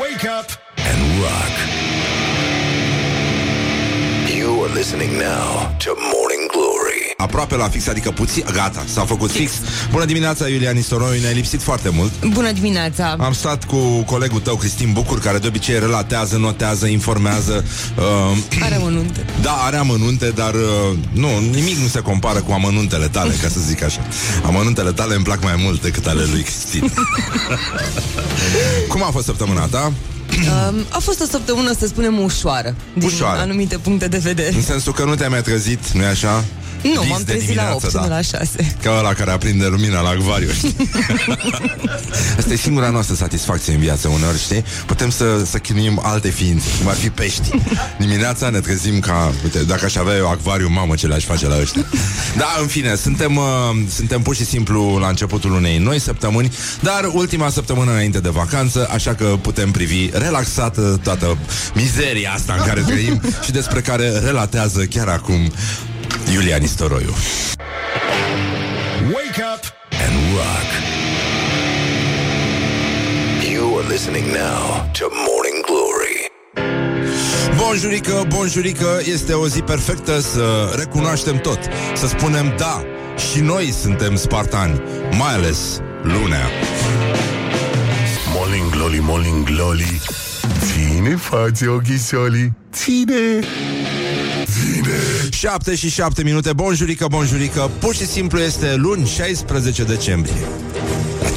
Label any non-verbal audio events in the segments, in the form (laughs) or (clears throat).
Wake up and rock. You are listening now to. Aproape la fix, adică puțin Gata, s-a făcut fix, fix. Bună dimineața, Iulian Istoroi, ne-ai lipsit foarte mult Bună dimineața Am stat cu colegul tău, Cristin Bucur Care de obicei relatează, notează, informează uh, Are amănunte (clears throat) Da, are amănunte, dar uh, Nu, nimic nu se compară cu amănuntele tale Ca să zic așa Amănuntele tale îmi plac mai mult decât ale lui Cristin (laughs) Cum a fost săptămâna ta? Um, a fost o săptămână, să spunem, ușoară Din ușoară. anumite puncte de vedere În sensul că nu te-ai mai trezit, nu-i așa? Nu, m-am trezit la 8 da. la 6 Ca ăla care aprinde lumina la acvariu (laughs) Asta e singura noastră satisfacție în viață uneori, știi? Putem să, să chinuim alte ființe, cum ar fi pești Dimineața ne trezim ca, uite, dacă aș avea eu acvariu, mamă, ce le-aș face la ăștia Da, în fine, suntem, uh, suntem pur și simplu la începutul unei noi săptămâni Dar ultima săptămână înainte de vacanță Așa că putem privi relaxată toată mizeria asta în care trăim Și despre care relatează chiar acum Iulian Istoroiu Wake up and rock. You are listening now to Morning Glory. Bonjurică, bonjurică, este o zi perfectă să recunoaștem tot Să spunem da, și noi suntem spartani Mai ales lunea. Morning Glory, Morning Glory. Ține față ochisoli Ține 7 și 7 minute, bonjurică, bonjurică. Pur și simplu este luni 16 decembrie.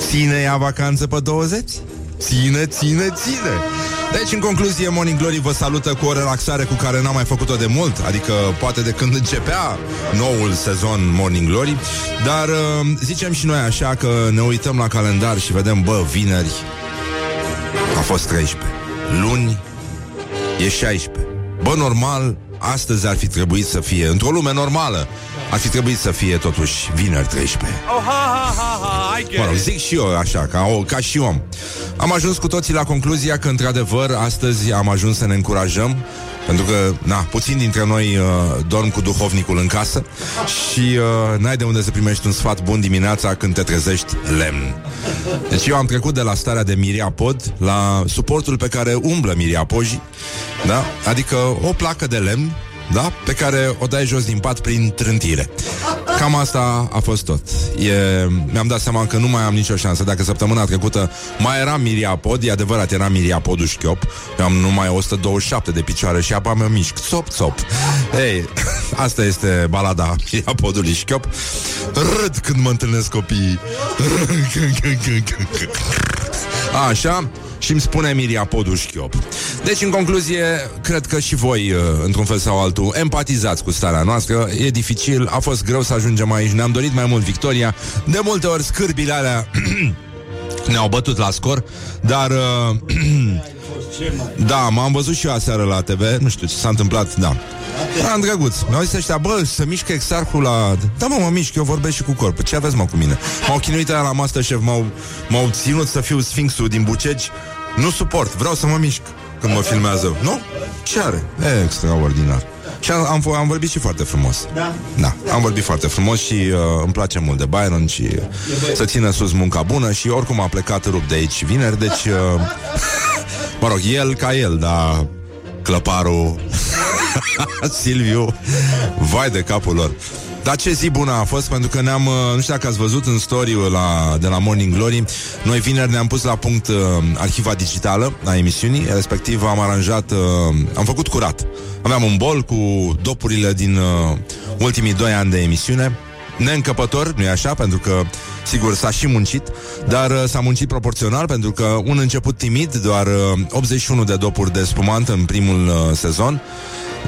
Ține ea vacanță pe 20? Ține, ține, ține. Deci, în concluzie, Morning Glory vă salută cu o relaxare cu care n-am mai făcut-o de mult, adică poate de când începea noul sezon Morning Glory, dar uh, zicem și noi așa că ne uităm la calendar și vedem, bă, vineri a fost 13, luni e 16. Bă, normal, astăzi ar fi trebuit să fie, într-o lume normală, ar fi trebuit să fie totuși vineri 13. Oh, ha, ha, ha, ha, I mă rog, zic și eu așa, ca, o, ca și om. Am ajuns cu toții la concluzia că, într-adevăr, astăzi am ajuns să ne încurajăm pentru că, na, puțin dintre noi uh, dorm cu duhovnicul în casă și uh, n-ai de unde să primești un sfat bun dimineața când te trezești lemn. Deci eu am trecut de la starea de miriapod la suportul pe care umblă miriapojii, da? Adică o placă de lemn da? Pe care o dai jos din pat prin trântire. Cam asta a fost tot. E, mi-am dat seama că nu mai am nicio șansă. Dacă săptămâna trecută mai era miriapod, e adevărat, era miriapodul șchiop. Eu am numai 127 de picioare și apa mea mișc. Țop, țop. Ei, (laughs) asta este balada miriapodului șchiop. Râd când mă întâlnesc copiii. (laughs) Așa și îmi spune Emilia Podușchiop. Deci, în concluzie, cred că și voi, uh, într-un fel sau altul, empatizați cu starea noastră. E dificil, a fost greu să ajungem aici, ne-am dorit mai mult victoria. De multe ori scârbile alea (clears throat) ne-au bătut la scor, dar... Uh, (clears throat) da, m-am văzut și eu aseară la TV, nu știu ce s-a întâmplat, da. Am drăguț. Mi-au zis ăștia, bă, să mișcă exarhul la... Da, mă, mă mișc, eu vorbesc și cu corpul. Ce aveți, mă, cu mine? M-au chinuit aia la Masterchef, m-au, m-au ținut să fiu sfinxul din Bucegi. Nu suport, vreau să mă mișc când mă filmează. Nu? Ce are? E extraordinar. Și am, am, am vorbit și foarte frumos. Da? Da, am vorbit foarte frumos și uh, îmi place mult de Byron și uh, să țină sus munca bună și oricum a plecat rup de aici vineri, deci... Uh, (laughs) mă rog, el ca el, dar clăparul (laughs) Silviu, vai de capul lor. Dar ce zi bună a fost, pentru că ne-am, uh, nu știu dacă ați văzut în story la, de la Morning Glory, noi vineri ne-am pus la punct uh, arhiva digitală a emisiunii, respectiv am aranjat, uh, am făcut curat. Aveam un bol cu dopurile din uh, ultimii doi ani de emisiune, neîncăpător, nu-i așa? Pentru că, sigur, s-a și muncit, dar uh, s-a muncit proporțional, pentru că un început timid, doar uh, 81 de dopuri de spumant în primul uh, sezon,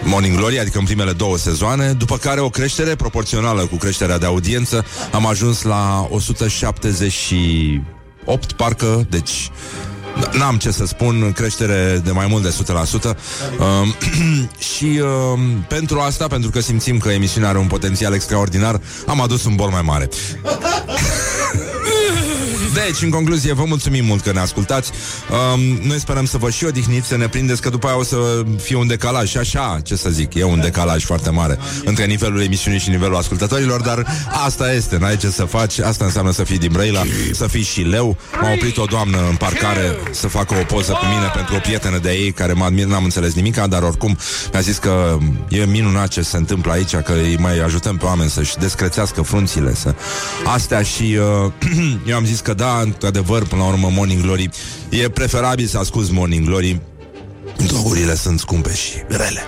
Morning Glory, adică în primele două sezoane, după care o creștere proporțională cu creșterea de audiență, am ajuns la 178, parcă, deci N-am ce să spun, creștere de mai mult de 100%. Uh, (clears throat) și uh, pentru asta, pentru că simțim că emisiunea are un potențial extraordinar, am adus un bol mai mare. (laughs) Deci, în concluzie, vă mulțumim mult că ne ascultați. Um, noi sperăm să vă și odihniți, să ne prindeți că după aia o să fie un decalaj. Și așa, ce să zic, e un decalaj foarte mare între nivelul emisiunii și nivelul ascultătorilor, dar asta este, n-ai ce să faci. Asta înseamnă să fii din Brăila, să fii și leu. M-a oprit o doamnă în parcare să facă o poză cu mine pentru o prietenă de ei care mă admir, n-am înțeles nimic, dar oricum mi-a zis că e minunat ce se întâmplă aici, că îi mai ajutăm pe oameni să-și descrețească frunțile. Să... Astea și uh, (clears throat) eu am zis că da, într-adevăr, până la urmă, Morning Glory. E preferabil să asculti Morning Glory Drogurile sunt scumpe și rele.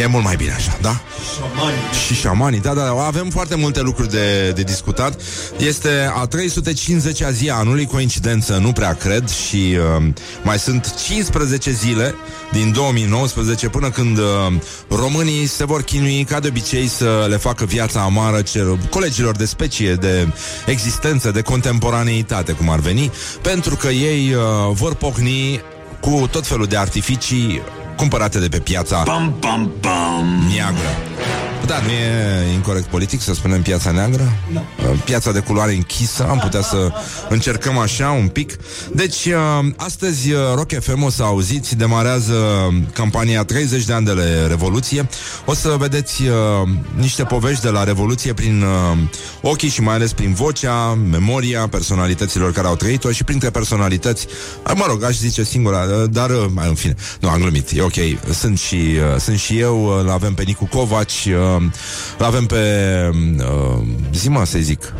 E mult mai bine așa, da? Șamanii. Și șamanii, da, da, da. Avem foarte multe lucruri de, de discutat. Este a 350-a zi a anului, coincidență, nu prea cred, și uh, mai sunt 15 zile din 2019 până când uh, românii se vor chinui ca de obicei să le facă viața amară cer, colegilor de specie, de existență, de contemporaneitate, cum ar veni, pentru că ei uh, vor pocni cu tot felul de artificii cumpărate de pe piața Pam, pam, pam. neagră. Da, nu e incorrect politic să spunem piața neagră? No. Piața de culoare închisă, am putea să încercăm așa un pic. Deci, uh, astăzi uh, Rock FM, o să auziți, demarează campania 30 de ani de Revoluție. O să vedeți uh, niște povești de la Revoluție prin ochii și mai ales prin vocea, memoria personalităților care au trăit-o și printre personalități, mă rog, aș zice singura, dar, mai în fine, nu, am glumit, e ok, sunt și, sunt și eu, l avem pe Nicu Covaci, l-avem pe uh, zi mă, să zic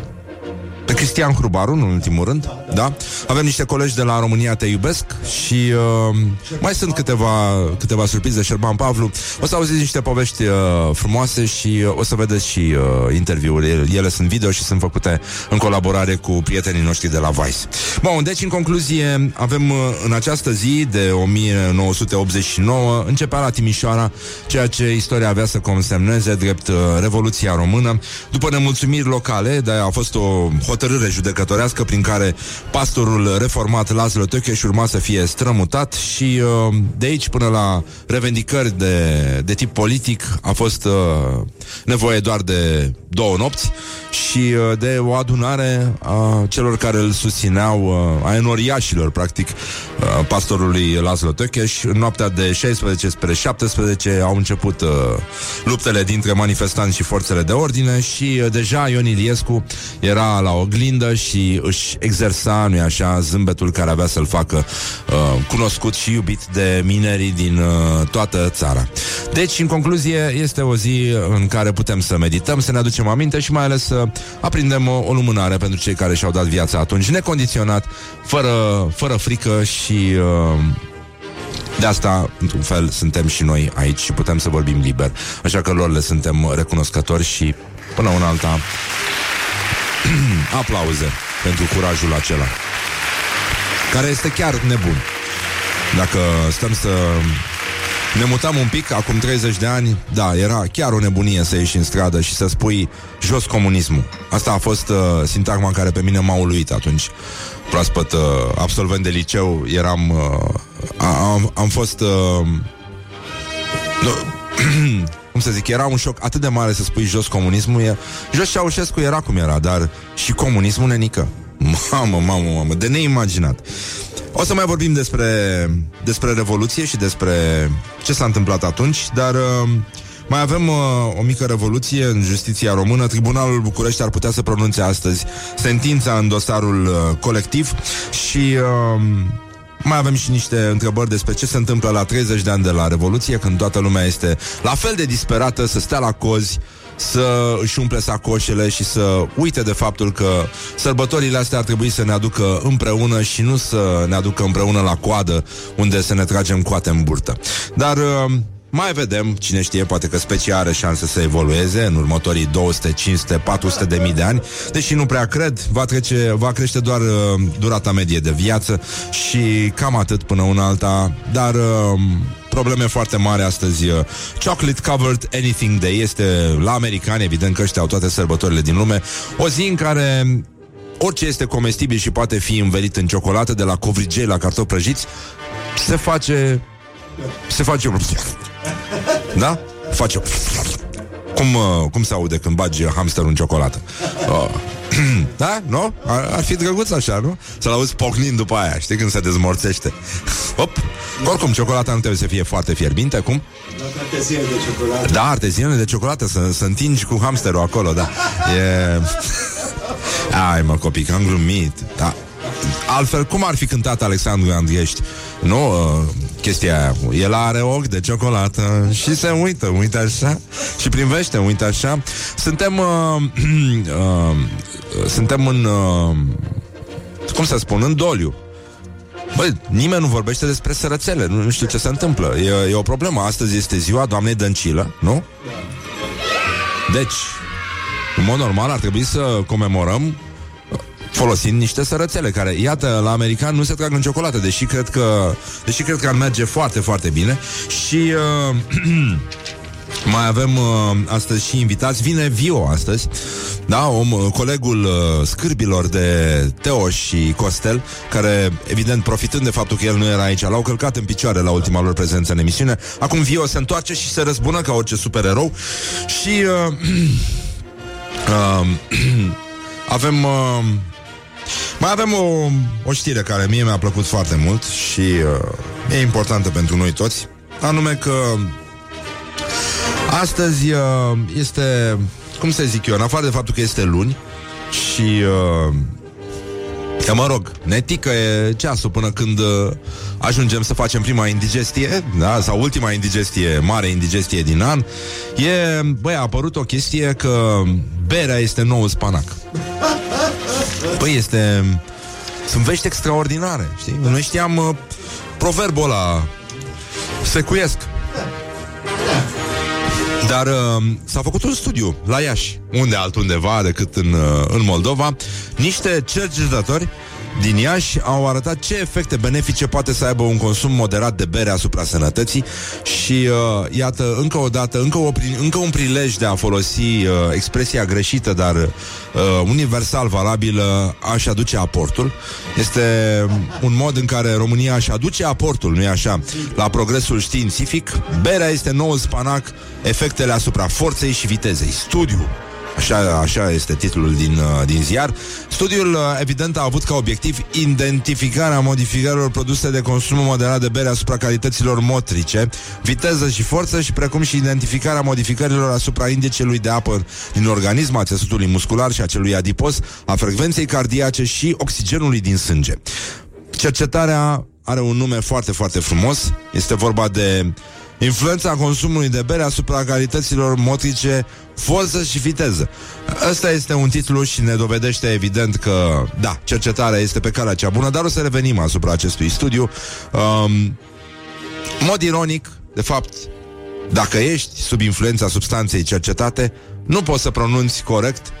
pe Cristian Hrubaru, în ultimul rând, da? Avem niște colegi de la România Te Iubesc și uh, mai sunt câteva, câteva surprize, Șerban Pavlu. O să auziți niște povești uh, frumoase și uh, o să vedeți și uh, interviuri. Ele sunt video și sunt făcute în colaborare cu prietenii noștri de la Vice. Bun, deci, în concluzie, avem uh, în această zi de 1989 începea la Timișoara ceea ce istoria avea să consemneze drept uh, Revoluția Română. După nemulțumiri locale, de a fost o hotărâre judecătorească prin care pastorul reformat Laszlo Tökeș urma să fie strămutat și uh, de aici până la revendicări de, de tip politic a fost uh, nevoie doar de două nopți și uh, de o adunare a celor care îl susțineau, a enoriașilor, practic, pastorului Laszlo Tökeș. În noaptea de 16 spre 17 au început luptele dintre manifestanți și forțele de ordine și deja Ion Iliescu era la oglindă și își exersa, nu așa, zâmbetul care avea să-l facă uh, cunoscut și iubit de minerii din uh, toată țara. Deci, în concluzie, este o zi în care putem să medităm, să ne aducem aminte și mai ales să aprindem o, o lumânare pentru cei care și-au dat viața atunci, necondiționat, fără, fără frică și... Uh, de asta, într-un fel, suntem și noi aici și putem să vorbim liber. Așa că lor le suntem recunoscători și până una alta (clears throat) Aplauze pentru curajul acela Care este chiar nebun. Dacă stăm să ne mutam un pic, acum 30 de ani Da, era chiar o nebunie să ieși în stradă Și să spui jos comunismul. Asta a fost uh, sintagma care pe mine m-a uluit atunci. Proaspăt uh, absolvent de liceu Eram uh, am, am fost uh, (clears throat) no, (clears throat) cum să zic, era un șoc atât de mare să spui jos comunismul. E, jos Ceaușescu era cum era, dar și comunismul nenică. (laughs) Mamă, mamă, mamă, de neimaginat. O să mai vorbim despre, despre Revoluție și despre ce s-a întâmplat atunci, dar uh, mai avem uh, o mică revoluție în justiția română. Tribunalul București ar putea să pronunțe astăzi sentința în dosarul uh, colectiv și... Uh, mai avem și niște întrebări despre ce se întâmplă la 30 de ani de la Revoluție, când toată lumea este la fel de disperată să stea la cozi, să își umple sacoșele și să uite de faptul că sărbătorile astea ar trebui să ne aducă împreună și nu să ne aducă împreună la coadă unde să ne tragem coate în burtă. Dar uh, mai vedem, cine știe, poate că specia are șanse să evolueze în următorii 200, 500, 400 de mii de ani, deși nu prea cred, va, trece, va crește doar uh, durata medie de viață și cam atât până una alta, dar uh, probleme foarte mari astăzi. Uh, Chocolate Covered Anything Day. Este la americani, evident că ăștia au toate sărbătorile din lume, o zi în care orice este comestibil și poate fi învelit în ciocolată, de la covrigei la cartofi prăjiți, se face se face da? Face Cum, uh, cum se aude când bagi hamsterul în ciocolată? Uh, (clears throat) da? Nu? Ar, ar fi drăguț așa, nu? Să-l auzi pocnind după aia, știi, când se dezmorțește. Hop! Oricum, ciocolata nu trebuie să fie foarte fierbinte, cum? Arteziene de ciocolată. Da, arteziene de ciocolată, să, să întingi cu hamsterul acolo, da. E... (laughs) Ai, mă, copii, că am glumit. Da. Altfel, cum ar fi cântat Alexandru Andriești? Nu, uh, chestia aia. El are ochi de ciocolată și se uită, uită așa și privește, uită așa. Suntem uh, (clears throat) uh, suntem în uh, cum să spun, în doliu. Băi, nimeni nu vorbește despre sărățele Nu, nu știu ce se întâmplă e, e o problemă Astăzi este ziua doamnei Dăncilă, nu? Deci, în mod normal ar trebui să comemorăm folosind niște sărățele care, iată, la american nu se trag în ciocolată, deși cred că, deși cred că ar merge foarte, foarte bine. Și uh, (clears throat) mai avem uh, astăzi și invitați. Vine Vio astăzi, da, om, uh, colegul uh, scârbilor de Teo și Costel, care, evident, profitând de faptul că el nu era aici, l-au călcat în picioare la ultima lor prezență în emisiune. Acum Vio se întoarce și se răzbună ca orice supererou și uh, (clears throat) uh, (clears throat) avem... Uh, mai avem o, o știre care mie mi-a plăcut foarte mult și uh, e importantă pentru noi toți, anume că astăzi uh, este, cum să zic eu, în afară de faptul că este luni și uh, Că mă rog, ne tică e ceasul până când uh, ajungem să facem prima indigestie, da? sau ultima indigestie, mare indigestie din an. E, băi, a apărut o chestie că berea este nou spanac. Păi este... Sunt vești extraordinare, știi? Noi știam uh, proverbul ăla secuiesc. Dar uh, s-a făcut un studiu la Iași, unde altundeva decât în, uh, în Moldova, niște cercetători din Iași au arătat ce efecte benefice poate să aibă un consum moderat de bere asupra sănătății și uh, iată, încă o dată, încă, o, încă un prilej de a folosi uh, expresia greșită, dar uh, universal valabilă, a-și aduce aportul. Este un mod în care România își aduce aportul, nu-i așa, la progresul științific. Berea este noul spanac, efectele asupra forței și vitezei. Studiu Așa, așa este titlul din, uh, din ziar. Studiul, uh, evident, a avut ca obiectiv identificarea modificărilor produse de consum moderat de bere asupra calităților motrice, viteză și forță și precum și identificarea modificărilor asupra indicelui de apă din organism, a țesutului muscular și a celui adipos, a frecvenței cardiace și oxigenului din sânge. Cercetarea are un nume foarte, foarte frumos. Este vorba de Influența consumului de bere asupra calităților motrice, forță și viteză. Ăsta este un titlu și ne dovedește evident că, da, cercetarea este pe calea cea bună, dar o să revenim asupra acestui studiu. Um, mod ironic, de fapt, dacă ești sub influența substanței cercetate, nu poți să pronunți corect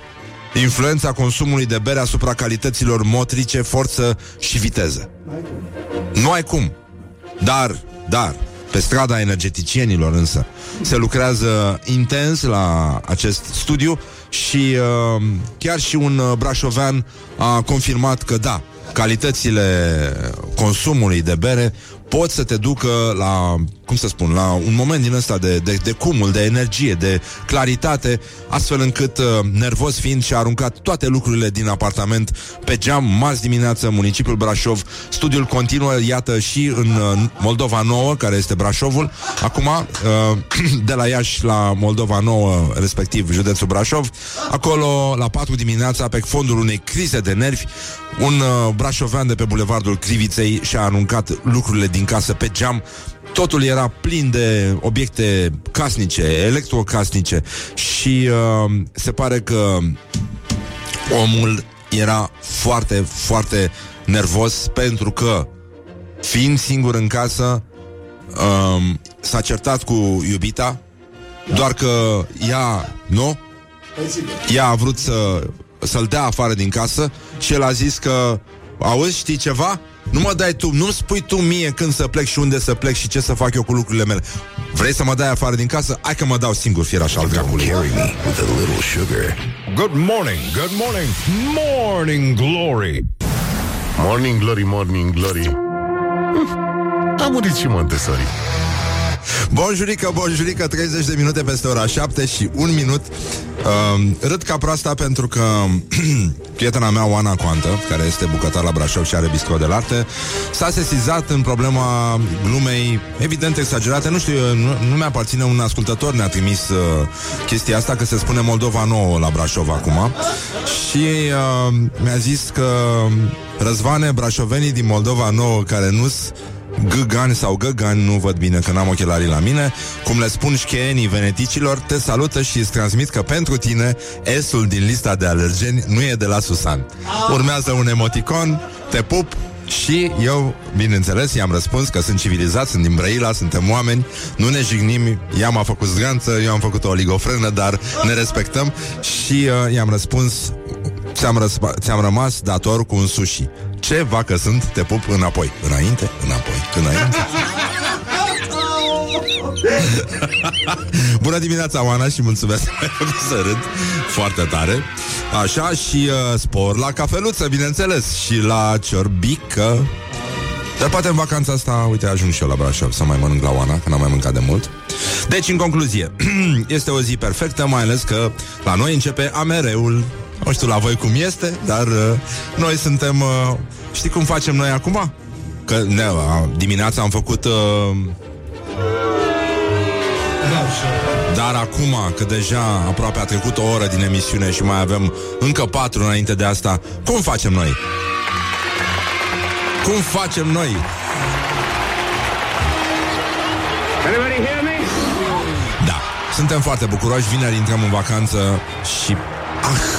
influența consumului de bere asupra calităților motrice, forță și viteză. Nu ai cum. Dar, dar, pe strada energeticienilor însă. Se lucrează intens la acest studiu și uh, chiar și un uh, brașovean a confirmat că da, calitățile consumului de bere pot să te ducă la, cum să spun, la un moment din ăsta de, de, de cumul, de energie, de claritate, astfel încât, uh, nervos fiind, și-a aruncat toate lucrurile din apartament pe geam, marți dimineață, municipiul Brașov. Studiul continuă, iată, și în uh, Moldova Nouă, care este Brașovul. Acum, uh, (clears throat) de la Iași la Moldova Nouă, respectiv județul Brașov, acolo, la 4 dimineața, pe fondul unei crize de nervi, un uh, brașovean de pe bulevardul Criviței și-a aruncat lucrurile din casă pe geam Totul era plin de obiecte casnice, electrocasnice și uh, se pare că omul era foarte, foarte nervos pentru că, fiind singur în casă, uh, s-a certat cu iubita, doar că ea, nu? Ea a vrut să, să-l dea afară din casă și el a zis că, auzi, știi ceva? Nu mă dai tu, nu spui tu mie când să plec și unde să plec și ce să fac eu cu lucrurile mele. Vrei să mă dai afară din casă? Hai că mă dau singur fier așa al dracului. Carry me with a little sugar. Good morning, good morning, morning glory. Morning glory, morning glory. Uf, a murit și Montessori. Bonjurică, bonjurică, 30 de minute peste ora 7 și un minut uh, Râd ca proasta pentru că (clears throat) prietena mea, Oana Coantă, care este bucătar la Brașov și are bistro de larte, s-a sesizat în problema glumei, evident exagerate. Nu știu, nu, nu mi-aparține un ascultător, ne-a trimis uh, chestia asta, că se spune Moldova nouă la Brașov acum. Și uh, mi-a zis că răzvane brașovenii din Moldova nouă care nu găgani sau găgani, nu văd bine că n-am ochelarii la mine, cum le spun șcheenii veneticilor, te salută și îți transmit că pentru tine S-ul din lista de alergeni nu e de la Susan. Urmează un emoticon, te pup, și eu, bineînțeles, i-am răspuns că sunt civilizați, sunt din Brăila, suntem oameni, nu ne jignim, ea m-a făcut zganță, eu am făcut o oligofrenă, dar ne respectăm și uh, i-am răspuns ți-am, răspa- ți-am rămas dator cu un sushi. Ce vacă sunt, te pup înapoi. Înainte, înapoi, înainte. Bună dimineața, Oana, și mulțumesc (laughs) să râd foarte tare. Așa, și uh, spor la cafeluță, bineînțeles, și la ciorbică. Dar poate în vacanța asta, uite, ajung și eu la Brașov să mai mănânc la Oana, că n-am mai mâncat de mult. Deci, în concluzie, (clears throat) este o zi perfectă, mai ales că la noi începe amereul. Nu știu la voi cum este, dar uh, noi suntem... Uh, știi cum facem noi acum? Că ne, uh, dimineața am făcut... Uh, dar acum, că deja aproape a trecut o oră din emisiune și mai avem încă patru înainte de asta, cum facem noi? Cum facem noi? Da, suntem foarte bucuroși, vineri intrăm în vacanță și... Ah,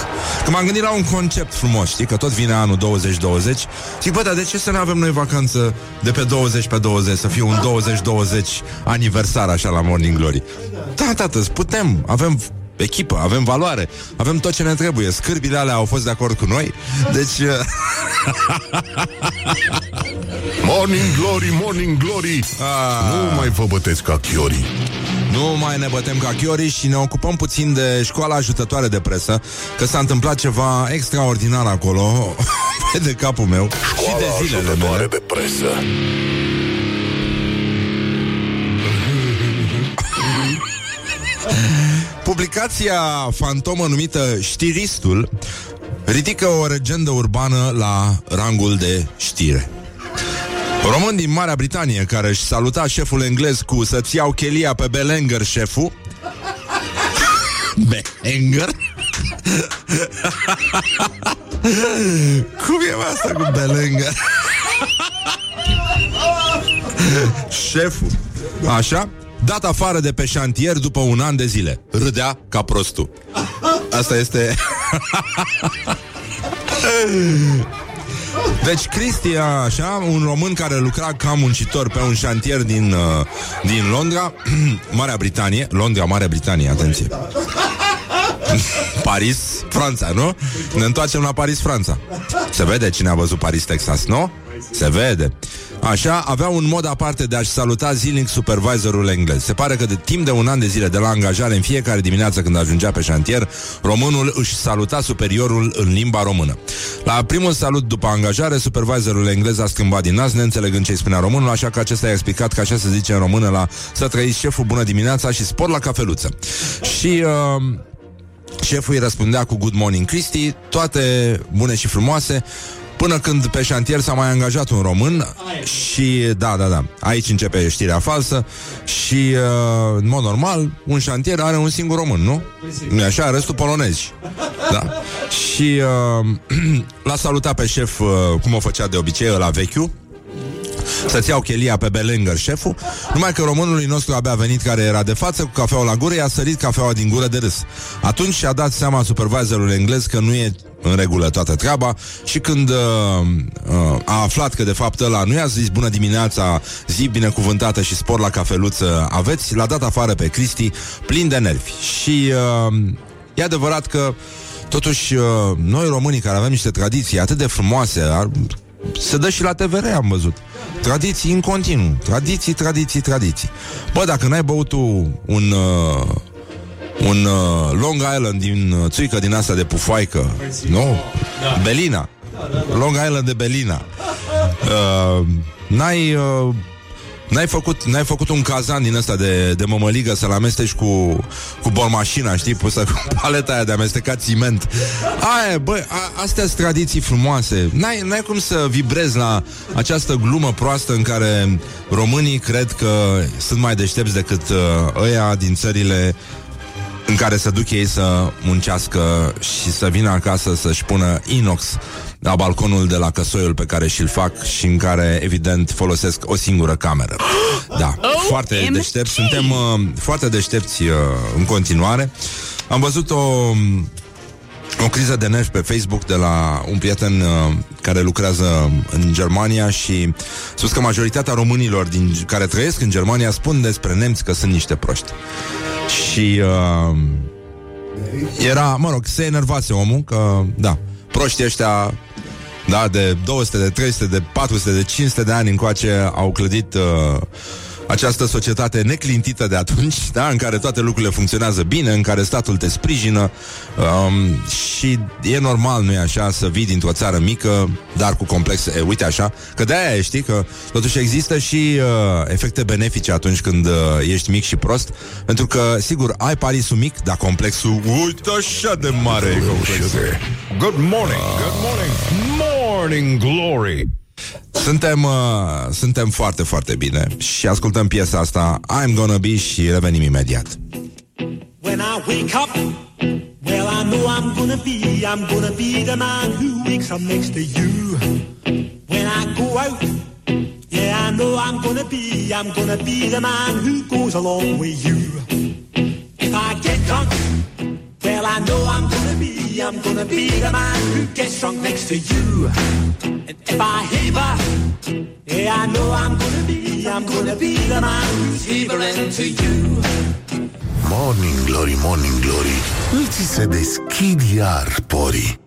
Că m-am gândit la un concept frumos, știi, că tot vine anul 2020 Zic, bă, dar de ce să ne avem noi vacanță de pe 20 pe 20 Să fie un 20-20 aniversar așa la Morning Glory. Da, tată, putem, avem echipă, avem valoare, avem tot ce ne trebuie. Scârbile alea au fost de acord cu noi. Deci... Morning Glory, Morning Glory. Ah. Nu mai vă bătesc ca chiorii Nu mai ne bătem ca chiori și ne ocupăm puțin de școala ajutătoare de presă, că s-a întâmplat ceva extraordinar acolo, (laughs) pe de capul meu și de zilele ajutătoare mele. de presă (laughs) Publicația fantomă numită Știristul ridică o legendă urbană la rangul de știre. Român din Marea Britanie care își saluta șeful englez cu să-ți iau chelia pe Belenger, șeful. Belenger? Cum e mă, asta cu Belenger? Șeful. Așa? Dat afară de pe șantier după un an de zile. Râdea ca prostul. Asta este... (laughs) Deci Cristi, așa, un român care lucra ca muncitor pe un șantier din, uh, din Londra, (clears throat) Marea Britanie, Londra, Marea Britanie, atenție. (laughs) Paris, Franța, nu? Ne întoarcem la Paris, Franța. Se vede cine a văzut Paris, Texas, nu? Se vede. Așa, avea un mod aparte de a-și saluta zilnic supervisorul englez. Se pare că de timp de un an de zile de la angajare, în fiecare dimineață când ajungea pe șantier, românul își saluta superiorul în limba română. La primul salut după angajare, supervisorul englez a schimbat din nas, neînțelegând ce îi spunea românul, așa că acesta i-a explicat că așa se zice în română la să trăiți șeful, bună dimineața și spor la cafeluță. Și... Uh, Șeful îi răspundea cu Good Morning Cristi, toate bune și frumoase, Până când pe șantier s-a mai angajat un român și, da, da, da, aici începe știrea falsă și, uh, în mod normal, un șantier are un singur român, nu? nu așa? Restul polonezi. Da. Și uh, (clears throat) l-a salutat pe șef, uh, cum o făcea de obicei, la vechiul, să-ți iau chelia pe Belenger, șeful, numai că românului nostru abia venit care era de față cu cafeaua la gură, i-a sărit cafeaua din gură de râs. Atunci și-a dat seama supervisorul englez că nu e în regulă toată treaba și când uh, uh, a aflat că de fapt ăla nu i-a zis bună dimineața, zi binecuvântată și spor la cafeluță aveți, l-a dat afară pe Cristi plin de nervi. Și uh, e adevărat că totuși uh, noi românii care avem niște tradiții atât de frumoase, ar, se dă și la TVR, am văzut. Tradiții în continuu. Tradiții, tradiții, tradiții. Bă, dacă n-ai băut tu un... Uh, un uh, Long Island din uh, țuică din asta de pufoaică, nu? Da. Belina. Long Island de Belina. Uh, n-ai uh, N-ai făcut, n-ai făcut un cazan din ăsta de, de mămăligă să-l amesteci cu, cu bormașina, știi, pusă (laughs) cu paleta aia de amestecat ciment. Aia, băi, a, astea sunt tradiții frumoase. N-ai, n-ai cum să vibrezi la această glumă proastă în care românii cred că sunt mai deștepți decât uh, ăia din țările în care să duc ei să muncească și să vină acasă să-și pună inox la balconul de la căsoiul pe care și-l fac și în care, evident, folosesc o singură cameră. Da, foarte deștepți. Suntem uh, foarte deștepți uh, în continuare. Am văzut o o criză de nervi pe Facebook de la un prieten uh, care lucrează în Germania și spus că majoritatea românilor din, care trăiesc în Germania spun despre nemți că sunt niște proști. Și uh, era, mă rog, se enervase omul că, da, proștii ăștia da, de 200, de 300, de 400, de 500 de ani încoace au clădit uh, această societate neclintită de atunci, da, în care toate lucrurile funcționează bine, în care statul te sprijină um, și e normal, nu e așa, să vii dintr-o țară mică, dar cu complexe. E, uite așa, că de-aia știi că totuși există și uh, efecte benefice atunci când uh, ești mic și prost, pentru că, sigur, ai parisul mic, dar complexul, uite așa de mare e complexul. Good morning, good morning, morning glory. Suntem, uh, suntem foarte, foarte bine și ascultăm piesa asta I'm Gonna Be și revenim imediat. When I wake up, well, I know I'm gonna be, I'm gonna be the man who wakes up next to you. When I go out, yeah, I know I'm gonna be, I'm gonna be the man who goes along with you. If I get drunk, well, I know I'm gonna be, I'm gonna be the man who gets drunk next to you. And if I heaver, yeah, I know I'm gonna be, I'm gonna be the man who's heavering to you. Morning Glory, Morning Glory. Îți se deschid iar porii.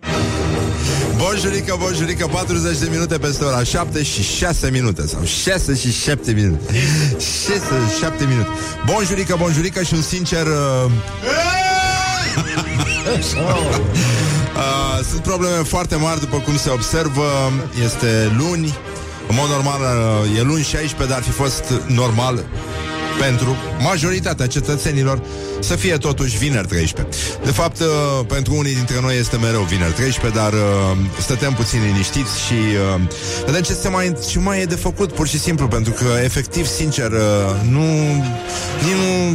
Bonjurică, bonjurică, 40 de minute peste ora 7 și 6 minute Sau 6 și 7 minute. 6 7 minute. Bonjurică, bonjurică și un sincer uh... (laughs) uh, Sunt probleme foarte mari după cum se observă. Este luni. În mod normal uh, e luni 16 Dar ar fi fost normal pentru majoritatea cetățenilor să fie totuși vineri 13. De fapt, uh, pentru unii dintre noi este mereu vineri 13, dar uh, stătem puțin liniștiți și uh, vedem ce, se mai, ce mai e de făcut, pur și simplu, pentru că, efectiv, sincer, uh, nu... Nici nu...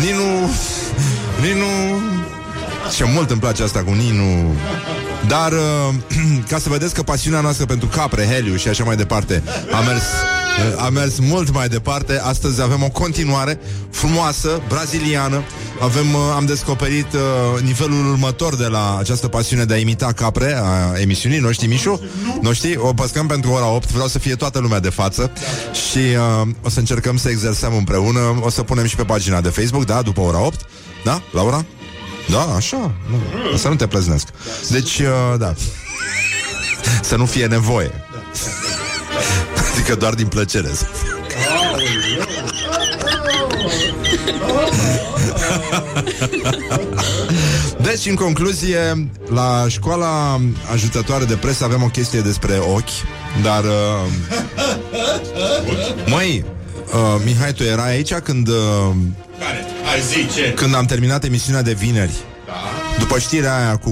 Nici nu... Nici nu... Ce mult îmi place asta cu Ninu Dar uh, (clears throat) ca să vedeți că pasiunea noastră pentru capre, heliu și așa mai departe A mers, uh, a mers mult mai departe Astăzi avem o continuare frumoasă, braziliană avem, uh, Am descoperit uh, nivelul următor de la această pasiune de a imita capre A emisiunii, nu știi Mișu? Nu știi? O păscăm pentru ora 8 Vreau să fie toată lumea de față Și uh, o să încercăm să exersăm împreună O să punem și pe pagina de Facebook, da? După ora 8 Da, Laura? Da, așa. Nu. Să nu te plăznesc. Deci, uh, da. (laughs) Să nu fie nevoie. Adică doar din plăcere. să Deci, în concluzie, la școala ajutătoare de presă avem o chestie despre ochi, dar... Uh, măi, uh, Mihai, tu erai aici când... Uh, Care? Hai zice. când am terminat emisiunea de vineri. După știrea aia cu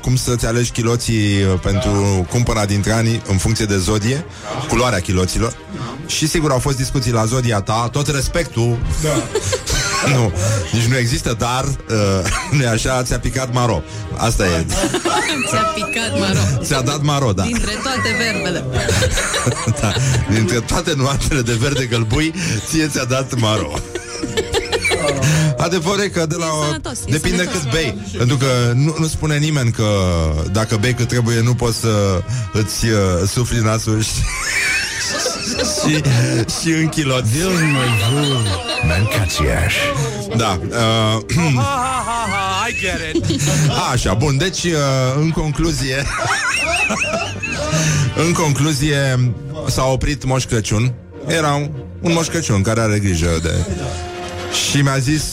cum să-ți alegi chiloții uh, pentru cumpăra dintre ani în funcție de zodie, culoarea chiloților. Și sigur au fost discuții la zodia ta, tot respectul. (laughs) nu, nici nu există, dar uh, (laughs) nu așa, ți-a picat maro. Asta e. (laughs) Ți-a picat maro. Ți-a dat maro, da. Dintre toate verbele. da. Dintre toate nuanțele de verde gălbui, ție ți-a dat maro. Adevărul e că de la E sănătos, e depinde sănătos. cât bei. Pentru că nu, nu spune nimeni că dacă bei cât trebuie, nu poți să îți uh, sufli nasul și, (laughs) și, și în chiloți. Mancațiaș. Da. Uh, I get it. (laughs) Așa, bun, deci uh, în concluzie (laughs) În concluzie S-a oprit Moș Crăciun Era un, un Moș Crăciun care are grijă de Și mi-a zis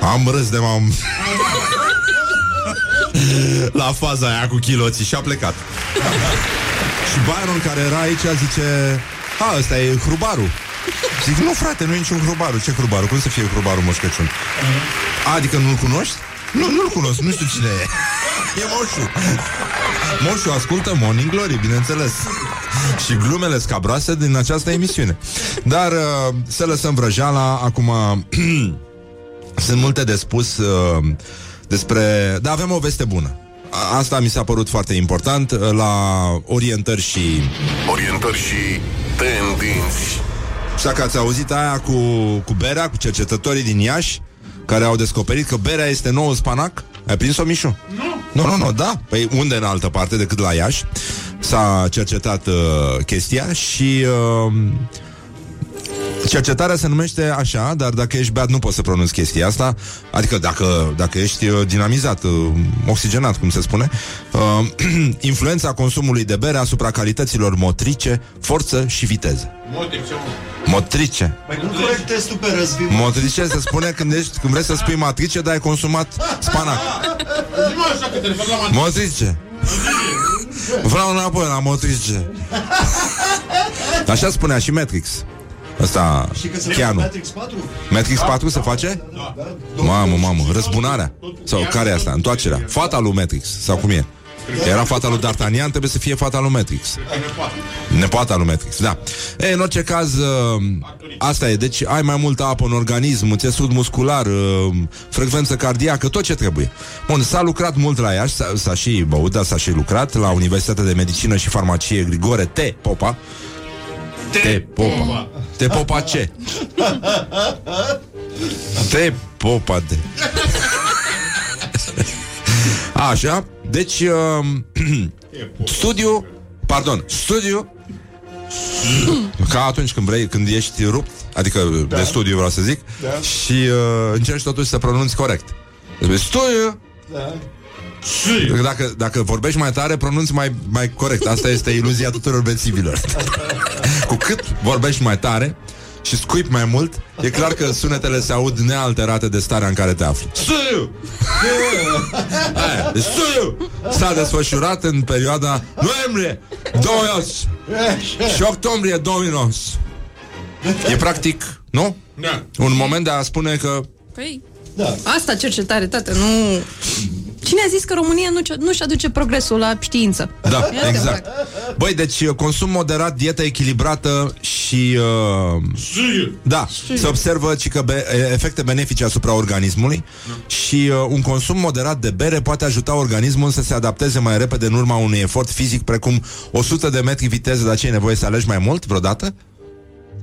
Am râs de m-am. La faza aia cu chiloții Și a plecat. Și Byron care era aici zice A, ăsta e hrubarul. Zic, nu frate, nu e niciun hrubaru Ce hrubaru? Cum să fie hrubarul Moș Crăciun? A, adică nu-l cunoști? Nu, nu-l cunosc, nu știu cine e. E Moșu. Moșu ascultă Morning Glory, bineînțeles Și glumele scabroase din această emisiune Dar uh, să lăsăm vrăjeala Acum (clears throat) Sunt multe de spus uh, Despre... Da, avem o veste bună A- Asta mi s-a părut foarte important uh, La orientări și Orientări și tendinți. Așa că ați auzit aia cu, cu berea, cu cercetătorii din Iași, care au descoperit că berea este noul spanac? Ai prins-o, Mișu? Nu. Nu, nu, nu, da. Păi unde în altă parte decât la Iași s-a cercetat uh, chestia și... Uh, Cercetarea se numește așa, dar dacă ești beat nu poți să pronunți chestia asta. Adică dacă, dacă ești uh, dinamizat, uh, oxigenat, cum se spune uh, (clears throat) Influența consumului de bere asupra calităților motrice, forță și viteză. Motrice Mai cum corect testul pe răzviu? Motrice se spune când, ești, când vrei să spui matrice, dar ai consumat spanac. Motrice. Vreau înapoi la motrice. Așa spunea și Matrix Asta, Și că se Keanu Matrix 4? Matrix 4 se face? Mamă, mamă, răzbunarea Sau care e asta? Întoarcerea Fata lui Matrix, sau cum e? Era fata lui D'Artagnan, trebuie să fie fata lui Matrix Nepoata lui Matrix, da e, În orice caz, uh, asta e Deci ai mai multă apă în organism Țesut muscular, uh, frecvență cardiacă Tot ce trebuie Bun, s-a lucrat mult la Iași S-a, s-a și băut, dar s-a și lucrat La Universitatea de Medicină și Farmacie Grigore T. Popa Te Popa Te Popa ce? Te Popa de Așa, deci uh, Studiu Pardon, studiu Ca atunci când vrei, când ești rupt Adică da. de studiu vreau să zic da. Și uh, încerci totuși să pronunți corect Deci, Studiu Da. Dacă, dacă vorbești mai tare, pronunți mai, mai corect Asta este iluzia tuturor bețivilor Cu cât vorbești mai tare și scuip mai mult, e clar că sunetele se aud nealterate de starea în care te afli. Studiu! (laughs) Aia, deci studiu! S-a desfășurat în perioada noiembrie 2008 și octombrie 2009. E practic, nu? Da. Un moment de a spune că Păi, Da. asta cercetare, tată, nu... Cine a zis că România nu, nu-și aduce progresul la știință? Da, Ia te exact. fac. Băi, deci consum moderat, dieta echilibrată și... Uh, da, se observă ci că be- efecte benefice asupra organismului și uh, un consum moderat de bere poate ajuta organismul să se adapteze mai repede în urma unui efort fizic precum 100 de metri viteză, dar ce e nevoie să alegi mai mult vreodată?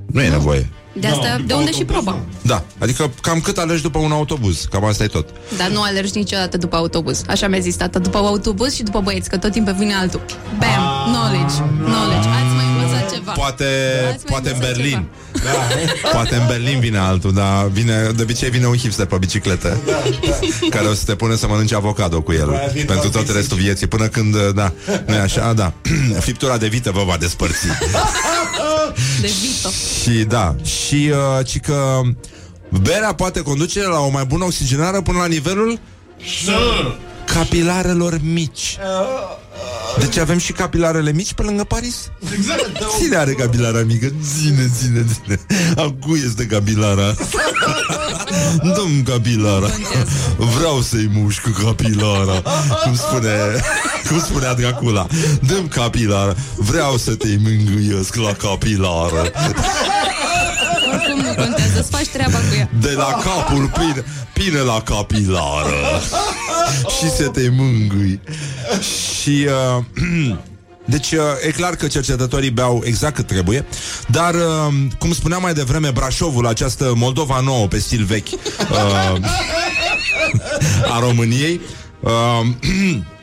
Nu e nevoie. De asta, de unde și proba. Da, adică cam cât alegi după un autobuz, cam asta e tot. Dar nu alergi niciodată după autobuz. Așa mi-a zis tata, după autobuz și după băieți, că tot timpul vine altul. Bam, knowledge, knowledge. Ați mai învățat ceva. Poate, Ați mai poate în învățat Berlin. (laughs) Poate în Berlin vine altul, dar vine, de obicei vine un hipster pe bicicletă care o să te pune să mănânci avocado cu el Aia vin pentru doar tot restul vieții, până când, da, nu e așa, da. (clears throat) Friptura de vită vă va despărți. (laughs) De Vito. și da, și uh, ci că berea poate conduce la o mai bună oxigenare până la nivelul capilarelor mici. Deci avem și capilarele mici pe lângă Paris? Exact. (laughs) Cine are capilara mică? Ține, ține, ține. A cui este capilara? (laughs) Dăm capilara. Vreau să-i mușc capilara. Cum spune, cum spunea Dracula. Dăm capilara. Vreau să te mângâiesc la capilară. (laughs) Oricum nu contează, îți faci treaba cu ea. De la capul pine, pine la capilară. Și să te mângâi. Și... Uh, (clears throat) Deci uh, e clar că cercetătorii beau exact cât trebuie Dar, uh, cum spuneam mai devreme Brașovul, această Moldova nouă Pe stil vechi uh, (laughs) A României uh, (clears throat)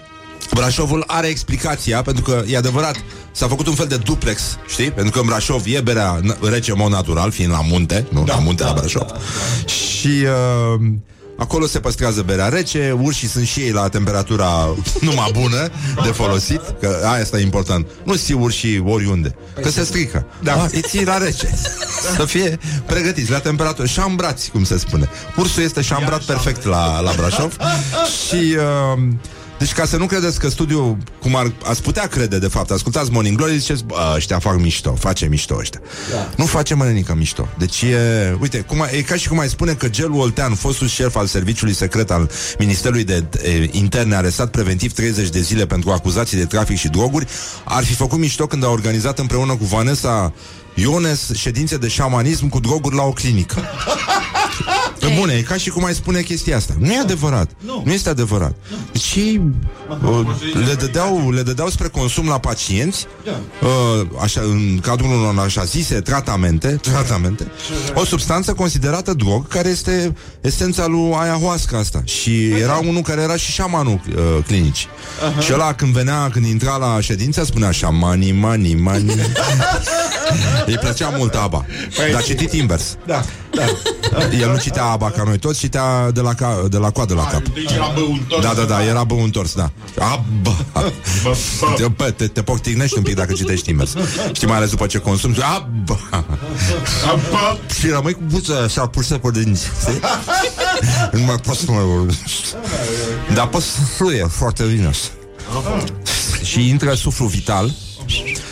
Brașovul are explicația Pentru că e adevărat S-a făcut un fel de duplex, știi? Pentru că în Brașov e berea n- rece în mod natural Fiind la munte, nu? Da, la munte, da, la Brașov da, da. Și uh, Acolo se păstrează berea rece, urșii sunt și ei la temperatura (laughs) numai bună de folosit, că aia este important. Nu ții urșii oriunde, că se strică. Da. Îi ții la rece. (laughs) Să fie pregătiți la temperatură, șambrați, cum se spune. Ursul este șambrat perfect la, la Brașov (laughs) și uh, Deci ca să nu credeți că studiul, cum ar, ați putea crede de fapt, ascultați Morning Glory, ziceți, bă, ăștia fac mișto, face mișto ăștia. Da. Nu face mănănică mișto. Deci e, uite, cum, a- e ca și cum ai spune că Gel Oltean, fostul șef al serviciului secret al Ministerului de e, Interne, arestat preventiv 30 de zile pentru acuzații de trafic și droguri, ar fi făcut mișto când a organizat împreună cu Vanessa Iones ședințe de șamanism cu droguri la o clinică. (laughs) Pe bune, e ca și cum ai spune chestia asta. Nu e adevărat. Nu, nu este adevărat. Deci ei uh, le, dădeau, le dădeau spre consum la pacienți, uh, așa, în cadrul unor așa zise tratamente, (laughs) tratamente, o substanță considerată drog, care este esența lui ayahuasca asta. Și era unul care era și șamanul uh, clinici. Și ăla când venea, când intra la ședință, spunea șamani, mani, mani. (laughs) Îi plăcea mult ABBA. Dar citit invers. Da, da. El nu citea ABBA ca noi toți, citea de la, ca, de la coadă la cap. Deci era băutor. Da, da, da, era bău întors, da. ABBA. Te, pe, te, te poctignești un pic dacă citești invers. Știi, mai ales după ce consumi, ABBA. Apa. Și rămâi cu buța așa pusă pe dinți. știi? Nu mai poți să mai vorbești. Dar poți să fluie foarte bine asta. Și intră suflu vital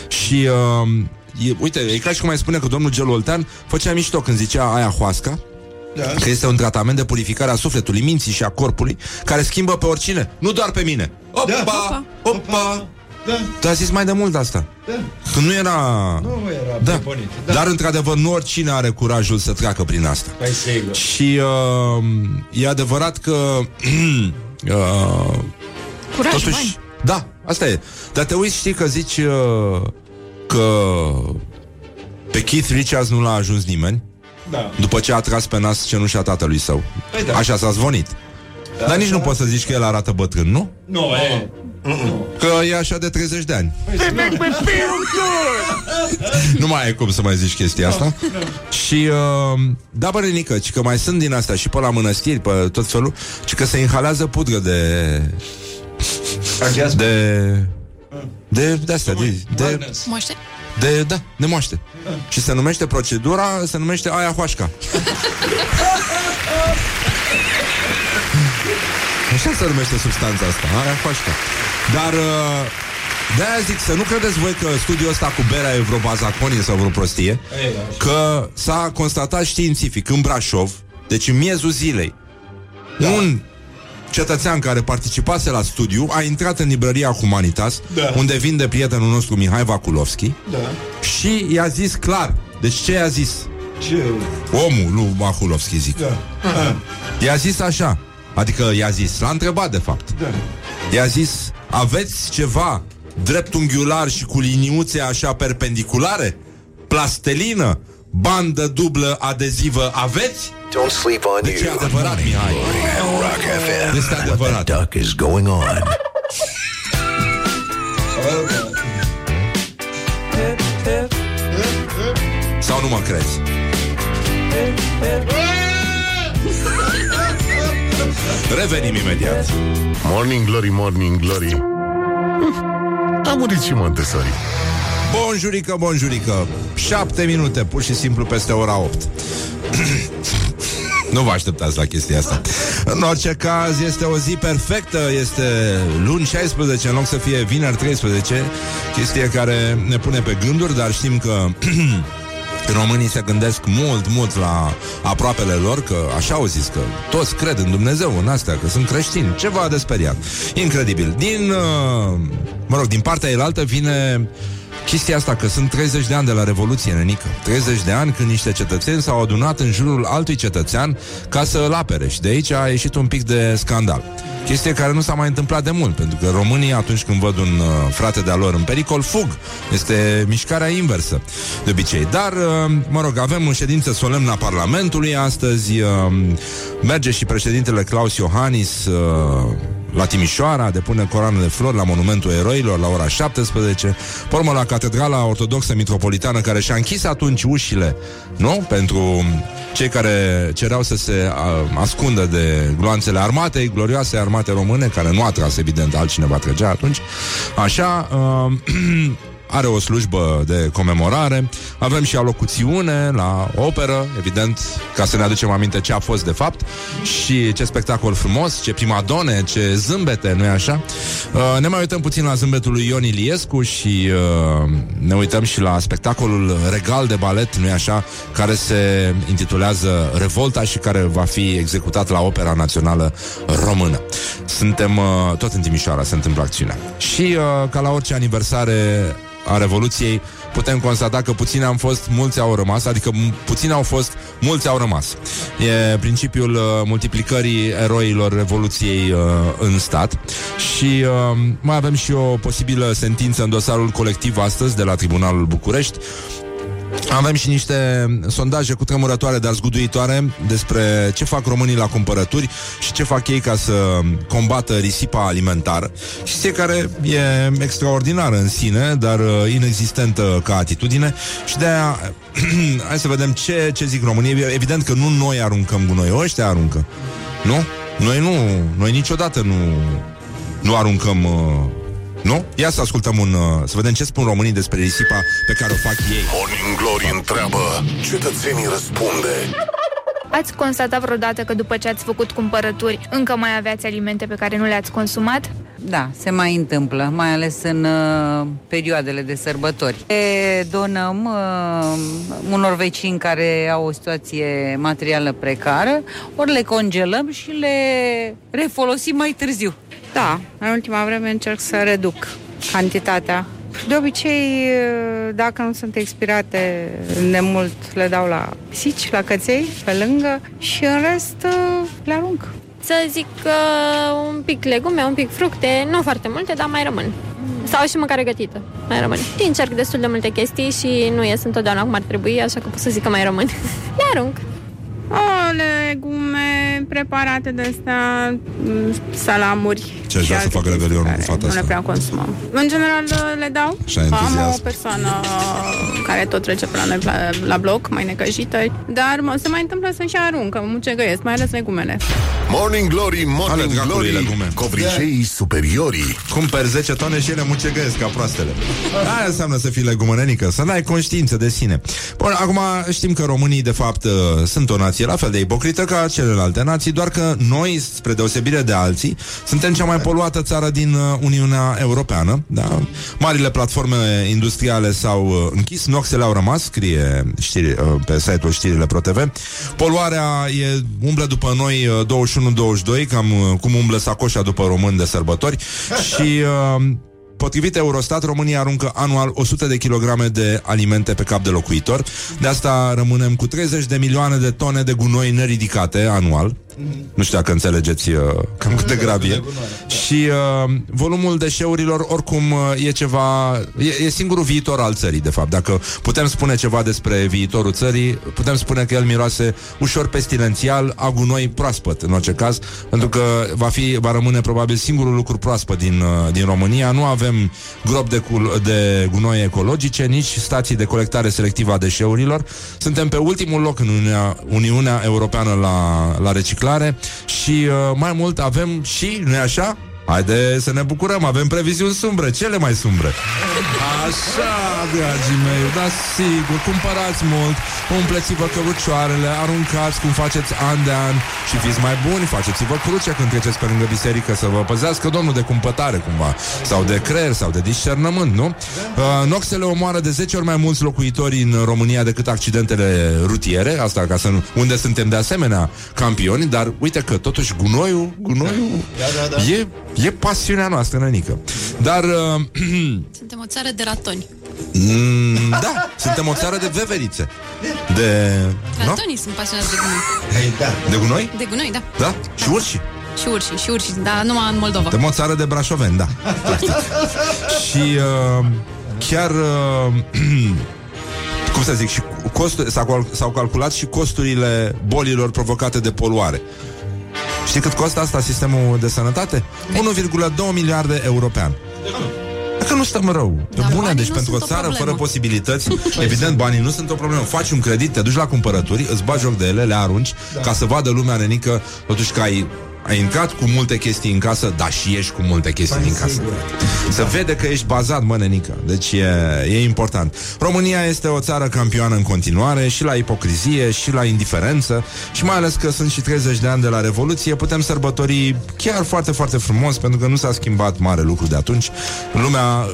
și uh, e, uite, e ca și cum ai spune că domnul Gel Oltean făcea mișto când zicea aia hoasca Da. Că este un tratament de purificare a sufletului, minții și a corpului Care schimbă pe oricine, nu doar pe mine Opa, Da. opa, opa Da. Tu ai zis mai de mult asta Da. Că nu era... Nu era da. preponit. Da. Dar într-adevăr nu oricine are curajul să treacă prin asta Păi sigur. Și uh, e adevărat că (clears throat) uh, Curaj, Totuși, bani. da, asta e. Dar te uiți, știi că zici uh, că pe Keith Richards nu l-a ajuns nimeni Da. după ce a tras pe nas cenușa tatălui său. Păi da. Așa s-a zvonit. Dar nici nu poți să zici că el arată bătrân, nu? Nu, e. Că e așa de 30 de ani. nu mai ai cum să mai zici chestia asta. Și, uh, da, bă, Renică, ci că mai sunt din astea și pe la mănăstiri, pe tot felul, ci că se inhalează pudră de... Orgasm. De... De, de astea, de, de, Madness. Moaște? de, da, de moaște. Și se numește procedura, se numește aia hoașca. Așa se numește substanța asta, aia hoașca. Dar uh, de-aia zic să nu credeți voi că studiul ăsta cu berea e vreo bazaconie sau vreo prostie, Ei, așa. că s-a constatat științific în Brașov, deci în miezul zilei, da. un cetățean care participase la studiu a intrat în librăria Humanitas, Da. unde vinde prietenul nostru Mihai Vakulovski, Da. și i-a zis clar. Deci ce i-a zis? Ce? Omul lui Vakulovski, zic. Da. Ah, I-a zis așa. Adică i-a zis, l-a întrebat de fapt. Da. I-a zis, aveți ceva dreptunghiular și cu liniuțe așa perpendiculare? Plastelină? Bandă dublă adezivă aveți? Don't sleep on Deci e you. adevărat, Mihai. Rock FM. Este What the adevărat. duck is going on? Sau nu mă crezi? Revenim imediat. Morning Glory, Morning Glory Hm, A murit și Montessori Bonjurică, bonjurică Șapte minute, pur și simplu peste ora 8 (clears throat) Nu vă așteptați la chestia asta. În orice caz, este o zi perfectă Este luni 16 În loc să fie vineri 13 Chestie care ne pune pe gânduri Dar știm că (clears throat) Românii se gândesc mult, mult la aproapele lor Că așa au zis că toți cred în Dumnezeu În astea, că sunt creștini. Ceva de speriat. Incredibil. Din, uh, mă rog, din partea elaltă vine Chestia asta că sunt 30 de ani de la Revoluție, nenică 30 de ani când niște cetățeni s-au adunat în jurul altui cetățean ca să îl apere și de aici a ieșit un pic de scandal. Chestie care nu s-a mai întâmplat de mult, pentru că românii atunci când văd un uh, frate de-a lor în pericol, fug. Este mișcarea inversă, de obicei. Dar, uh, mă rog, avem o ședință solemnă a Parlamentului astăzi, uh, merge și președintele Claus Iohannis uh, la Timișoara, depune coroană de flori la Monumentul Eroilor la ora 17, pe urmă la Catedrala Ortodoxă Mitropolitană, care și-a închis atunci ușile, nu? Pentru cei care cereau să se a, ascundă de gloanțele armatei, glorioase armate române, care nu a tras, evident, altcineva trăgea atunci. Așa, uh, (clears throat) are o slujbă de comemorare. Avem și alocuțiune la operă, evident, ca să ne aducem aminte ce a fost de fapt și ce spectacol frumos, ce primadone, ce zâmbete, nu-i așa? Uh, ne mai uităm puțin la zâmbetul lui Ion Iliescu și uh, ne uităm și la spectacolul regal de balet, nu-i așa? Care se intitulează Revolta și care va fi executat la Opera Națională Română. Suntem uh, tot în Timișoara, se întâmplă acțiunea. Și uh, ca la orice aniversare a Revoluției, putem constata că puțini am fost, mulți au rămas, adică m- puțini au fost, mulți au rămas. E principiul uh, multiplicării eroilor Revoluției uh, în stat și uh, mai avem și o posibilă sentință în dosarul colectiv astăzi de la Tribunalul București avem și niște sondaje cu tremurătoare, dar zguduitoare despre ce fac românii la cumpărături și ce fac ei ca să combată risipa alimentară. Chestie care e extraordinară în sine, dar uh, inexistentă ca atitudine și de aia (clears throat) hai să vedem ce, ce zic românii. Evident că nu noi aruncăm gunoi, ăștia aruncă. Nu? Noi nu, noi niciodată nu, nu aruncăm uh, nu? Ia să ascultăm un... Uh, să vedem ce spun românii despre risipa pe care o fac ei. Morning Glory întreabă, cetățenii răspunde. Ați constatat vreodată că după ce ați făcut cumpărături, încă mai aveați alimente pe care nu le-ați consumat? Da, se mai întâmplă, mai ales în uh, perioadele de sărbători. Le donăm uh, unor vecini care au o situație materială precară, ori le congelăm și le refolosim mai târziu. Da, în ultima vreme încerc să reduc cantitatea. De obicei, dacă nu sunt expirate de mult, le dau la pisici, la căței, pe lângă și în rest le arunc. Să zic că un pic legume, un pic fructe, nu foarte multe, dar mai rămân. Sau și mâncare gătită, mai rămân. Încerc destul de multe chestii și nu ies întotdeauna cum ar trebui, așa că pot să zic că mai rămân. (laughs) Le arunc. O, legume preparate de astea, m, salamuri. Ce aș vrea și să alte fac chestii revelionul care cu fata Nu le asta. prea consumăm. În general le dau. Așa Am entuziasm. o persoană care tot trece pe la noi la, la bloc, mai necăjită, dar mă, se mai întâmplă să și aruncă, mucegăiesc, mai ales legumele. Morning Glory, Ale Morning dracului Glory, legume. covriceii superiorii. Cumperi 10 tone și ele mucegăiesc ca proastele. Aia înseamnă să fii legumănenică, să n-ai conștiință de sine. Bun, acum știm că românii, de fapt, uh, sunt o nație la fel de ipocrită ca celelalte nații, doar că noi, spre deosebire de alții, suntem cea mai poluată țară din uh, Uniunea Europeană. Da? Marile platforme industriale s-au uh, închis, noxele au rămas, scrie știri, uh, pe site-ul știrile ProTV. Poluarea e, umblă după noi uh, 21-22, cam uh, cum umblă sacoșa după român de sărbători (laughs) și... Uh, Potrivit Eurostat, România aruncă anual 100 de kilograme de alimente pe cap de locuitor. De asta rămânem cu 30 de milioane de tone de gunoi neridicate anual. Nu știu dacă înțelegeți uh, cam cât de grav e. Și uh, volumul deșeurilor oricum uh, e ceva... E, e singurul viitor al țării, de fapt. Dacă putem spune ceva despre viitorul țării, putem spune că el miroase ușor pestilențial, a gunoi proaspăt, în orice caz, pentru că va, fi, va rămâne probabil singurul lucru proaspăt din, uh, din România. Nu avem grob de, cul, de gunoi ecologice, nici stații de colectare selectivă a deșeurilor. Suntem pe ultimul loc în Uniunea, Uniunea Europeană la, la reciclare și uh, mai mult avem și, nu așa? Haide să ne bucurăm, avem previziuni sumbre, cele mai sumbre. Așa, dragii mei, da sigur, cumpărați mult, umpleți-vă cărucioarele, aruncați cum faceți an de an și fiți mai buni, faceți-vă cruce când treceți pe lângă biserică să vă păzească domnul de cumpătare cumva, sau de creier, sau de discernământ, nu? Uh, noxele omoară de 10 ori mai mulți locuitori în România decât accidentele rutiere, asta ca să nu, unde suntem de asemenea campioni, dar uite că totuși gunoiul, gunoiul Da, da, da. e, e pasiunea noastră, nănică. Dar uh, (clears throat) Suntem o țară de ratoni. Mm, da, suntem o țară de veverițe. De... Nu? Ratonii sunt pasionați de gunoi. De gunoi? De gunoi, da. Da? Și urși? Și urși, și urși, dar numai în Moldova. Suntem o țară de brașoveni, da. Practic. (laughs) și uh, chiar... Uh, (clears throat) cum să zic, și costuri, s-au, cal- s-au calculat și costurile bolilor provocate de poluare. Știi cât costă asta sistemul de sănătate? 1,2 miliarde euro pe an. Dacă nu stăm rău. Pe Dar bune, banii deci nu pentru o sunt o țară problemă. fără posibilități, evident, banii nu sunt o problemă. Faci un credit, te duci la cumpărături, îți bagi joc de ele, le arunci, ca să vadă lumea nenică, totuși că ai ai intrat cu multe chestii în casă, dar și ești cu multe chestii din casă. Se vede că ești bazat, mă, nenică. Deci e, e important. România este o țară campioană în continuare și la ipocrizie și la indiferență și mai ales că sunt și 30 de ani de la Revoluție, putem sărbători chiar foarte, foarte frumos pentru că nu s-a schimbat mare lucru de atunci. Lumea,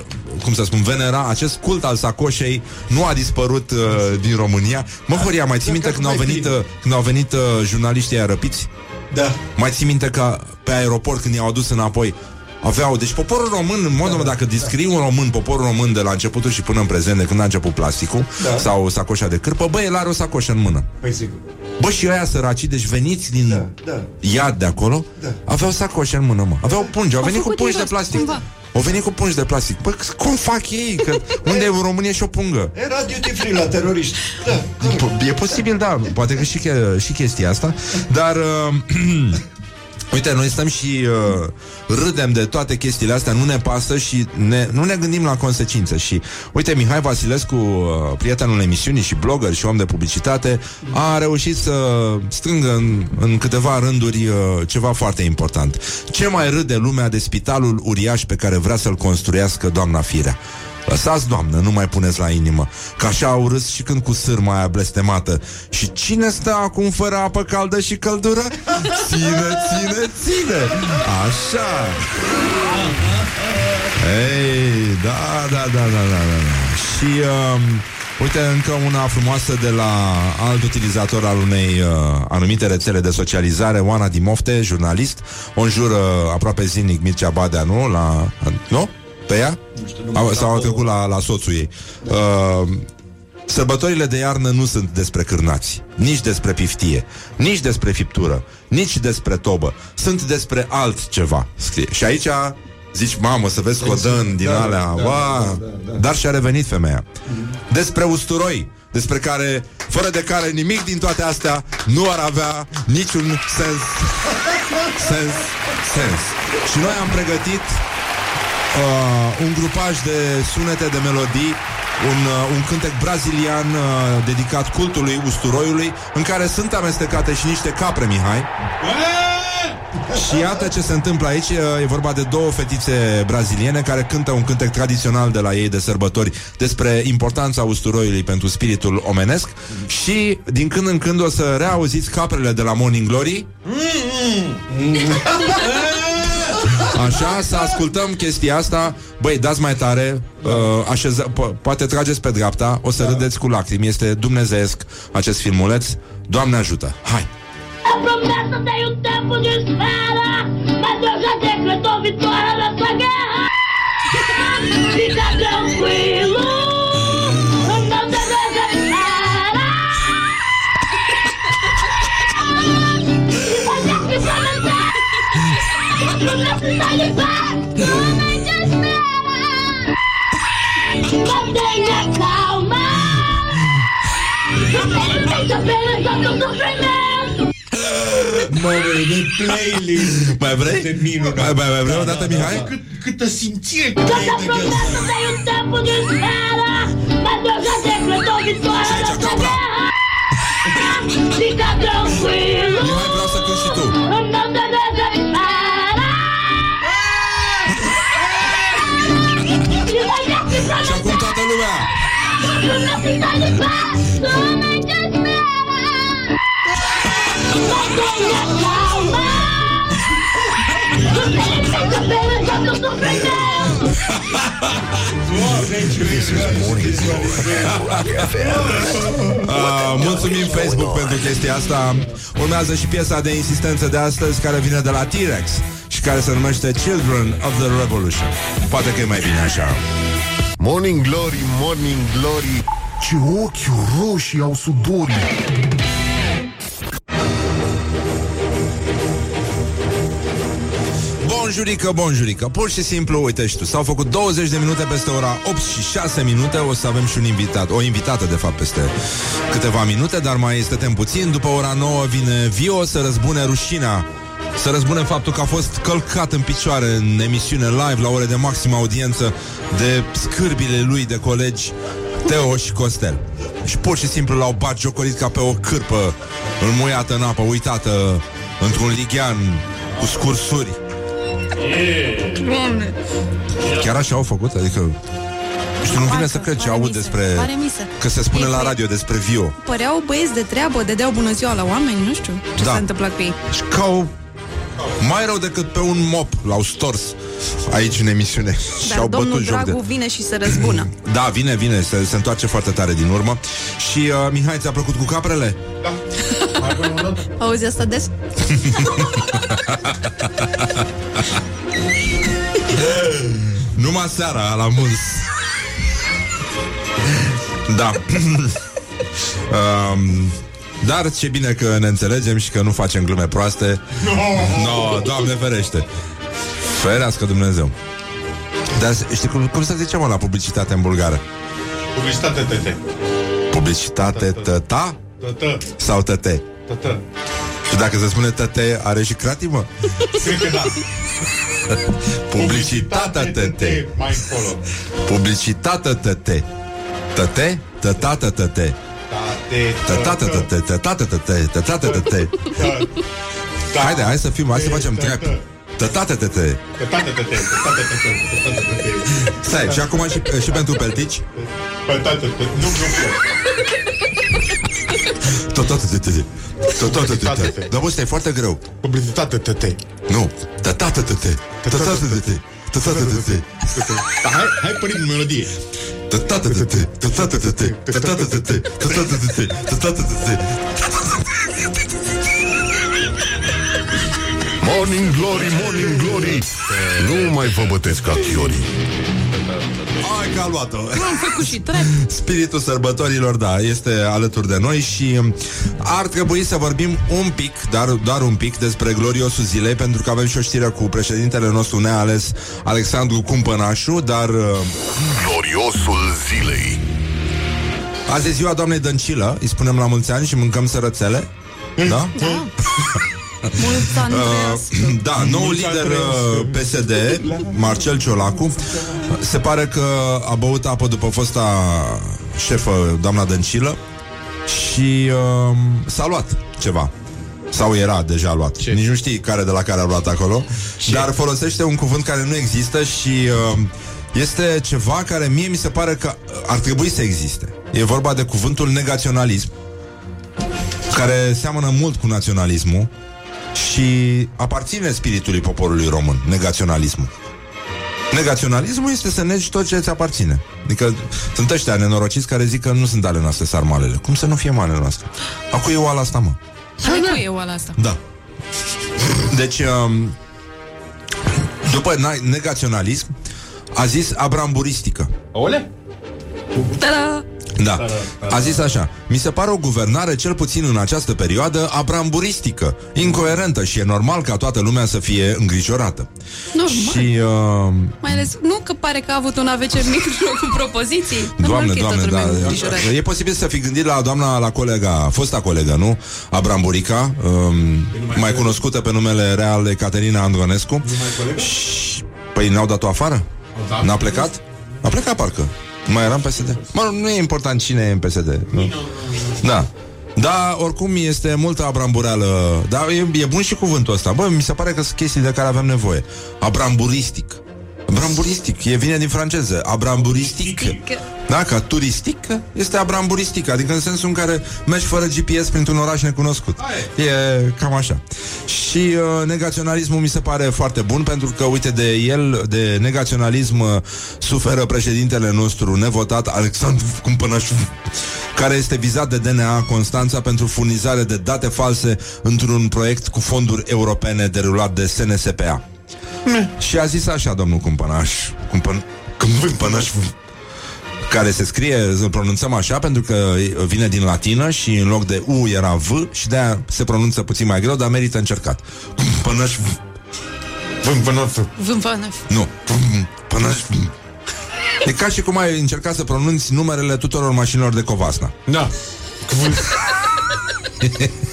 cum să spun, venera, acest cult al sacoșei nu a dispărut uh, din România. Mă, Horia, mai ții minte când au venit, uh, când au venit uh, jurnaliștii aia răpiți? Da. Mai ții minte că pe aeroport când i-au adus înapoi Aveau, deci poporul român, în mod normal, dacă descrii un român, poporul român de la începutul și până în prezent, de când a început plasticul Da. sau sacoșa de cârpă, bă, el are o sacoșă în mână. Păi sigur. Bă, și ăia săraci, deci veniți din Da, da. iad de acolo, Da. aveau sacoșe în mână, mă. Aveau pungi, au Au venit cu făcut pungi ei de rost, plastic. cumva. Au venit cu pungi de plastic. Bă, cum fac ei? Că unde e în România și o pungă? Era duty free la teroriști. Da. Po- E posibil, da, poate că și, che- și chestia asta, dar uh, (clears throat) uite, noi stăm și uh, râdem de toate chestiile astea, nu ne pasă și ne, nu ne gândim la consecințe și uite, Mihai Vasilescu, uh, prietenul emisiunii și blogger și om de publicitate, a reușit să strângă în, în câteva rânduri uh, ceva foarte important. Ce mai râde lumea de spitalul uriaș pe care vrea să-l construiască doamna Firea? Lăsați, doamnă, nu mai puneți la inimă Că așa au râs și când cu sârma aia blestemată Și cine stă acum fără apă caldă și căldură? Ține, ține, ține Așa Ei, da, da, da, da, da, da, da. Și um, Uite, încă una frumoasă de la alt utilizator al unei uh, anumite rețele de socializare, Oana Dimofte, jurnalist, o înjură aproape zilnic Mircea Badea, nu? La, nu? Pe ea? Au- Sau au trecut la, la soțul ei. Uh, Sărbătorile de iarnă nu sunt despre cârnați, nici despre piftie, nici despre fiptură, nici despre tobă. Sunt despre altceva, scrie. Și aici zici, mamă, să vezi codăn din Da, alea, da, wa, da, da, da. dar și-a revenit femeia. Despre usturoi, despre care, fără de care nimic din toate astea nu ar avea niciun sens. (laughs) Sens, sens. Și noi am pregătit uh, un grupaj de sunete, de melodii, un, uh, un cântec brazilian uh, dedicat cultului usturoiului, în care sunt amestecate și niște capre, Mihai. Și iată ce se întâmplă aici. E vorba de două fetițe braziliene Care cântă un cântec tradițional de la ei de sărbători Despre importanța usturoiului pentru spiritul omenesc. Și din când în când o să reauziți caprele de la Morning Glory (laughs) Așa, să ascultăm chestia asta. Băi, dați mai tare uh, așeza, po- Poate trageți pe dreapta O să râdeți cu lacrimi. Este dumnezeesc acest filmuleț. Doamne ajută, hai! A promessa tem o tempo de espera, mas Deus já decretou vitória nessa guerra. Fica tranquilo, Mantenha calma, não tem apenas o sofrimento. Mă, de playlist Mai vrei? De minunat. Mai, mai, mai vrei o dată, Mihai? Cât, câtă simțire că Toda promessa tem o tempo de espera, mas Deus já decretou vitória nessa guerra. Fica tranquilo, Mantenha calma, não tem apenas o sofrimento. uh, Mulțumim Facebook pentru chestia asta Urmează și piesa de insistență de astăzi Care vine de la T-Rex Și care se numește Children of the Revolution Poate că e mai bine așa Morning Glory, Morning Glory. Ce ochi roșii au sudorii. Bonjurică, bonjurică. Pur și simplu, uite și tu S-au făcut 20 de minute peste ora 8 și 6 minute. O să avem și un invitat O invitată, de fapt, peste câteva minute Dar mai este timp puțin. După ora 9 vine Vio să răzbune rușinea să răzbune faptul că a fost călcat în picioare în emisiune live la ore de maximă audiență de scârbile lui de colegi Teo și Costel. Și pur și simplu l-au bat jocorit ca pe o cârpă înmuiată în apă, uitată într-un lighean cu scursuri. Doamne. Chiar așa au făcut? Adică... Nu știu, nu vine să cred ce aud despre... Pare misă. Că se spune Ei, la păi- radio despre Vio. Păreau băieți de treabă, dădeau bună ziua la oameni, nu știu ce Da. s-a întâmplat cu ei. Și ca o... Mai rău decât pe un mop L-au stors aici în emisiune (laughs) Și Dar au domnul bătut joc Dragu de... vine și se răzbună. (clears throat) Da, vine, vine, se, se întoarce foarte tare din urmă Și uh, Mihai, ți-a plăcut cu caprele? (laughs) Auzi asta des? (laughs) Numai seara la mus Da um, Dar ce bine că ne înțelegem Și că nu facem glume proaste No! no, Doamne ferește Ferească Dumnezeu Dar știi cum, cum se zice mă la publicitate în bulgară? Publicitate tete. Publicitate tăta Tătă. sau tăte? Tătă. Și dacă se spune tăte, are și cratimă? Cred că da. (laughs) Publicitatea tăte Mai încolo. Publicitatea tăte Tăte? Tătată tăte Haide, hai să fim, hai să facem trap Tătată tăte Tătate tete. Tătate tete. Tătate tete. Stai, și acum și, și pentru peltici? Tătate tete. Nu, nu Tătată tăte Tătată tăte Da, bă, stai, e foarte greu. Publicitate tete. Nu, tătată tăte Tătată tăte Tătată tăte Dar hai, hai părim melodie. Tătată tăte Tătată tăte Tătată tăte Tătată tăte Tătată tăte Morning Glory, Morning Glory. Nu mai vă bătesc ca chiorii Hai că a luat-o Am făcut și trep. (laughs) Spiritul sărbătorilor, da, este alături de noi și um, ar trebui să vorbim un pic, dar doar un pic, despre gloriosul zilei, pentru că avem și o știre cu președintele nostru neales, Alexandru Cumpănașu, dar uh, Gloriosul zilei azi e ziua doamnei Dăncilă, îi spunem la mulți ani și mâncăm sărățele. Da? Da. (laughs) Mulți ani Uh, da, nou Mulți lider ani uh, PSD, Marcel Ciolacu, se pare că a băut apă după fosta șefă, doamna Dăncilă, și uh, s-a luat ceva. Sau era deja luat. Ce? Nici nu știi care de la care a luat acolo. Ce? Dar folosește un cuvânt care nu există și uh, este ceva care mie mi se pare că ar trebui să existe. E vorba de cuvântul negaționalism care seamănă mult cu naționalismul și aparține spiritului poporului român, negaționalismul. Negaționalismul este să negi tot ce îți aparține. Adică sunt ăștia nenorociți care zic că nu sunt ale noastre sarmalele. Cum să nu fie ale noastre? Acu e oala asta, mă. Hai cu eu ala asta. Da. Deci, um, după na- negaționalism, a zis abramburistică. Ole? Ta-da! Da. A zis așa Mi se pare o guvernare, cel puțin în această perioadă Abramburistică, incoerentă Și e normal ca toată lumea să fie îngrijorată Normal. Și uh, Mai ales, nu că pare că a avut un AVC mic cu propoziții. Normal Doamne, că e doamne, toată da, lumea îngrijorată. E posibil să fi gândit la doamna, la colega Fosta colegă, nu? Abramburica um, Mai cunoscută pe numele real Ecaterina Andronescu Și, Păi n-au dat-o afară? N-a plecat? A plecat parcă Mai era în PSD Mă, nu e important cine e în PSD nu? Da. Da, oricum este multă abrambureală Dar e, e bun și cuvântul ăsta. Bă, mi se pare că sunt chestii de care avem nevoie. Abramburistic Abramburistic, e vine din franceză. Abramburistic Da, ca turistic Este abramburistic, adică în sensul în care Mergi fără GPS printr-un oraș necunoscut. E cam așa. Și uh, negaționalismul mi se pare foarte bun Pentru că, uite, de el De negaționalism uh, suferă președintele nostru Nevotat, Alexandru Cumpănășu care este vizat de DNA Constanța pentru furnizare de date false într-un proiect cu fonduri europene derulat de SNSPA. Și a zis așa, domnul Cumpănaș, Cumpăn... Cumpănaș, care se scrie, îl pronunțăm așa pentru că vine din latină și în loc de U era V și de-aia se pronunță puțin mai greu, dar merită încercat. Cumpănaș, Cumpănaș, Vâmpană. nu, Cumpănaș, E ca și cum ai încercat să pronunți numerele tuturor mașinilor de Covasna. Da. (laughs)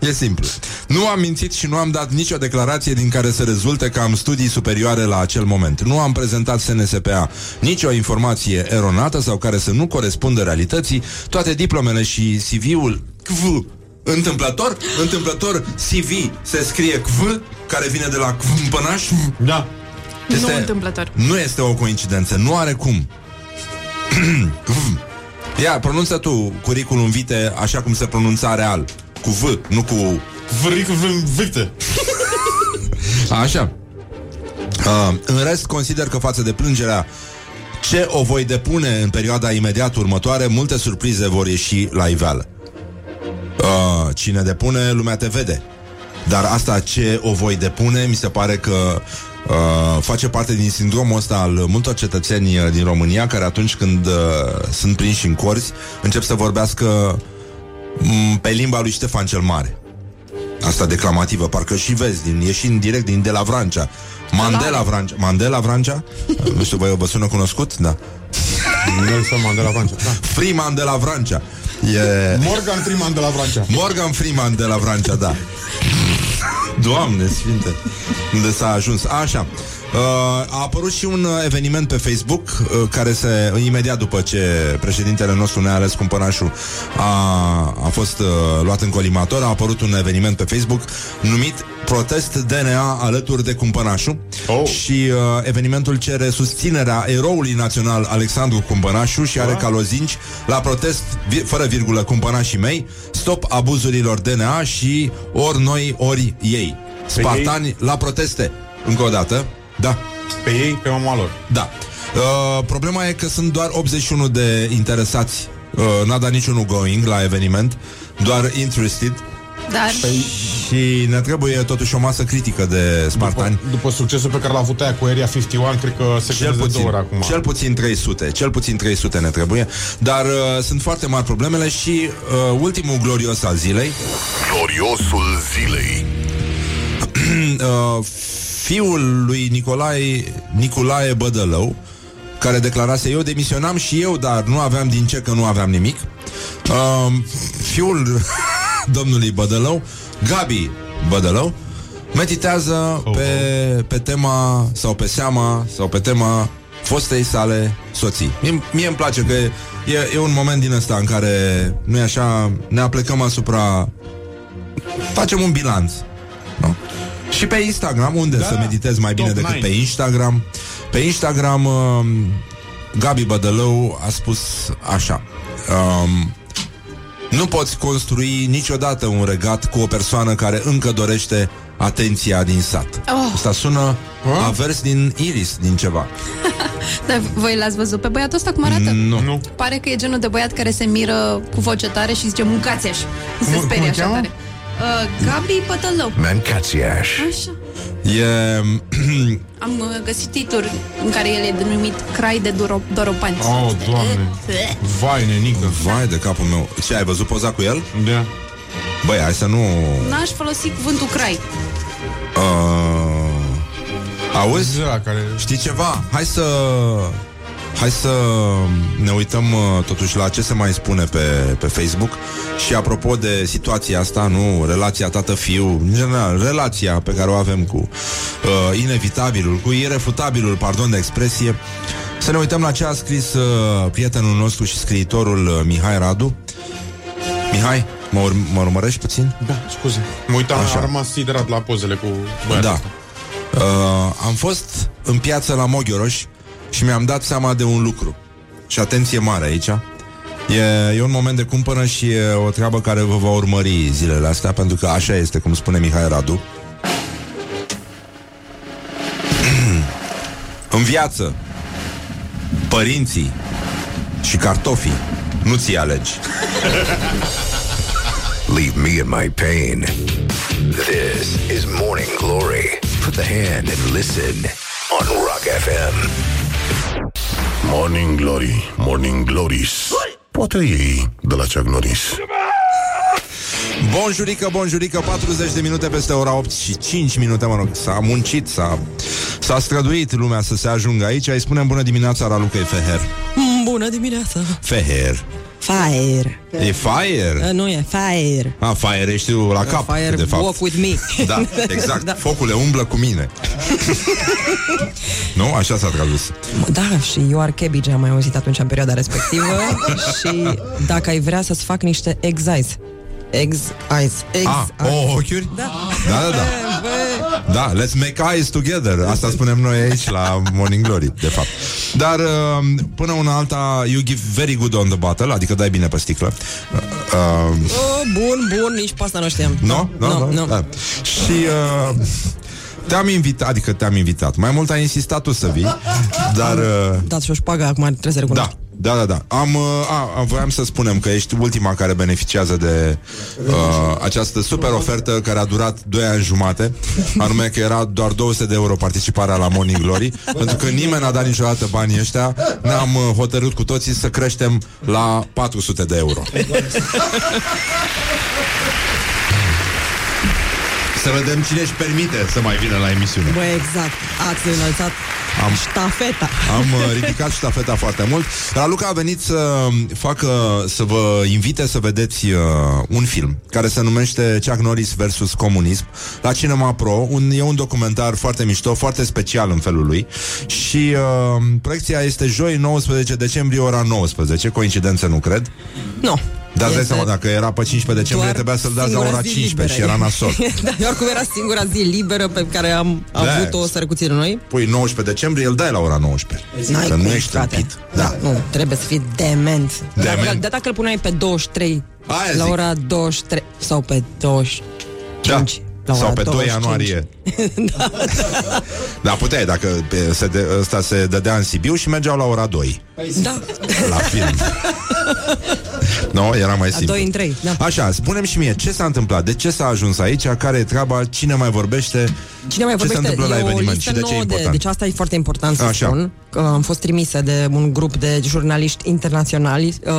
E simplu. Nu am mințit și nu am dat nicio declarație din care să rezulte că am studii superioare la acel moment. Nu am prezentat SNSPA nicio informație eronată sau care să nu corespundă realității. Toate diplomele și CV-ul CV Întâmplător, întâmplător CV se scrie CV, care vine de la Cumpănaș. Da. Nu întâmplător. Nu este o coincidență, nu are cum. (clears throat) Ia, pronunță tu curriculum vitae așa cum se pronunța real. Cu V, nu cu... Curriculum vitae. Așa. Uh, în rest, consider că față de plângerea ce o voi depune în perioada imediat următoare, multe surprize vor ieși la iveală. Uh, cine depune, lumea te vede. Dar asta ce o voi depune, mi se pare că uh, face parte din sindromul ăsta al multor cetățeni uh, din România care atunci când uh, sunt prinși în corzi încep să vorbească m, pe limba lui Ștefan cel Mare. Asta declamativă, parcă și vezi, din, ieșind direct din De la Vrancea. Mandela Vrancea. Mandela Vrancea? nu știu, vă, vă sună cunoscut? Da. Nelson Mandela Vrancea, da. Freeman de la Vrancea. E... Morgan Freeman de la Vrancea. Morgan Freeman de la Vrancea, da. Doamne sfinte, unde s-a ajuns. Așa. Uh, a apărut și un uh, eveniment pe Facebook uh, care se, imediat după ce președintele nostru ne-a ales cumpănașul a, a fost uh, luat în colimator, a apărut un eveniment pe Facebook numit Protest DNA alături de cumpănașul oh. și uh, evenimentul cere susținerea eroului național Alexandru Cumpănașu și are Ah. ca lozinci la protest, vi- fără virgulă, cumpănașii mei, stop abuzurilor DNA și ori noi, ori ei. Spartani la proteste. Încă o dată. Da. Pe ei, pe mama lor. Da. Uh, problema e că sunt doar 81 de interesați. Uh, n-a dat niciunul going la eveniment, doar interested. Dar Și ne trebuie totuși o masă critică de spartani. După, după succesul pe care l-a avut aia cu Area 51, cred că se Cel cel puțin, două ori acum. cel puțin 300 Cel puțin 300 ne trebuie Dar uh, sunt foarte mari problemele Și uh, ultimul glorios al zilei Gloriosul zilei. (clears throat) uh, Fiul lui Nicolae Nicolae Bădălău Care declarase Eu demisionam și eu, dar nu aveam din ce Că nu aveam nimic uh, Fiul (laughs) domnului Bădălău Gabi Bădălău meditează pe, pe tema sau pe seama sau pe tema fostei sale soții. Mie, mie îmi place că e, e un moment din ăsta în care nu e așa, ne aplecăm asupra facem un bilanț. Nu? Și pe Instagram, unde Da, să meditez mai bine top decât nine. pe Instagram? Pe Instagram um, Gabi Bădălău a spus așa um, Nu poți construi niciodată un regat cu o persoană care încă dorește atenția din sat. Oh. Asta sună avers din iris, din ceva. (laughs) Dar voi l-ați văzut pe băiatul ăsta cum arată? Nu. nu. Pare că e genul de băiat care se miră cu voce tare și zice mâncați și se Cum- sperie cum îl așa cheamă? tare. Uh, Gabi Pătălău. Mancațiaș. Așa. E... (clears throat) Am uh, găsit titluri în care el e denumit Crai de doro- Doropanți. Oh, doamne. Vai, nenică. Vai de capul meu. Ce, ai văzut poza cu el? Da. Băi, hai să nu... N-aș folosi cuvântul crai. Uh, auzi? Da, care... Știi ceva? Hai să... Hai să ne uităm uh, totuși la ce se mai spune pe, pe Facebook și apropo de situația asta, nu, relația tată-fiu, în general, relația pe care o avem cu uh, inevitabilul, cu irefutabilul, pardon de expresie, să ne uităm la ce a scris uh, prietenul nostru și scriitorul uh, Mihai Radu. Mihai, mă, ur- mă urmărești puțin? Da, scuze. Mă uitam, Așa. am rămas siderat la pozele cu băiatul Da. ăsta. Uh, am fost în piață la Moghioroș și mi-am dat seama de un lucru. Și atenție mare aici. E, e un moment de cumpără și e o treabă care vă va urmări zilele astea, pentru că așa este, cum spune Mihai Radu. (clears throat) în viață, părinții și cartofii nu ți alegi. (laughs) Leave me in my pain. This is Morning Glory. Put the hand and listen on Rock FM. Morning Glory, Morning Glories. Poate ei de la Chuck Norris. Bonjurică, bonjurică, 40 de minute peste ora 8 și 5 minute, mă rog, s-a muncit, s-a, s-a străduit lumea să se ajungă aici. Îi spunem bună dimineața Ralucăi Feher. Bună dimineața! Feher. Fire! E fire? Uh, Nu e fire! A, fire ești tu la cap, Fire de fapt. walk with me! (laughs) Da, exact. da. Focule umblă cu mine. (laughs) nu? Așa s-a tradus. Da, și You Are Cabbage am mai auzit atunci în perioada respectivă (laughs) și dacă ai vrea să-ți fac niște exercise Eggs, eyes. Eggs, Ah, eyes. o, ochiuri? Da. Da, da, da. (laughs) Da, let's make eyes together. Asta spunem noi aici la Morning Glory, de fapt. Dar uh, până una alta, you give very good on the bottle, adică dai bine pe sticlă. Uh, uh, Oh, bun, bun, nici pe asta nu știam. nu? Nu? Nu, nu. Da. Și uh, te-am invitat, adică te-am invitat. Mai mult ai insistat tu să vii, dar... Uh, Dați și o șpagă acum, trebuie să recunosc. da, da, da, da. Am, uh, a, a, voiam să spunem că ești ultima care beneficiază de uh, această super ofertă care a durat 2 ani jumate, anume că era doar 200 de euro participarea la Morning Glory, pentru că nimeni n-a dat niciodată banii ăștia, ne-am uh, hotărât cu toții să creștem la 400 de euro. (laughs) Să vedem cine își permite să mai vină la emisiune. Bă, exact. Ați înălțat Am- ștafeta. Am uh, (laughs) ridicat ștafeta foarte mult. Raluca a venit să facă, să vă invite să vedeți uh, un film care se numește Chuck Norris versus comunism la Cinema Pro. Un, e un documentar foarte mișto, foarte special în felul lui și uh, proiecția este joi 19 decembrie ora 19. Coincidență nu cred. Nu. Dar îți dai Este seama, dacă era pe 15 decembrie, doar trebuia să-l dați la singura ora zi 15 și liberă. era nasol. (laughs) da, oricum era singura zi liberă pe care am Da. avut-o să recuțin noi. Păi 19 decembrie îl dai la ora 19. N-ai Că cum, nu ești frate. tâmpit. Da. Nu, trebuie să fii dement. Dement. Dacă, de dacă îl puneai pe 23 Aia la zic. ora 23 sau pe 25 la ora Sau pe 2 25. ianuarie. da. puteai, dacă pe, se de, ăsta se dădea în Sibiu și mergeau la ora 2 Da. la film. no, era mai La simplu. 2 în 3, da. Așa, spunem și mie, ce s-a întâmplat? De ce s-a ajuns aici? Care e treaba? Cine mai vorbește? Cine mai ce se vorbește? întâmplă la e o eveniment listă și de ce e nouă de, important? deci asta e foarte important să Așa. spun. Că am fost trimisă de un grup de jurnaliști internaționali. Uh,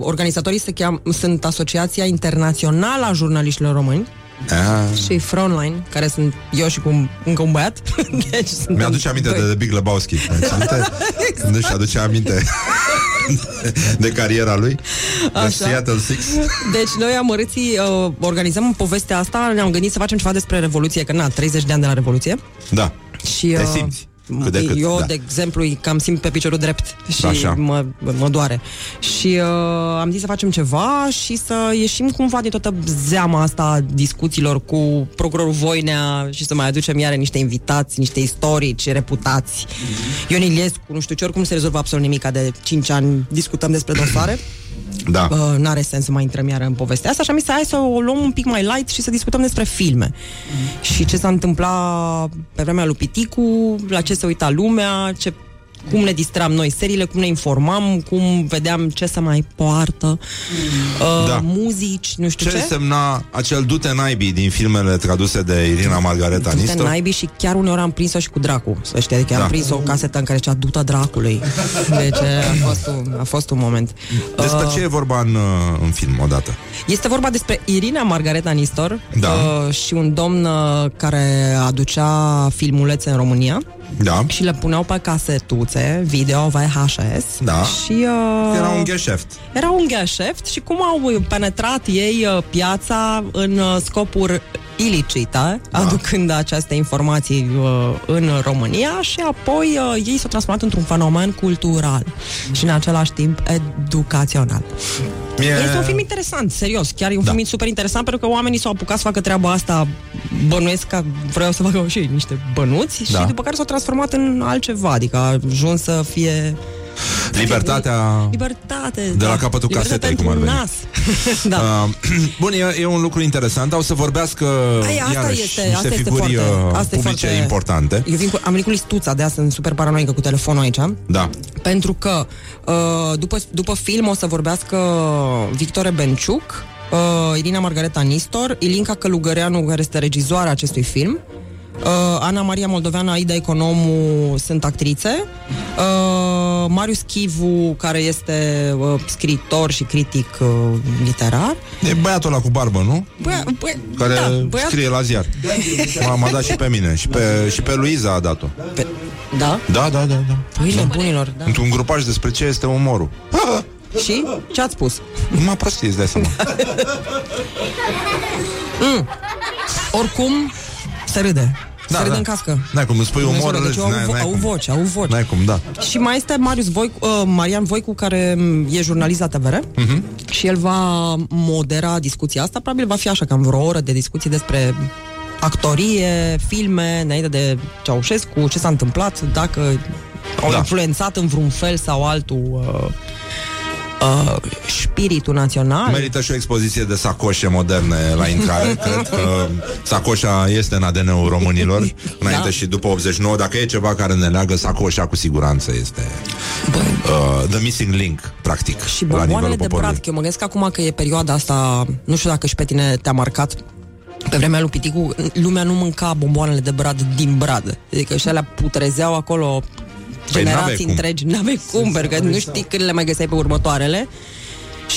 organizatorii se cheam, sunt Asociația Internațională a Jurnaliștilor Români Ah. și Frontline, care sunt eu și cu un, încă un băiat. (laughs) deci suntem Mi-aduce aminte doi. de The Big Lebowski. (laughs) Mai ții minte? Nu și aduce aminte de, de cariera lui. De Așa. Seattle Six. Deci noi amărâții uh, organizăm povestea asta, ne-am gândit să facem ceva despre Revoluție, că na, 30 de ani de la Revoluție. Da. Și, Te uh, simți. Cât de cât, eu, da. de exemplu, îi cam simt pe piciorul drept și Așa. mă, mă doare. Și uh, am zis să facem ceva și să ieșim cumva din toată zeama asta a discuțiilor cu procurorul Voinea și să mai aducem iară niște invitați, niște istorici reputați. Ion Iliescu, nu știu ce, oricum se rezolvă absolut nimic, de 5 ani discutăm despre dosare. Da. Uh, n-are sens să mai intrăm iară în povestea asta și am zis hai să o luăm un pic mai light și să discutăm despre filme. Și ce s-a întâmplat pe vremea lui Piticu, la ce se uita lumea, ce cum ne distram noi seriile, cum ne informam, cum vedeam ce să mai poartă, uh, Da. muzici, nu știu Ce ce. însemna acel dute naibii din filmele traduse de Irina Margareta Du-te Nistor? naibii și chiar uneori am prins-o și cu dracu. Să știi, adică Da. am prins o casetă în care zicea du dracului. Deci a fost un, a fost un moment. Despre Uh, ce e vorba în, uh, în film odată? Este vorba despre Irina Margareta Nistor Da. uh, și un domn uh, care aducea filmulețe în România Da. și le puneau pe casetuțe, video, VHS. Da. Și, uh, Era un gheșeft. era un gheșeft și cum au penetrat ei uh, piața în uh, scopuri ilicite, da. aducând aceste informații uh, în România și apoi uh, ei s-au transformat într-un fenomen cultural și în același timp educațional. Mie... Este un film interesant, serios. Chiar e un da. film super interesant pentru că oamenii s-au apucat să facă treaba asta bănuiesc că vreau să facă și ei niște bănuți Da. și după care s-au transformat în altceva, adică a ajuns să fie Libertatea... libertate. De da. la capătul Libertate casetei, cum pentru ar veni. nas. (laughs) da. Uh, bun, e, e un lucru interesant. Au să vorbească Ai, asta iarăși este, niște asta este figuri foarte, uh, asta e publice foarte... importante. Eu vin cu, am venit cu listuța, de asta sunt super paranoică cu telefonul aici. Da. Pentru că uh, după, după film o să vorbească Victor Benciuc, uh, Irina Margareta Nistor, Ilinca Călugăreanu, care este regizoarea acestui film, uh, Ana Maria Moldoveanu, Aida Economu sunt actrițe, uh, Marius Chivu, care este uh, scriitor și critic uh, literar. E băiatul ăla cu barbă, nu? Băia, băia, Care da, băiat, scrie la ziar. M-a, m-a dat și pe mine. Și pe, și pe Luiza a dat-o. Da? Da, da, da. da. Pâine bunilor, da. Într-un grupaj despre ce este umorul. (laughs) Și? Ce ați spus? M-a prostit, îți dai seama. Mm. Oricum, se râde. Da, se râde da. în cască. N-ai cum, îmi spui Nu se umor, râde, râzi, deci au, n-ai- vo- n-ai au cum. voce, au voce. N-ai cum, da. Și mai este Marius Voicu, uh, Marian Voicu, care m, e jurnalist la TVR Mhm. și el va modera discuția asta. Probabil va fi așa, cam vreo oră de discuții despre actorie, filme, înainte de Ceaușescu, ce s-a întâmplat, dacă au Da. influențat în vreun fel sau altul uh, uh, spiritul național. Merită și o expoziție de sacoșe moderne la intrare. (laughs) Cred că sacoșa este în ADN-ul românilor, (laughs) înainte Da. și după 89. Dacă e ceva care ne leagă, sacoșa cu siguranță este uh, the missing link, practic, Și la bomboanele nivelul de poporului. brad, că eu mă gândesc acum că e perioada asta, nu știu dacă și pe tine te-a marcat, pe vremea lui Piticu, lumea nu mânca bomboanele de brad din brad. Adică și alea putrezeau acolo Păi n-aveai generații cum. întregi, n-aveai cum, pentru că nu știi când le mai găseai pe următoarele.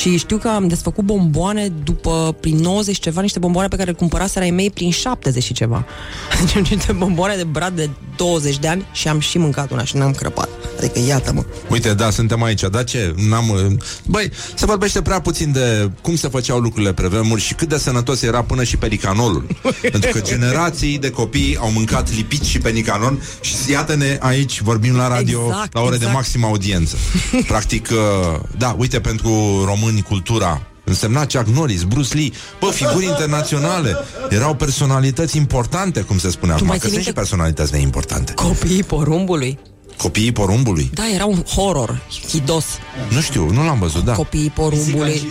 Și știu că am desfăcut bomboane după prin 90 ceva, niște bomboane pe care le cumpăraseră ai mei prin 70 și ceva. (laughs) Deci niște bomboane de brad de 20 de ani și am și mâncat una și n-am crăpat. Adică iată-mă. Uite, da, suntem aici, dar ce? N-am... uh, Băi, se vorbește prea puțin de cum se făceau lucrurile pe vremuri și cât de sănătos era până și pelicanolul. (laughs) Pentru că generații de copii au mâncat lipici și pelicanon și iată-ne aici, vorbim la radio Exact, la ore de exact. maximă audiență. (laughs) Practic, uh, da, uite, pentru români cultura însemna Chuck Norris, Bruce Lee, bă, figuri internaționale. Erau personalități importante, cum se spune acum, mai că ții sunt și minte- personalități neimportante. Copiii porumbului. Copiii porumbului. Da, era un horror hidos. Nu știu, nu l-am văzut, da. Copiii porumbului.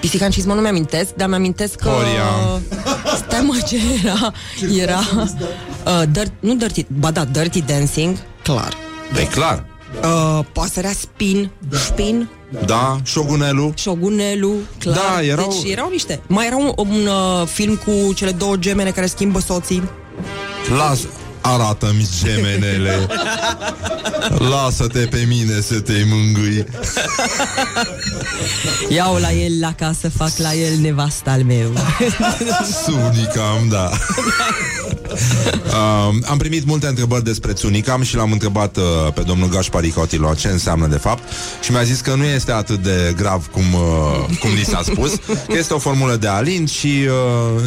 Pisica în cizmă nu mi-amintesc, dar mi-amintesc că... Horia. Stai mă, ce era? Era... Uh, dirt, nu Dirty... Ba da, Dirty Dancing, clar. E clar. Uh, pasărea Spin, Spin, Da, șogunelul. Șogunelu, clar. Da, erau- Deci erau niște. Mai era un, un uh, film cu cele două gemene care schimbă soții. Las, arată-mi gemenele. Lasă-te pe mine să te mângâi. Iau la el la casă, fac la el nevasta al meu. Sunicam, da. uh, am primit multe întrebări despre Tsunicam și l-am întrebat uh, pe domnul Gașpari Cotilo ce înseamnă de fapt și mi-a zis că nu este atât de grav cum, uh, cum ni s-a spus, că este o formulă de alint și uh,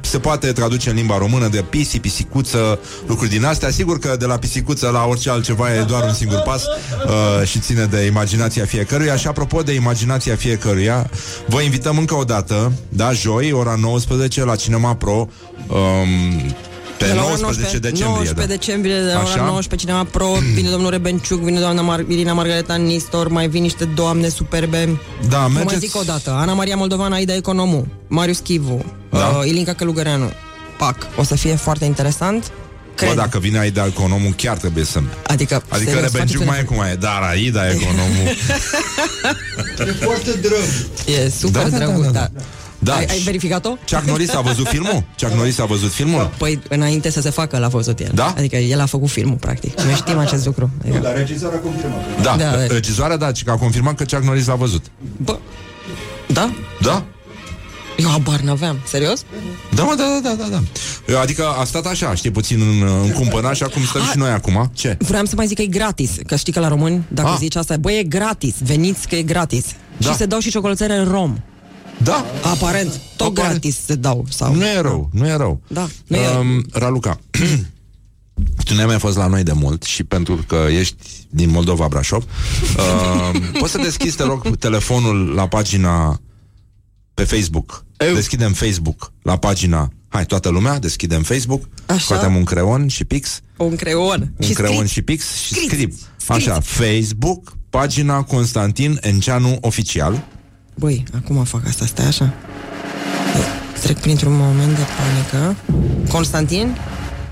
se poate traduce în limba română de pisi, pisicuță, lucruri din astea. Sigur că de la pisicuță la orice altceva e doar un singur pas uh, și ține de imaginația fiecăruia. Și apropo de imaginația fiecăruia, vă invităm încă o dată, da, joi, ora 19 la Cinema Pro, um, pe De la ora 19 decembrie. 19 da. decembrie, de la Așa? ora 19 Cinema Pro, vine domnul Rebenciuc, vine doamna Mar- Irina Margareta Nistor, mai vin niște doamne superbe. Da, Vă mai mergeți- zic o dată, Ana Maria Moldovan, Aida Economu, Marius Chivu, Da. uh, Ilinca Călugăreanu. Pac, o să fie foarte interesant. Cred. Bă, dacă vine Aida Economul, chiar trebuie să... Adică, Adică serios, Rebenciuc faceți-o mai e cum mai e, dar Aida Economul... E foarte drăg. E super Da, da, da, drăguț, da, da. da. Da, Ai, ai și- verificat-o? Chuck Norris a văzut filmul? Chuck Norris a văzut filmul? Păi, înainte să se facă, l-a văzut el. Da? Adică el a făcut filmul, practic. Noi știm acest lucru. Adică... Dar regizarea confirmă. Da, Da, da. regizoarea, da, ci că a confirmat că Chuck Norris l-a văzut. Bă, da? Da? Eu habar n-aveam. Serios? Da, mă, da, da, da, da, da. Adică a stat așa, știi, puțin în, în cumpăna, așa cum stăm și noi acum. Ce? Vreau să mai zic că e gratis, că știi că la români, dacă Ah. zici asta, băi, e gratis, veniți că e gratis. Da. Și se dau și ciocolățele în rom. Da. Aparent, tot Aparent. gratis se dau. Sau... Nu e rău, nu e rău. Da, nu e rău. um, Raluca, (clears throat) tu n-ai mai fost la noi de mult și pentru că ești din Moldova, Brașov, (laughs) uh, poți să deschizi, te rog, telefonul la pagina pe Facebook. Deschidem Facebook la pagina Hai, toată lumea, deschidem Facebook Așa. Scoatem un creon și pix Un creon. Un și creon scris. și pix și Scriți. scrip Scriți. Așa, Facebook Pagina Constantin Enceanu Oficial Băi, acum fac asta, stai așa. Trec printr-un moment de panică. Constantin?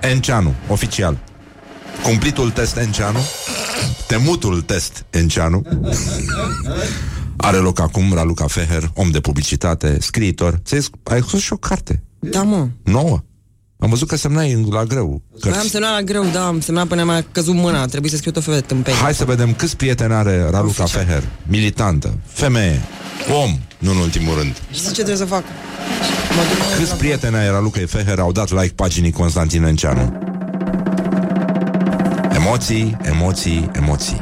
Enceanu, oficial Cumplitul test Enceanu Temutul test Enceanu Are loc acum Raluca Feher Om de publicitate, scriitor Ți-ai sc- Ai scos și o carte Da, mă. nouă Am văzut că semnai la greu Băi, am semnat la greu, da, am semnat până mi-a căzut mâna. Trebuie să scriu tot felul de tâmpeni. Hai să vedem câți prieteni are Raluca Feher Militantă, femeie, om Nu în ultimul rând Și ce trebuie să fac? Mă duc Câți prieteni ai Raluca Feher au dat like paginii Constantin Enceanu? Emoții, emoții, emoții.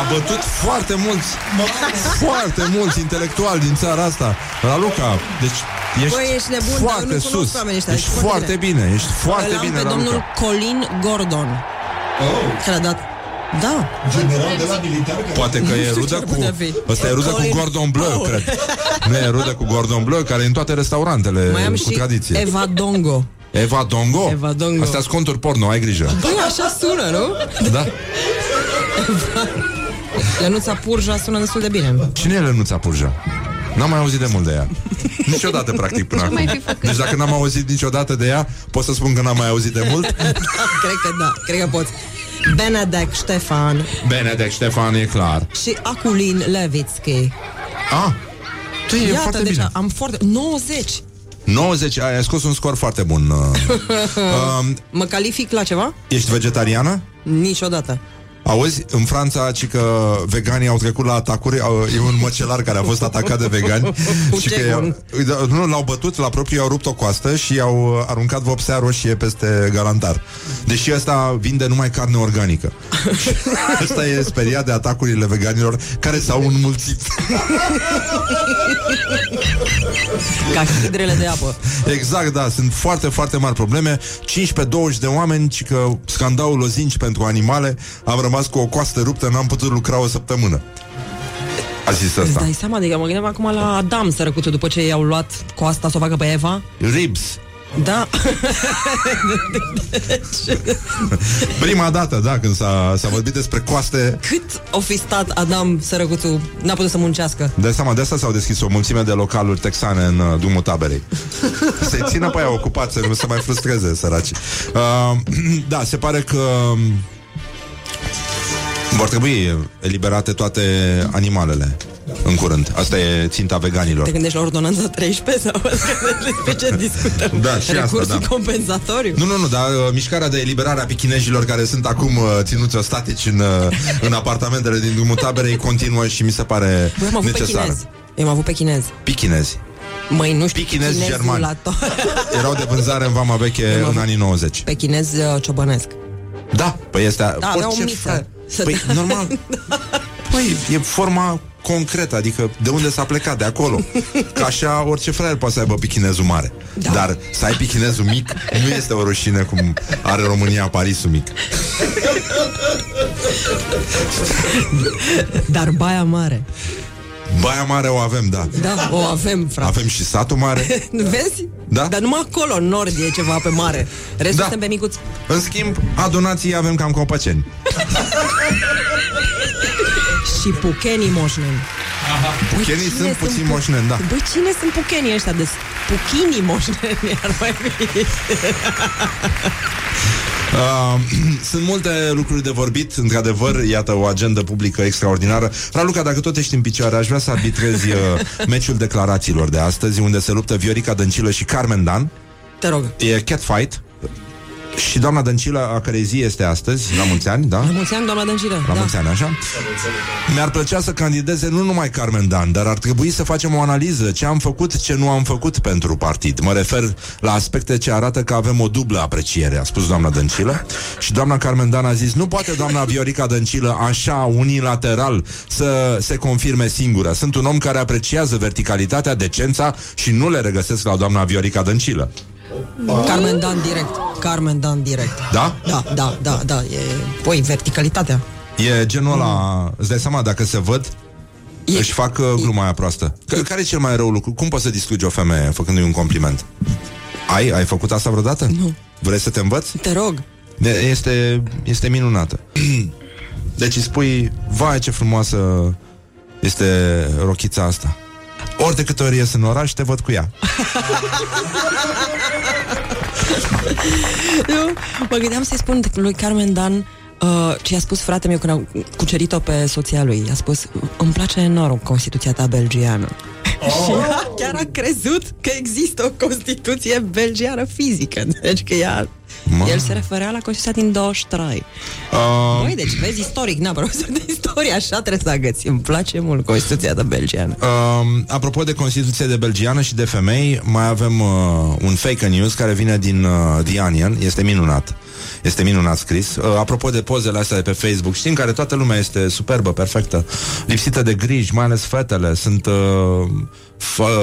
A bătut foarte mulți Foarte mulți intelectuali din țara asta Raluca, deci ești, Băi, ești nebun, dar eu foarte nu cunosc sus oamenii ăștia, Ești deci foarte bine, ești foarte Îl am bine, pe Raluca domnul Colin Gordon. Oh. Care a dat... Da. General de la militar care... Poate că Nu e știu rudă ce ar cu putea fi. Ăsta e rudă cu Colin Gordon Bleu, Powell. cred Nu e rudă cu Gordon Bleu Care e în toate restaurantele Mai am cu și tradiție Eva Dongo. Eva Dongo? Eva Dongo. Astea sunt conturi porno, ai grijă Băi, așa sună, nu? Da? Lenuța Purja sună destul de bine. Cine e Lănuța Purja? N-am mai auzit de mult de ea (laughs) Niciodată, practic, până Ce acum mai fi făcut? Deci dacă n-am auzit niciodată de ea Pot să spun că n-am mai auzit de mult (laughs) cred că da, cred că poți. Benedek Ștefan Benedek Ștefan e clar și Aculin Levitski. Ah, tu e Iată, foarte deci bine am foarte... 90! 90, ai ai scos un scor foarte bun uh, (laughs) um, Mă calific la ceva? Ești vegetariană? Niciodată. Auzi, în Franța, ci că veganii au trecut la atacuri, au- e un măcelar care a fost atacat de vegani (laughs) și că i-au- da, nu, l-au bătut, la propriu i-au rupt o coastă și i-au uh, aruncat vopsea roșie peste galantar. Deși ăsta vinde numai carne organică. (laughs) Ăsta e speriat de atacurile veganilor care s-au înmulțit. (laughs) Ca hidrele de apă. Exact, da, sunt foarte, foarte mari probleme 15-20 de oameni, ci că scandau lozinci pentru animale Am rămas cu o coastă ruptă, n-am putut lucra o săptămână A zis Îți asta dai seama, adică mă gândeam acum la Adam sărăcuțul după ce i-au luat coasta să o facă pe Eva. Ribs Da. (laughs) Prima dată, da, când s-a, s-a vorbit despre coaste Cât o fi stat Adam sărăcuțul, n-a putut să muncească. De seama, de asta s-au deschis o mulțime de localuri texane în uh, drumul taberei. (laughs) Să-i țină pe aia ocupați, să nu se mai frustreze, săraci. Uh, (clears throat) da, se pare că um, vor trebui eliberate toate animalele în curând. Asta e ținta veganilor. Te gândești la ordonanța 13 sau despre ce discutăm? Da, și asta, Recursul da. compensatoriu? Nu, nu, nu, dar uh, mișcarea de eliberare a pichinejilor care sunt acum uh, ținuți ostatici în, uh, în apartamentele din drumul taberei continuă și mi se pare Băi, am avut pe necesară. chinez. Eu am avut pe chinez. Pichinezi. Măi, nu știu, Pichinezi chinezul germani. la to- (laughs) Erau de vânzare în Vama Veche în anii 90. Pe chinez uh, ciobănesc. Da, păi este Da, avea o orice miță. fel. Să Păi, te- normal. (laughs) Păi, e forma concretă, adică de unde s-a plecat, de acolo. Ca așa orice fraier poate să aibă pichinezul mare. Da. Dar să ai pichinezul mic nu este o rușine cum are România Parisul mic. Dar baia mare. Baia mare o avem, da. Da, o avem, frate. Avem și satul mare. (laughs) Vezi? Da. Dar numai acolo, în nord, e ceva pe mare. Restul Da. suntem pe micuț. În schimb, adunații avem cam copăceni. (laughs) Și puchenii moșneni. Puchenii cine sunt puțin pu- moșneni, da. Băi, cine sunt puchenii ăștia de puchinii moșneni? (laughs) Ar mai fi. Uh, (clears throat) sunt multe lucruri de vorbit, într-adevăr, iată o agendă publică extraordinară. Raluca, dacă tot ești în picioare, aș vrea să arbitrezi (laughs) uh, meciul declarațiilor de astăzi, unde se luptă Viorica Dăncilă și Carmen Dan. Te rog. E catfight. Și doamna Dăncilă, a cărei zi este astăzi, la mulți ani, da? La mulți ani, doamna Dăncilă. La da. mulți ani, așa? Mi-ar plăcea să candideze nu numai Carmen Dan, dar ar trebui să facem o analiză ce am făcut, ce nu am făcut pentru partid. Mă refer la aspecte ce arată că avem o dublă apreciere, a spus doamna Dăncilă. Și doamna Carmen Dan a zis, nu poate doamna Viorica Dăncilă așa, unilateral, să se confirme singură. Sunt un om care apreciază verticalitatea, decența și nu le regăsesc la doamna Viorica Dăncilă. Carmen Dan direct. Carmen Dan direct. Da? Da, da, da, da. E... Păi, verticalitatea. E genul ăla, îți dai seama, dacă se văd, e, își fac uh, gluma aia proastă. C- care e cel mai rău lucru? Cum poți să distrugi o femeie făcându-i un compliment? Ai, ai făcut asta vreodată? Nu. Vrei să te învăț? Te rog. De- Este, este minunată. (clears throat) Deci îi spui, vai ce frumoasă este rochița asta. Ori de câte ori ies în oraș, te văd cu ea. (laughs) (laughs) Nu, mă gândeam să-i spun lui Carmen Dan uh, ce i-a spus frate meu când a cucerit-o pe soția lui. I-a spus, îmi place enorm Constituția ta belgiană. (laughs) Și ea chiar a crezut că există o Constituție belgiană fizică. Deci că ea Mă. El se referea la Constituția din 23. Uh, Băi, deci vezi istoric, na, profesor de istorie, așa trebuie să agăți. Îmi place mult Constituția de belgiană. Uh, apropo de Constituție de belgiană și de femei, mai avem uh, un fake news care vine din uh, The Onion, este minunat. Este minunat scris. Uh, apropo de pozele astea de pe Facebook, știm care toată lumea este superbă, perfectă, lipsită de griji, mai ales fetele, sunt uh, f-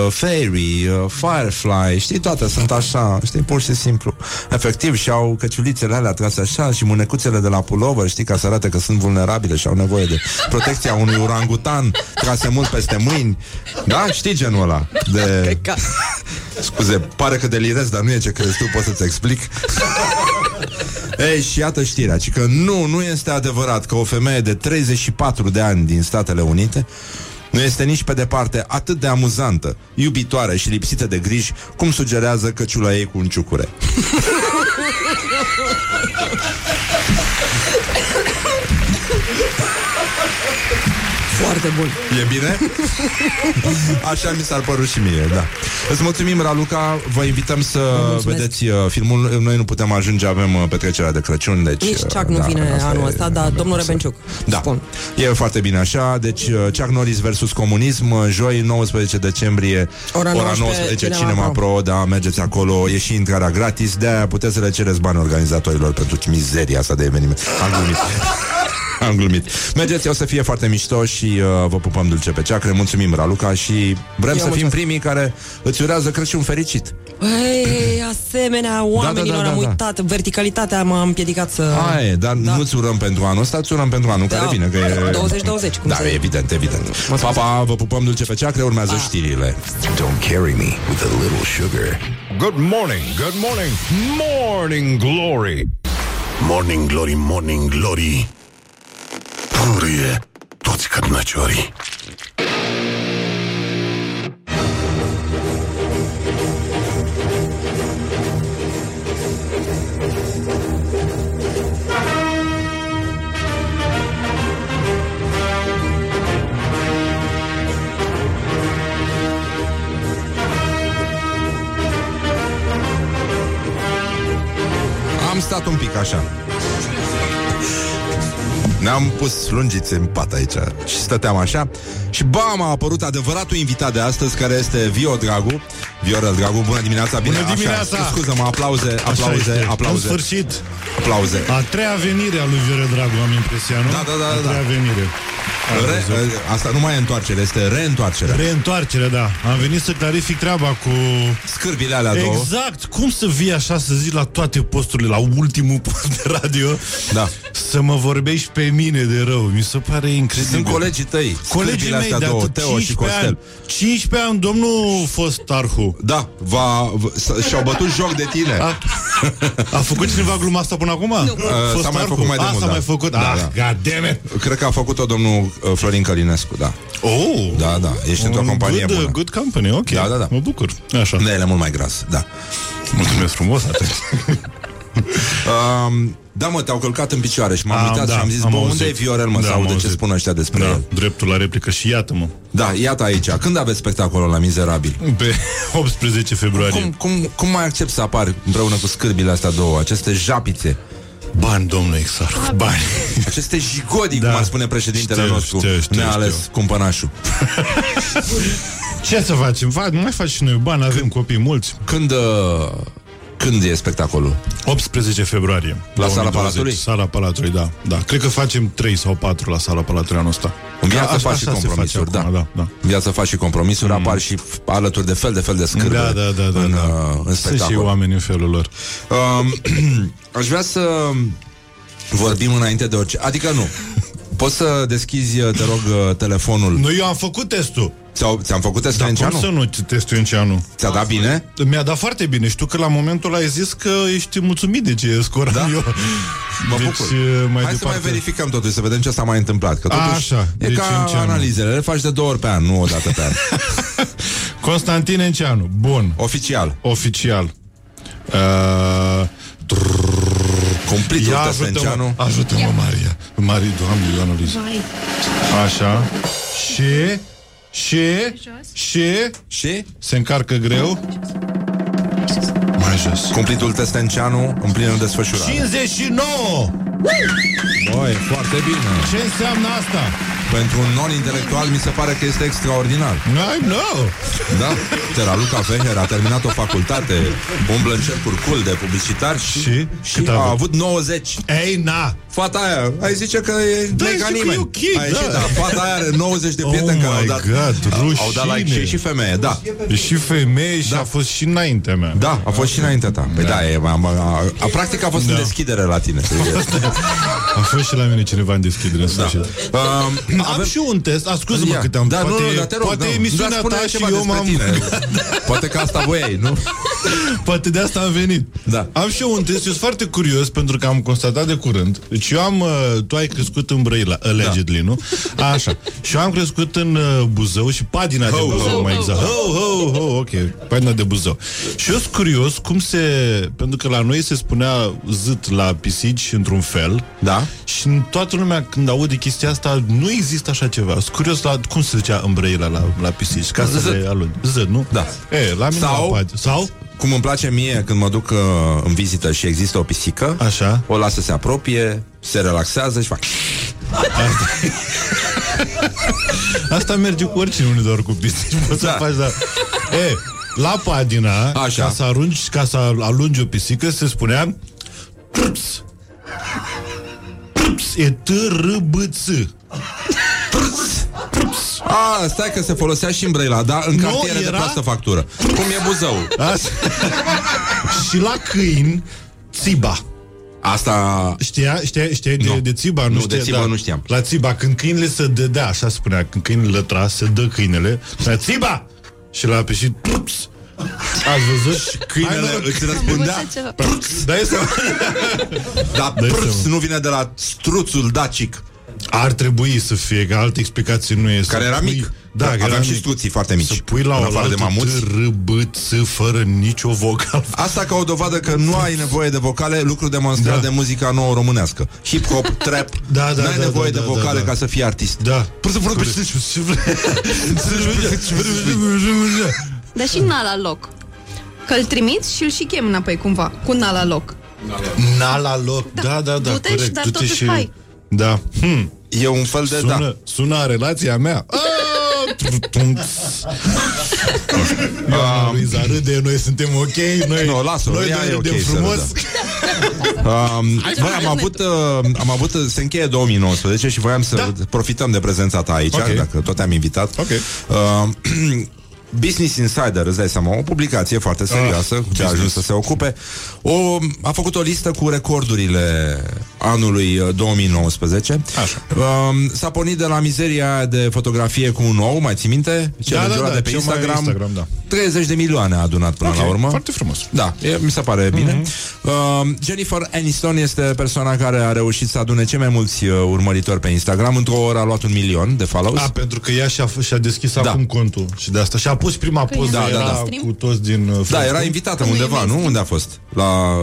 fairy, uh, firefly, știi, toate sunt așa, știi, pur și simplu. Efectiv, și au căciulițele alea trase așa și mânecuțele de la pulover, știi, ca să arate că sunt vulnerabile și au nevoie de protecția unui orangutan trase mult peste mâini. Da? Știi genul ăla de... Scuze, pare că delirez, dar nu e ce crezi tu, pot să-ți explic. Ei, și iată știrea, ci că nu, nu este adevărat că o femeie de 34 de ani din Statele Unite nu este nici pe departe atât de amuzantă, iubitoare și lipsită de griji, cum sugerează căciula ei cu un ciucure. (laughs) Foarte bun. E bine? Așa mi s-ar părut și mie, da. Îți mulțumim, Raluca, vă invităm să mulțumesc. vedeți uh, filmul. Noi nu putem ajunge, avem uh, petrecerea de Crăciun, deci... Nici uh, Chuck nu da, vine asta anul e- ăsta, dar domnul Rebenciuc. Da, e foarte bine așa Deci uh, Chuck Norris versus comunism uh, Joi 19 decembrie Ora ora 19, 19 Cinema Cinema Pro. Pro Da, mergeți acolo E și intrarea gratis De-aia puteți să le cereți bani organizatorilor Pentru mizeria asta de eveniment Am glumit (laughs) Am glumit. Mergeți, o să fie foarte mișto și uh, vă pupăm dulce pe ceacre. Mulțumim, Raluca, și vrem Eu să fim mulțumesc. primii care îți urează Crăciun fericit. Ei, (clears throat) asemenea, oamenilor, da, da, am da. uitat. Verticalitatea m-a împiedicat să... Aia e, dar da. nu-ți urăm pentru anul ăsta, îți urăm pentru anul Da. care vine. Că e... 20-20, cum Da, se- evident, evident. Pa, pa, vă pupăm dulce pe ceacre, urmează Ah. știrile. Don't carry me with a little sugar. Good morning, good morning, morning glory. Morning Glory, Morning Glory Purie toți cărnăciorii Am stat un pic așa. Ne-am pus lungiți în pat aici și stăteam așa și bam, a apărut adevăratul invitat de astăzi care este Vio Dragu. Viorel Dragu, bună dimineața, bine, Bună dimineața! Așa, scuză-mă, aplauze, Așa aplauze, este. aplauze. În sfârșit. Aplauze. A treia venire a lui Viorel Dragu, am impresia, nu? Da, da, da, A da. treia venire. Am Re, văzut. asta nu mai e întoarcere, este reîntoarcere. Reîntoarcere, da. Am venit să clarific treaba cu... Scârbile alea două. Exact. Cum să vii așa să zici la toate posturile, la ultimul post de radio, da. să mă vorbești pe mine de rău. Mi se pare incredibil. Sunt colegii tăi, Colegii scârbile mei astea de două, atât, Teo și 15 Costel. Ani, 15 ani, domnul fost Arhu. Da, va, v- s- și-au bătut joc de tine. A, a făcut cineva gluma asta până acum? Nu. Uh, s-a mai făcut mai de a, mult, s-a da. mai făcut. Da, ah, da. God damn it. Cred că a făcut-o domnul uh, Florin Călinescu, da. Oh! Da, da, ești într-o Un companie good, bună. Good company, ok. Da, da, da. Mă bucur. Așa. Da, el e mult mai gras, da. Mulțumesc frumos, atunci. (laughs) Um, da, mă, te-au călcat în picioare și m-am Am, uitat da, și am zis, am bă, auzit. unde e Viorel, mă, Da, să am aude ce auzit. spun ăștia despre Da, el. dreptul la replică și iată-mă. Da, iată aici. Când aveți spectacolul la Mizerabil? Pe (laughs) 18 februarie. Cum, cum, cum mai accept să apar împreună cu scârbile astea două, aceste japițe? Bani, domnule Exar, bani. Aceste jigodii, Da. cum ar spune președintele Știu, nostru, știu, știu, ne-a ales știu. cumpănașul. (laughs) Ce să facem? Fa- nu mai faci și noi bani, avem copii mulți. Când, uh, când e spectacolul? 18 februarie. La Sala 2020. Palatului? Sala Palatului, da. da. Cred că facem 3 sau 4 la Sala Palatului anul ăsta. În viață Așa- faci și așa se compromisuri, face acum, da. da, da. În viață faci și compromisuri, apar și alături de fel de fel de scârbe Da, da, da, da, în, da. uh, în Sunt și spectacol. oameni în felul lor. Um, (clears throat) aș vrea să vorbim înainte de orice. Adică nu. Poți să deschizi, te rog, uh, telefonul. Nu, eu am făcut testul. Ți-au, ți-am făcut testul Dar în cum ceanu? să nu testul în ceanu? Ți-a dat bine? Mi-a dat foarte bine. Știu că la momentul ăla ai zis că ești mulțumit de ce scoram Da? eu. Mă deci, bucur. mai Hai să mai verificăm totuși, să vedem ce s-a mai întâmplat. Că totuși Așa, e deci ca în ceanu. analizele, le faci de două ori pe an, nu o dată pe an. (laughs) (laughs) Constantin Enceanu. Bun. Oficial. Oficial. Uh, Cumplitul Ia test ajută-mă, Enceanu. ajută-mă, Maria. Maria, doamne, Ioana Luiza. Așa. Și... Și... Și... Și? Se încarcă greu. Mai mai jos. Cumplitul Testenceanu în plină desfășurare. 59! Băi, foarte bine. Ce înseamnă asta? Pentru un non-intelectual mi se pare că este extraordinar. I know! Da, Teraluca Feher a terminat o facultate, umblă în cercuri cool de publicitar și, Și? și Cât a a avut? avut 90. Ei, na! Fata aia, ai zice că e Da, da, ca zice că nimeni. e ok, ai da. ieșit, da. Fata aia are 90 de Oh prieteni care au my dat, God, au dat like rușine. și, și femeie, da. E și femeie și a fost și înaintea mea. Da, a fost și înaintea ta. Păi da, e, a, a, a, practic a fost Da. în deschidere la tine. A fost și la mine cineva în deschidere în sfârșit. Um, Am și eu un test, ascultă-mă Ia. câte am Da, nu, poate, nu, dar te rog, poate da. emisiunea Dar spune ta și ceva eu despre m-am tine. (laughs) Poate că asta voiai, nu? Poate de asta am venit. Da. Am și eu un test, eu sunt foarte curios pentru că am constatat de curând. Deci eu am, uh, tu ai crescut în Brăila, allegedly, nu? Așa. Și eu am crescut în uh, Buzău și Padina de Ho, Buzău, ho, mai ho, exact. Ho, ho, ho, ok. Padina de Buzău. Și eu sunt curios cum se... Pentru că la noi se spunea zât la pisici într-un fel. Da. Și în toată lumea când aude chestia asta, nu există așa ceva. Sunt curios la cum se zicea în Brăila la, la pisici, ca să Zât. le alud. Zât, nu? Da. E, la mine Sau- la Pad- Sau? Cum îmi place mie când mă duc uh, în vizită și există o pisică, Așa. o las să se apropie, se relaxează și fac... Asta merge cu oricine, nu doar cu pisici. Poți Da. să faci, da. E, la Padina, Așa. ca să arunci, ca să alungi o pisică, se spunea Prps. Prps. E t r b ț A, stai că se folosea și în Brăila, da? În Nu, cartiere de era- proastă factură. Cum e Buzău? Așa. Și la câini, țiba. Asta... Știa, știa, știa de, Nu. de țiba? Nu, Nu, știa, de țibă nu știam. La țiba, când câinele se dădea, așa spunea, când câinele lătra, se dă câinele, la țiba! Și la peșit, plups! Ați văzut? Și Câinele îți răspundea Am ceva. Dai seama. (laughs) Dar Dai prps seama. nu vine de la struțul dacic Ar trebui să fie, că altă explicație nu e să Care era pui- mic Da, Da, că era aveam și mic. struții foarte mici Să pui la În o afară de mamuți r, b, ț, fără nicio vocal. Asta ca o dovadă că nu ai nevoie de vocale Lucru demonstrat Da. de muzica nouă românească Hip-hop, trap (laughs) Da, da, N-ai da, nevoie da, de da, vocale da, da. ca să fii artist Da. (laughs) (laughs) Dar și n-a la loc. Că îl trimiți și îl și chem înapoi cumva, cu n-a la loc. N-a la loc. Da, da, da, Du-te și- corect. dar Du-te totuși și... hai. Da. Hm. E un fel de... Sună, Da. sună a relația mea. Ioana Luiza râde, noi suntem ok, noi, Nu, lasă-o, noi ea doi e ok râdem să frumos. râdă. Um, bă, am avut, uh, am avut, uh, se încheie 2019 și voiam să Da. profităm de prezența ta aici, Ok. dacă tot te-am invitat. Ok. Uh, (clears throat) Business Insider, îți dai seama, o publicație foarte serioasă, Ah, cu ce a ajuns business. să se ocupe, o, a făcut o listă cu recordurile anului uh, 2019. Așa. Um, s-a pornit de la mizeria de fotografie cu un ou, mai ții minte? Cel Da, da, înjurat da, de pe cel mai Instagram. Instagram, da. 30 de milioane a adunat până Ok, la urmă. Foarte frumos. Da, e, mi se pare bine. Uh, Jennifer Aniston este persoana care a reușit să adune cei mai mulți uh, urmăritori pe Instagram. Într-o oră a luat un milion de follows. A, pentru că ea și-a, f- și-a deschis Da. acum contul și de asta. Și-a pus prima poză, Da, da, era da. cu toți din... Uh, da, Friends. era invitată Nu e undeva, nu? mainstream. Unde a fost? La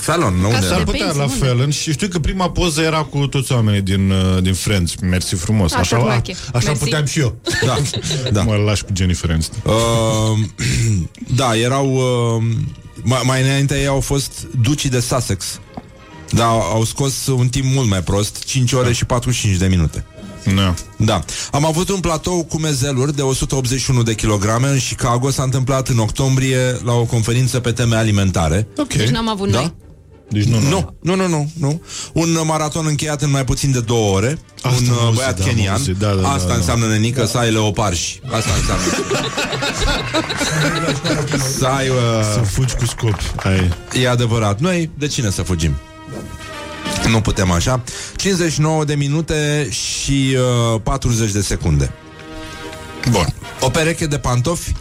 Fallon, nu? Unde S-ar era? putea Depinde, la unde? Fallon și știu că prima poză era cu toți oamenii din, uh, din Friends. Mersi frumos. Așa, Așa, a, Mache. așa Mersi. puteam și eu. Da, (laughs) da. Mă lași cu Jennifer Aniston. Uh, (clears throat) da, erau... Uh, mai, mai înainte ei au fost ducii de Sussex. Da, au scos un timp mult mai prost, 5 ore și 45 de minute. Da. Da. Am avut un platou cu mezeluri de 181 de kilograme în Chicago. S-a întâmplat în octombrie la o conferință pe teme alimentare. Ok. Deci n-am avut Da? noi. Deci nu, nu. Nu, nu, nu, nu, nu. Un maraton încheiat în mai puțin de două ore. Asta un am uh, auzit, băiat da, am kenian. auzit, da, da, da, Asta da. înseamnă, nenică, să ai leoparși. Asta înseamnă. (laughs) să ai... Să Uh, fugi cu scop. Ai. e adevărat. Noi, de cine să fugim? Nu putem așa. 59 de minute și uh, 40 de secunde. Bun. O pereche de pantofi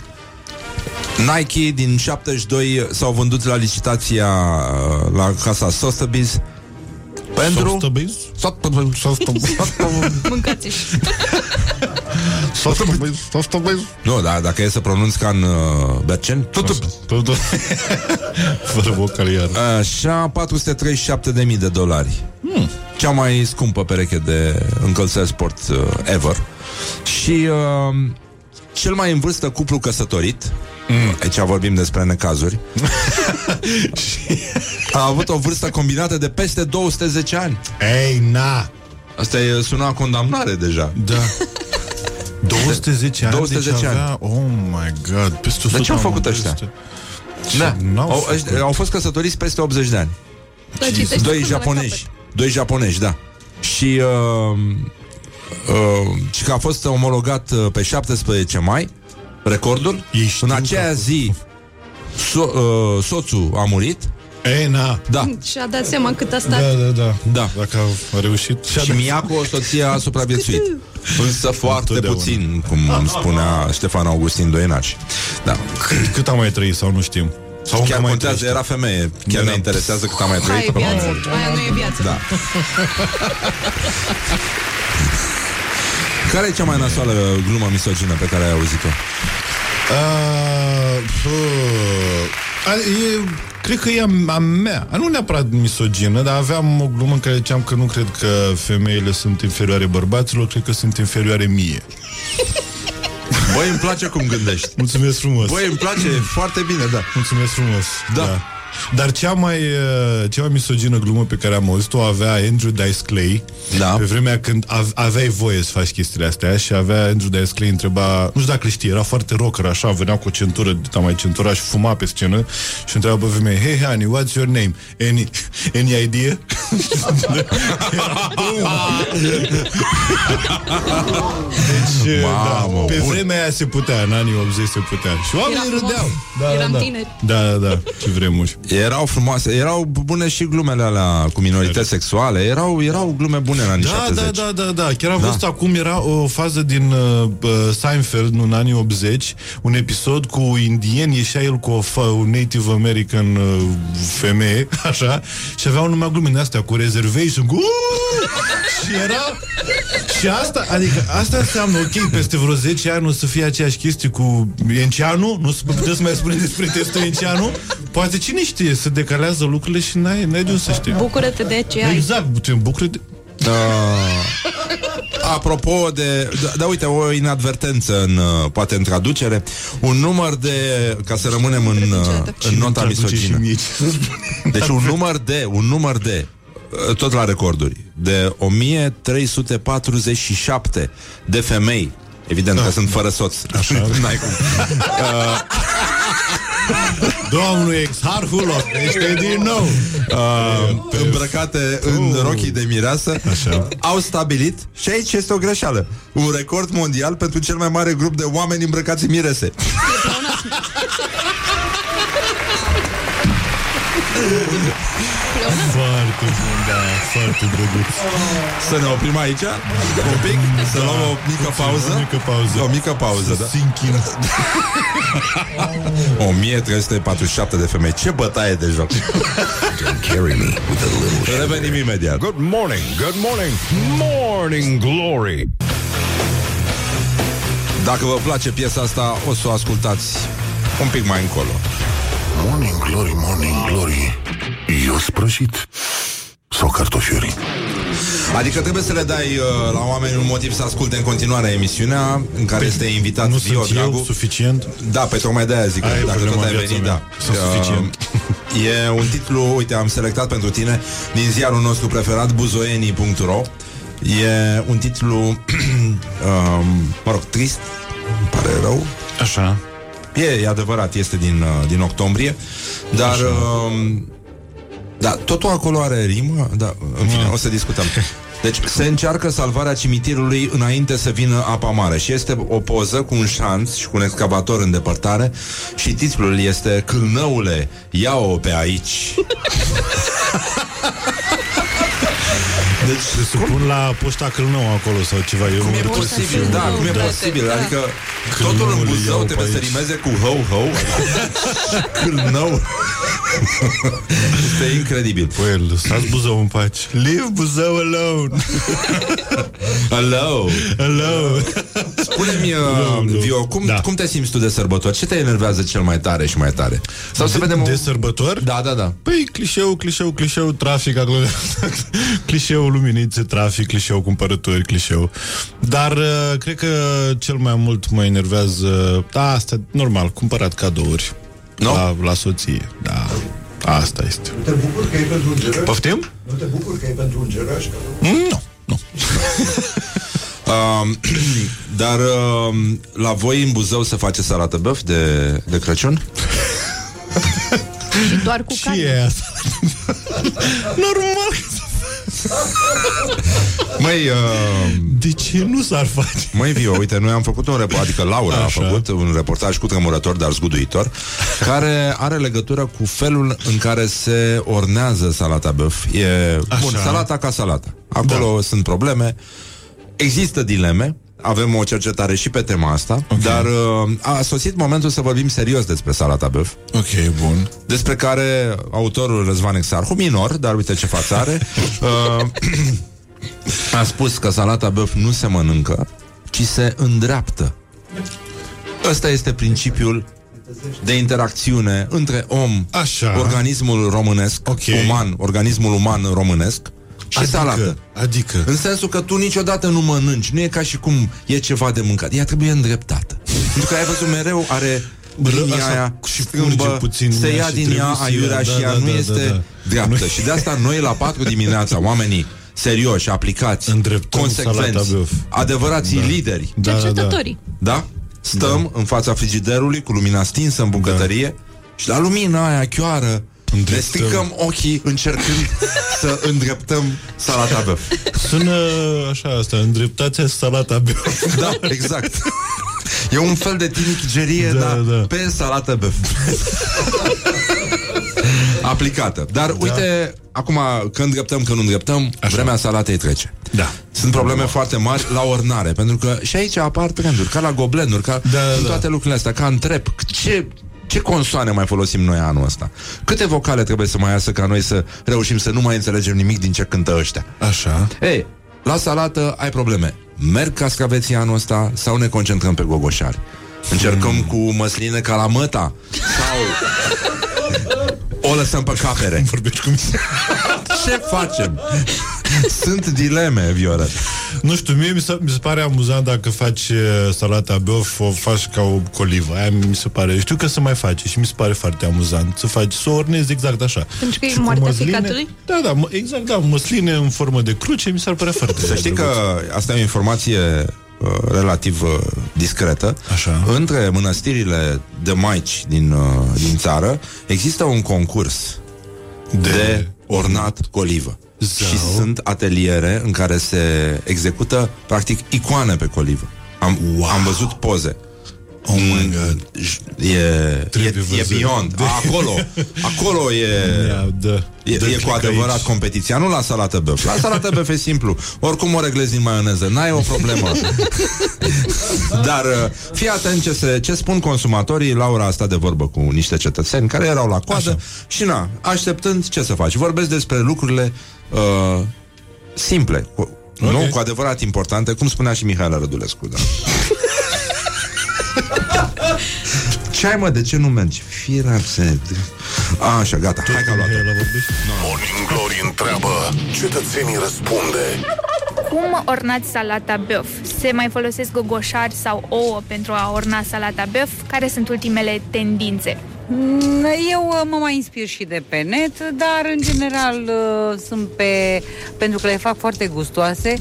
Nike din 72 s-au vândut la licitația uh, la casa Sotheby's pentru Sotheby's? Sotheby's. Sotheby's. Mâncați Sotheby's? Sotheby's? Nu, dar dacă e să pronunț ca în uh, Bercen tot Tot, tot. Fără vocal iar. Așa, 437.000 de dolari hmm. Cea mai scumpă pereche de încălțări sport uh, ever Și uh, cel mai în vârstă cuplu căsătorit Mm. Aici vorbim despre necazuri. (laughs) A avut o vârstă combinată de peste 210 ani. Ei, na! Asta e suna condamnare deja. Da. 210 ani, 210 deci ani. avea, oh my god, peste 100 Dar ce au de făcut ani, ăștia? peste- Da. N-au Au, făcut. ăștia- au fost căsătoriți peste 80 de ani. Da, citește Doi până la japonezi. Doi japonezi, da. Și uh, uh, și că a fost omologat uh, pe 17 mai recordul. În aceea zi so, uh, soțul a murit. Ei, na. Da. Și-a dat seama cât a Da, stat. da, da. Da. Dacă a reușit. Și Miyako, soția, a supraviețuit. (laughs) Însă foarte Întotdeauna. puțin, cum spunea Ștefan Augustin Doienaci. Da. Cât, cât a mai trăit sau nu știm? Sau încă Chiar mai contează, trăiește? era femeie. Chiar Da. ne interesează cât a mai Aia trăit. e viață. Aia nu e viață. Da. (laughs) (laughs) Care e cea mai nasoală glumă misogină pe care ai auzit-o? Uh, uh, e, cred că e a, a mea. Nu neapărat misogină, dar aveam o glumă în care ziceam că nu cred că femeile sunt inferioare bărbaților, cred că sunt inferioare mie. Băi, îmi place cum gândești. Mulțumesc frumos. Băi, îmi place foarte bine, da. Mulțumesc frumos. Da. Dar cea mai, uh, cea mai misogină glumă pe care am auzit-o avea Andrew Dice Clay da. Pe vremea când av- aveai voie să faci chestiile astea Și avea Andrew Dice Clay întreba Nu știu dacă îl știi, era foarte rocker așa Venea cu o centură, dita mai centura și fuma pe scenă Și întreba pe femeie Hey honey, what's your name? Any, any idea? deci, Mamă, da, pe bun. vremea aia se putea, în anii 80 se putea Și oamenii Era frumos. râdeau da, Eram da, da. tineri. Da, da, da, ce vremuri Erau frumoase, erau bune și glumele alea cu minorități sexuale, erau, erau glume bune în anii Da, 70. da, da, da, da. Chiar am Da. văzut acum, era o fază din uh, uh, Seinfeld în anii 80, un episod cu indieni, ieșea el cu o, fa- un Native American uh, femeie, (laughs) așa, și avea un numai glume din astea cu reservation, cu "Uuuu!" (laughs) și era și asta, adică asta înseamnă, ok, peste vreo 10 ani o să fie aceeași chestie cu Enceanu, nu se puteți să mai spune despre testul Enceanu, poate cine știe, se decalează lucrurile și n-ai, n-ai de unde să știi. Bucură-te de ce ai. Exact, te bucură de... Da. Apropo de... Da, da, uite, o inadvertență în, uh, poate în traducere. Un număr de... Ca să rămânem în, uh, în nota misogină. Deci un număr de... Un număr de uh, tot la recorduri, de 1347 de femei, evident da. că sunt fără soț. Așa. (laughs) N-ai cum. (laughs) Uh, (laughs) Domnul exarhul este din nou uh, îmbrăcate în rochii de mireasă, Așa. au stabilit, și aici este o greșeală, un record mondial pentru cel mai mare grup de oameni îmbrăcați în mirese. Foarte bun, da, foarte drăguț Să ne oprim aici un pic, să luăm o mică pauză. O mică pauză. O mică pauză, da. Sinchin 1347 (laughs) de femei. Ce bătaie de joc. Carry me with a little Revenim imediat. Good morning, good morning, morning glory. Dacă vă place piesa asta, o să o ascultați un pic mai încolo. Morning glory, morning glory Eu sprășit Sau cartofiuri Adică trebuie să le dai uh, la oameni un motiv să asculte în continuare emisiunea în care este invitat Nu Vio sunt eu Dragu. suficient? Da, pe tocmai de aia zic că Aia e dacă problema tot ai în viața venit, mea. da. Sunt suficient. (laughs) E un titlu, uite, am selectat pentru tine din ziarul nostru preferat, buzoenii.ro. E un titlu, (clears throat) um, mă rog, trist, îmi pare rău. Așa E, e adevărat, este din, uh, din octombrie, dar... Um, da, totul acolo are rimă, da, în fine, o să discutăm. Deci se încearcă salvarea cimitirului înainte să vină apa mare și este o poză cu un șanț și cu un excavator în depărtare și titlul este Câlnăule, ia-o pe aici. (laughs) Deci se supun la poșta Câlnău acolo sau ceva Eu Cum nu e trebuie să posibil, fiu- da, cum e Da. posibil, Da. adică totul în Câlnăule, Buzău iau trebuie pe să aici. rimeze cu hău, hău, (laughs) Câlnău. (laughs) este incredibil. Păi, lăsați Buzău în pace. Leave Buzău alone. (laughs) Hello. Hello. Spune-mi, uh, Vio, cum, da. cum te simți tu de sărbători? Ce te enervează cel mai tare și mai tare? Sau de, să vedem... De sărbători? Da, da, da. Păi, clișeu, clișeu, clișeu, trafic, (laughs) clișeu, luminițe, trafic, clișeu, cumpărături, clișeu. Dar uh, cred că cel mai mult mă enervează, da, asta, normal, cumpărat cadouri no? la, la soție. Da, asta este. Nu te bucur că e pentru îngeraș? Poftim? Nu te bucur că e pentru îngeraș? Nu, nu. (laughs) Uh, dar uh, la voi în Buzău se face salată băf de, de Crăciun? (laughs) Și doar cu carne. Ce e asta? (laughs) Normal că (laughs) Măi, uh, De ce nu s-ar face? Măi, Vio, uite, noi am făcut un reportaj, adică Laura Așa. a făcut un reportaj cu tremurător, dar zguduitor, care are legătură cu felul în care se ornează salata băf. E, Așa. bun, salata ca salata. Acolo da. sunt probleme, există dileme, avem o cercetare și pe tema asta, okay. dar uh, a sosit momentul să vorbim serios despre salata băf. Ok, bun. Despre care autorul Răzvan Exarhu, minor, dar uite ce față are, uh, (clears throat) a spus că salata băf nu se mănâncă, ci se îndreaptă. Ăsta este principiul de interacțiune între om, Așa. organismul românesc, Ok. uman, organismul uman românesc și Adică, salată. adică? În sensul că tu niciodată nu mănânci, nu e ca și cum e ceva de mâncat, ea trebuie îndreptată. Pentru că ai văzut mereu are linia așa, aia și strâmbă, curge puțin se ea ia și din trebuie ea să aiurea ia, și da, ea da, nu da, este da, da. dreaptă. Nu- Și de asta noi la 4 dimineața, oamenii serioși, aplicați, Îndreptăm salata consecvenți, băf. adevărații Da. lideri, Da, da, da. Cercetătorii. da? Stăm în fața frigiderului cu lumina stinsă în bucătărie și la lumina aia chioară ne Îndreptăm. stricăm ochii încercând să îndreptăm salata băf. Sună așa asta, îndreptați salata băf. Da, exact. E un fel de tinichigerie, Da, da, da. pe salată băf. Aplicată. Dar uite, acum când îndreptăm, când nu îndreptăm, Așa. vremea salatei trece. Da. Sunt probleme foarte mari la ornare, pentru că și aici apar trenduri, ca la goblenuri, ca Da, în da. toate lucrurile astea, ca în trep. Ce, ce consoane mai folosim noi anul ăsta? Câte vocale trebuie să mai iasă ca noi să reușim să nu mai înțelegem nimic din ce cântă ăștia? Așa. Ei, la salată ai probleme. Merg cascaveții anul ăsta sau ne concentrăm pe gogoșari? Încercăm Hmm. cu măsline ca la măta sau o lăsăm pe capere? Vorbești cu mine. Ce facem? (laughs) Sunt dileme, Viorel. Nu știu, mie mi se, mi se pare amuzant dacă faci uh, salata băf, o faci ca o colivă. Aia mi se pare, știu că se mai face și mi se pare foarte amuzant să faci, să o ornezi exact așa. Pentru că e Și cu moartea măsline- ficatului? Da, da, mă- exact, da, măsline în formă de cruce, mi s-ar părea foarte Să știi drăguț. că asta e o informație uh, relativ uh, discretă. Așa. Între mănăstirile de maici din, uh, din țară există un concurs de, de ornat colivă. Zău. Și sunt ateliere în care se execută practic icoane pe colivă. Am, Wow. am văzut poze. Oh my God. E, e, Trebuie e văzut. beyond. Acolo, acolo e, Ia, da. E, Dă e click cu adevărat aici. competiția, nu la salată băf. La salată băf e simplu. Oricum o reglezi din maioneză, n-ai o problemă. (laughs) Dar uh, fii atent ce, se, ce spun consumatorii. Laura a stat de vorbă cu niște cetățeni care erau la coadă Așa. și na, așteptând ce să faci. Vorbesc despre lucrurile uh, simple, cu, Ok. nu cu adevărat importante, cum spunea și Mihaela Rădulescu. Da. (laughs) Ce ai mă, de ce nu mergi? Fii rapsed. Așa, gata, hai că am luat Hai, la vorbești? Morning Glory întreabă, cetățenii răspunde. Cum ornați salata băf? Se mai folosesc gogoșari sau ouă pentru a orna salata băf? Care sunt ultimele tendințe? Mm, Eu uh, mă mai inspir și de pe net, dar în general uh, sunt pe, pentru că le fac foarte gustoase,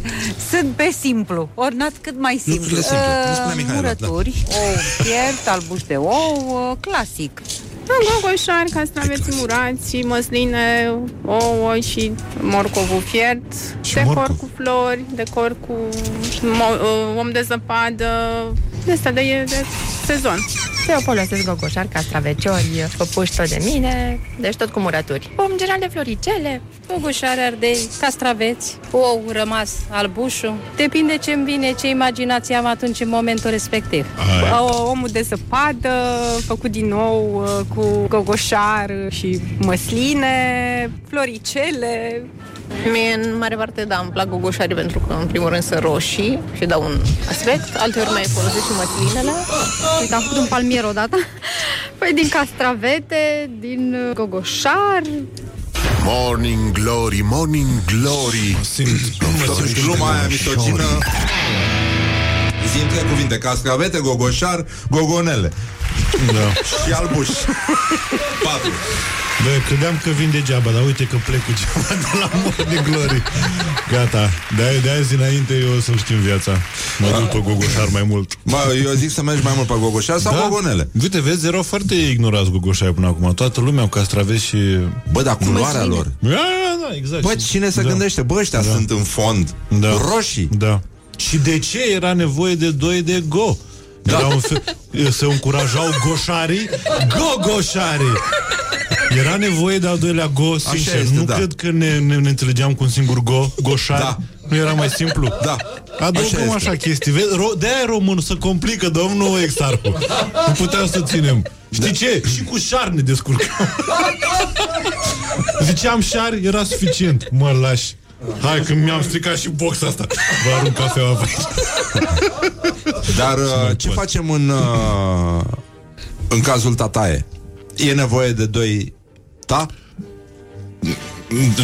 sunt pe simplu, ornat cât mai simplu. Lucrurile simple, cum spunea Mihaela, da. Murături, ou fiert, albuș de ou, uh, clasic. Gogoșari, castraveți murați, măsline, ouă și morcovul fiert, Și decor morcov. cu flori, decor cu mo- uh, om de zăpadă, de asta de, de sezon. Și eu folosesc gogoșari, castraveciori, păpuși tot de mine, deci tot cu murături. În general de floricele, Gogoșare, ardei, castraveți, ou rămas, albușul. Depinde ce îmi vine, ce imaginație am atunci în momentul respectiv. O, omul de zăpadă, făcut din nou uh, cu gogoșar și măsline, floricele. Mie, în mare parte, da, îmi plac gogoșarii pentru că, în primul rând, sunt roșii și dau un aspect. Alteori mai folosesc și măslinele. Uite, am făcut un palmier odată. Păi din castravete, din uh, gogoșar. Morning Glory, Morning Glory Și gluma aia misogină Zi în trei cuvinte Cascavete, gogoșar, gogonele Da. Și albuș Patru Bă, credeam că vin degeaba, dar uite că plec cu ceva de la Morning Glory. Gata, de, de azi înainte eu o să știu în viața. Mă duc pe gogoșar mai mult. Bă, eu zic să mergi mai mult pe gogoșar sau gogonele Uite, vezi, erau foarte ignorați gogoșai până acum. Toată lumea au castraveți și... Bă, dar culoarea Măsline. lor. Da, da, da, exact. Bă, cine se Da. gândește? Bă, ăștia Da. sunt în fond Da. Roșii Da. Și de ce era nevoie de doi de go? Era un fel, se încurajau goșarii Go-goșarii Era nevoie de al doilea go, sincer. este, Nu da. cred că ne, ne, ne înțelegeam cu un singur go Goșari Da. Nu era mai simplu? Da. Adăugăm Așa așa, este. chestii. Vezi, ro- De-aia e român să complică Domnul Exarhu Nu puteam să ținem. Știi ce? Și cu șar ne descurcăm. Ziceam șar, era suficient. Mă lași. Hai că mi-am stricat și boxa asta. Vă arunc cafeaua pe aici. Dar uh, ce facem în uh, În cazul tataie? E nevoie de doi Ta?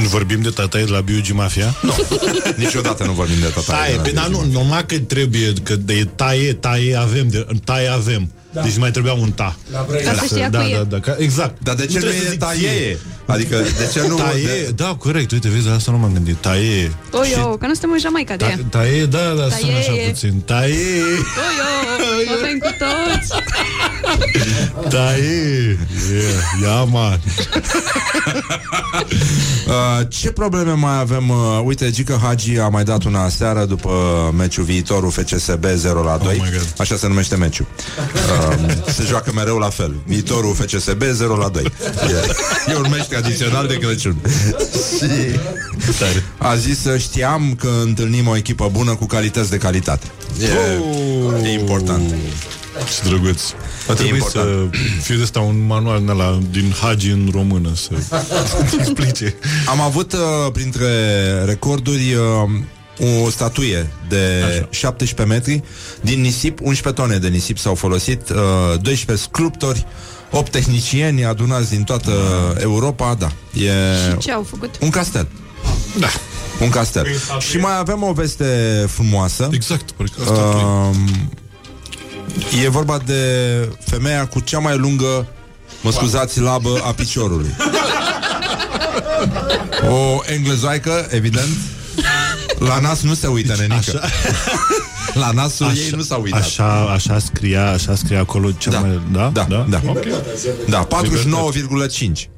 Nu vorbim de tataie de la Biugi Mafia? Nu, (laughs) niciodată nu vorbim de tataie Taie, de la pe, dar nu, numai că trebuie, că de taie, taie avem, de, taie avem. Da. Deci mai trebuia un ta. Ca să știa da, cu e. da, da, ca, exact. Dar de ce nu trebuie să e zic taie? Ție. Adică de ce nu... Taie, de- da, corect, uite, vezi, la asta nu m-am gândit. Taie. Oio, că nu suntem în Jamaica de Ta, ea. taie, da, da, sună așa Taie. puțin. Taie, Oio, avem cu toți. taie. Yeah, ia, man. (laughs) Uh, ce probleme mai avem? Uh, uite, Gica Hagi a mai dat una seară după meciul viitorul FCSB 0 la 2. Oh my God. Așa se numește meciul. Uh, se joacă mereu la fel. Viitorul FCSB 0 la 2. E, e un meci tradițional de Crăciun. (laughs) Și a zis să știam că întâlnim o echipă bună cu calități de calitate. E, Oh. e important. Ce drăguț. A trebuit să important. fie de asta un manual din, ăla, din Hagi în română să (laughs) explice. Am avut uh, printre recorduri uh, o statuie de Așa. 17 metri din nisip, 11 tone de nisip s-au folosit, uh, 12 sculptori, 8 tehnicieni adunați din toată Europa, da. E Și ce au făcut? un castel. Da. Un castel. Și mai avem o veste frumoasă. Exact, parcă asta Uh, e vorba de femeia cu cea mai lungă, mă scuzați, labă a piciorului. O englezoaică, evident. La nas nu se uită, nenică. La nasul ei nu s-a uitat. Așa, așa scria, așa scria acolo cea Da. mai... Da? Da, da. da. Ok. Da, 49,5.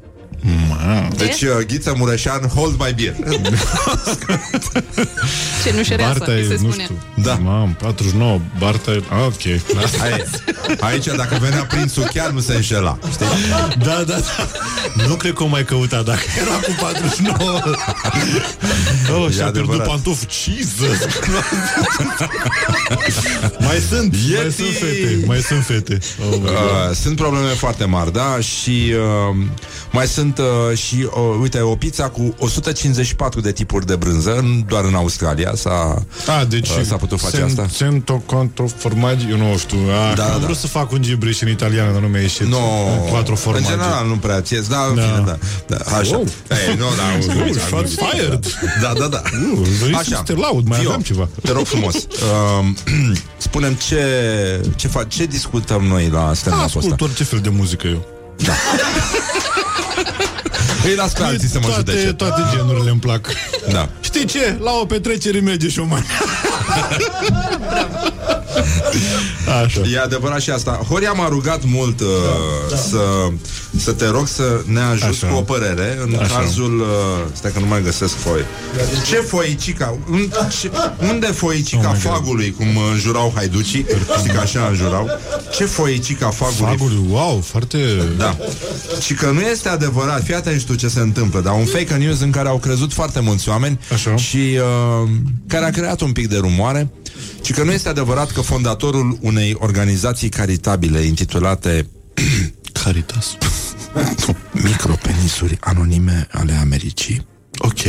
Deci, uh, Ghiță Mureșan, hold my beer. (laughs) Cenușăreasă, Barta îi e, se nu spune. știu. Da. Mam, 49, Barta e... Ah, ok. (laughs) Hai, aici, dacă venea prințul, chiar nu se înșela. Știi? Da, da, da. Nu cred că o mai căuta dacă era cu 49. Oh, și-a pierdut adevărat. pantof. Jesus! mai sunt, mai Yeti! sunt fete. Mai sunt fete. Oh, my God. Uh, sunt probleme foarte mari, da? Și uh, mai sunt uh, și, uh, uite, o pizza cu 154 de tipuri de brânză, nu doar în Australia s-a, A, deci uh, s-a putut face sen- asta. Sento contro formaggi, eu nu știu. A, Da, da, am da. vrut să fac un gibriș în italiană, dar nu mi-a ieșit. No, Quattro în formaggi. general nu prea ți da, da. Da. Fine, da, da, așa. Wow. Ei, nu, da, Oh, nu, da, shots nu, fired. Da, da, da. Uh, vrei să te laud, mai Fio, aveam ceva. Te rog frumos. Uh, (clears throat) spunem ce, ce, fa- ce discutăm noi la stand-up ăsta. Ascult orice fel de muzică eu. (laughs) Îi las pe alții să mă toate, judece. toate genurile îmi plac. Da. Știi ce? La o petrecere merge și o mai. (laughs) (laughs) Așa. E adevărat și asta. Horia m-a rugat mult uh, da, să, să te rog să ne ajuți Așa. cu o părere în Așa. cazul... Uh, stai că nu mai găsesc foi. Ce foicica? Un- ce- Unde foicica Oh my God. fagului, cum uh, înjurau haiducii? Știi că așa înjurau? Ce foicica fagului? Fagului, wow, foarte... Da. Și că nu este adevărat, fii atent și tu ce se întâmplă, dar un fake news în care au crezut foarte mulți oameni Așa. și uh, care a creat un pic de rumoare, și că nu este adevărat că fondatorul unei organizații caritabile intitulate (clears throat) Caritas. Micropenisuri anonime ale Americii. Ok.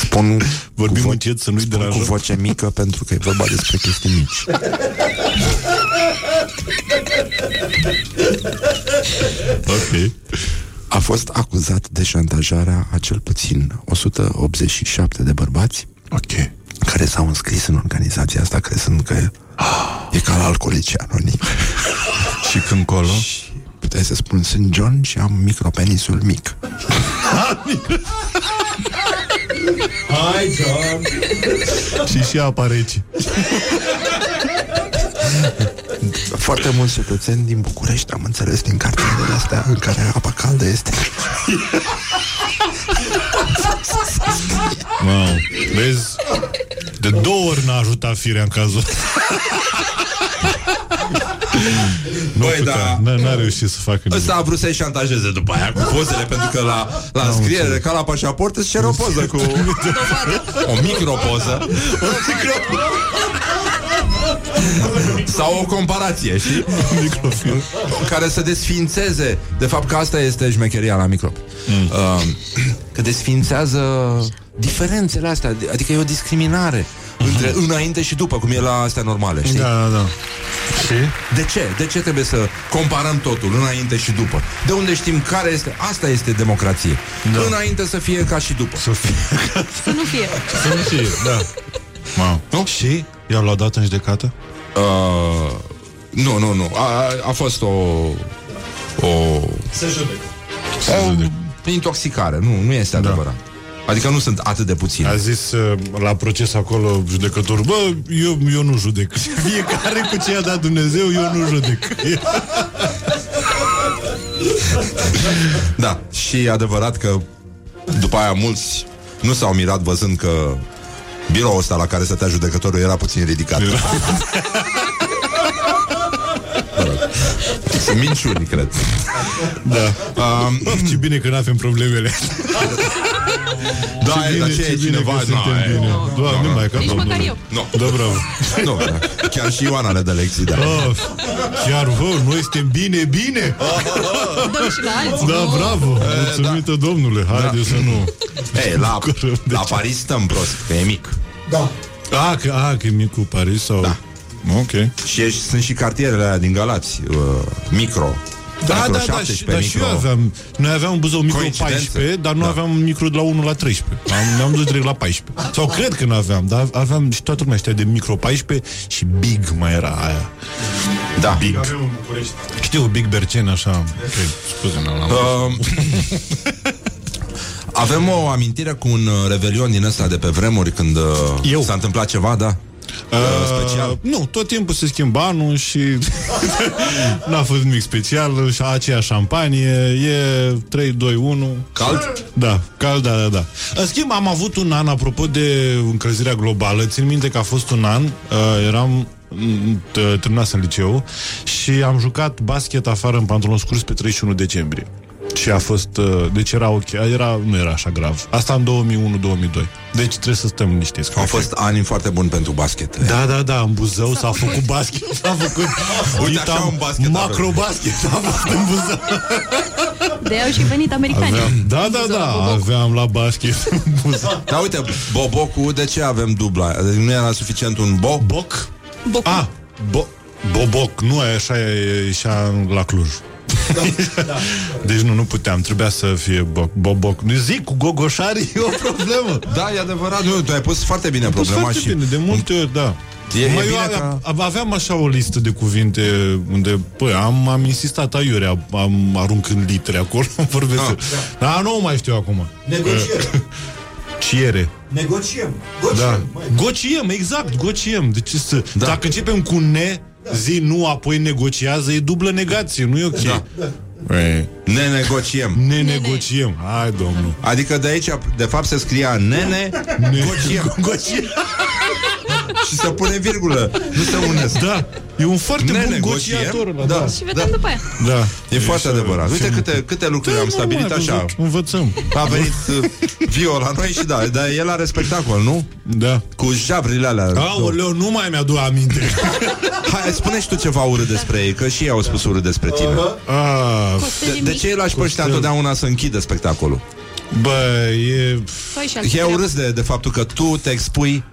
Spun Vorbim cu vo- încet să nu-i spun cu deranjăm. voce mică pentru că e vorba despre chestii mici. Ok. A fost acuzat de șantajarea a cel puțin 187 de bărbați Ok. Care s-au înscris în organizația asta crezând că e, e ca la alcoolici anonim. (laughs) Și când colo? Și puteai să spun, sunt John și am micropenisul mic. (laughs) Hai, John! și și apa rece. Foarte mulți cetățeni din București am înțeles din cartierele astea în care apa caldă este. (laughs) Wow. Vezi? De două ori n-a ajutat firea în cazul ăsta. Nu Băi, putea. da. N- N-a reușit să facă nimic. Ăsta a vrut să-i șantajeze după aia cu pozele Pentru că la, la înscriere, ca la pașaport Îți cer o poză cu (laughs) O micropoză Sau o comparație, știi? Microfilm. Care să desfințeze De fapt că asta este șmecheria la micro mm. uh, Că desfințează Diferențele astea Adică e o discriminare Între înainte și după Cum e la astea normale, știi? Da, da, da. Și? De ce? De ce trebuie să comparăm totul înainte și după? De unde știm care este? Asta este democrație. Da. Înainte să fie ca și după. Să fie. Să nu fie. Să nu fie, da. Wow. Nu? Și? I-au luat dat în judecată? Uh, nu, nu, nu. A, a fost o... O... Se judecă. o intoxicare. Nu, nu este adevărat. Adică nu sunt atât de puține. A zis uh, la proces acolo judecătorul Bă, eu, eu nu judec (laughs) Fiecare cu ce i-a dat Dumnezeu Eu nu judec (laughs) Da, și e adevărat că după aia mulți nu s-au mirat văzând că biroul ăsta la care stătea judecătorul era puțin ridicat. Mă rog. Sunt minciuni, cred. Da Um, of, Ce bine că nu avem problemele (laughs) da, Ce e, dar bine, ce, ce e bine cineva... că suntem e, bine. nu, Doamne, nu, mai ca Nici domnul. măcar eu. Nu, Da, bravo nu, da. chiar și Ioana le dă lecții, da. Of, Chiar, vă, noi suntem bine, bine Dăm și la alții. Da, bravo Mulțumită domnule Haide să nu Ei, la, bucurăm de la ce. Paris stăm prost, că e mic. Da. A, că, a, că e micul Paris sau... Da. Ok Și ești, sunt și cartierele alea din Galați, uh, micro. Da, micro da, da, 17, și, da, și micro. eu aveam Noi aveam un buzău micro Coincidență? 14 Dar nu Da. aveam micro de la 1 la 13 am, Ne-am dus direct la 14 Sau cred că nu aveam Dar aveam și toată lumea știa de micro 14 Și big mai era aia Da. Big Știu, Big Bercen așa okay. Scuze, n-am l-am Uh, (laughs) avem o amintire cu un uh, revelion din ăsta de pe vremuri când uh, Eu? s-a întâmplat ceva, da? Uh, special. Nu, tot timpul se schimbă anul și (laughs) n-a fost nimic special și aceea șampanie e 3, 2, 1 Cald? Da, cald, da, da, da În schimb, am avut un an, apropo de încălzirea globală Țin minte că a fost un an uh, Eram mm, t- terminat în liceu și am jucat basket afară în pantalon scurs pe 31 decembrie. Și a fost, uh, deci era ok, era, nu era așa grav. Asta în 2001-2002. Deci trebuie să stăm liniștiți. Au fost ani foarte buni pentru basket. Da, da, da, în Buzău s-a făcut basket, s-a (laughs) făcut Uite, Dita așa un basket macro-basket a fost în Buzău. De au și venit americani. Aveam, da, da, da, aveam la basket în Buzău. Da, uite, Bobocul, de ce avem dubla? Adică nu era suficient un Bob? Boc? A, bo, Boboc, nu e așa, e așa la Cluj. Deci nu, nu puteam, trebuia să fie boc, boboc. Nu zic, cu gogoșarii e o problemă. Da, e adevărat, nu, tu ai pus foarte bine Pus problema foarte și... bine, de multe ori, da. E- e Mă, eu bine aveam, aveam așa o listă de cuvinte unde, păi, am, am insistat aiurea, am arunc în litere acolo, (laughs) vorbesc. Ah. Da, nu mai știu acum. Negociere. (laughs) Ciere. Negociem. Da. Gociem, exact, gociem. Deci să, da. dacă începem cu ne, zi nu, apoi negociază, e dublă negație, nu e ok. Da. Păi, Ne negociem. Ne negociem. Hai, domnul. Adică de aici, de fapt, se scria nene, negociem. Gociem. (laughs) Și se pune virgulă. Nu se unesc. Da. E un foarte Ne bun negociem. gociator ăla, Da. da. Și vedem după aia. Da. E foarte adevărat. Uite ce- câte, câte lucruri Da, am normal, stabilit așa. văzut, Învățăm. A venit uh, Vio la noi și da, dar el are spectacol, nu? Da. Cu jabrile alea. Aoleu, nu mai mi-adu aminte. (laughs) Hai, spune și tu ceva urât despre ei, că și ei au spus urât despre tine. Ah, De, de ce îi lași pe ăștia întotdeauna să închidă spectacolul? Bă, e... Păi și alții E treabă. urât de, de faptul că tu te expui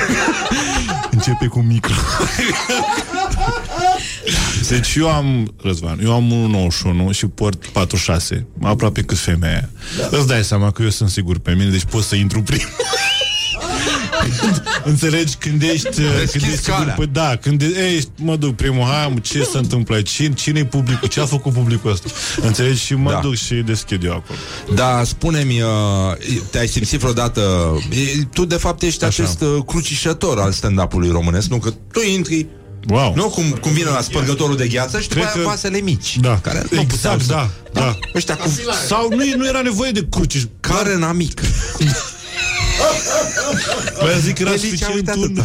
(laughs) Începe cu micro. (laughs) Deci eu am, Răzvan, eu am 1,91 și port 46, aproape cât femeia. Da. Îți dai seama că eu sunt sigur pe mine, deci pot să intru prim. (laughs) Înțelegi? Când ești, când ești sigur, calea. păi da, când e, ești, mă duc primul, hai, mă, ce se întâmplă aici? Cine, cine-i publicul? Ce a făcut publicul ăsta? Înțelegi? Și mă Da. duc și deschid eu acolo. Da, spune-mi, uh, te-ai simțit vreodată e, Tu de fapt ești Așa. acest uh, crucișător al stand-up-ului românesc Nu că tu intri Wow. Nu cum, cum vine la spărgătorul de gheață Și după Cred aia că- vasele mici Da. care nu puteau exact, să- da, da. Ăștia cu Sau nu, nu era nevoie de cruciș. care n mic (laughs) Băi, zic că era Elici, suficient uite un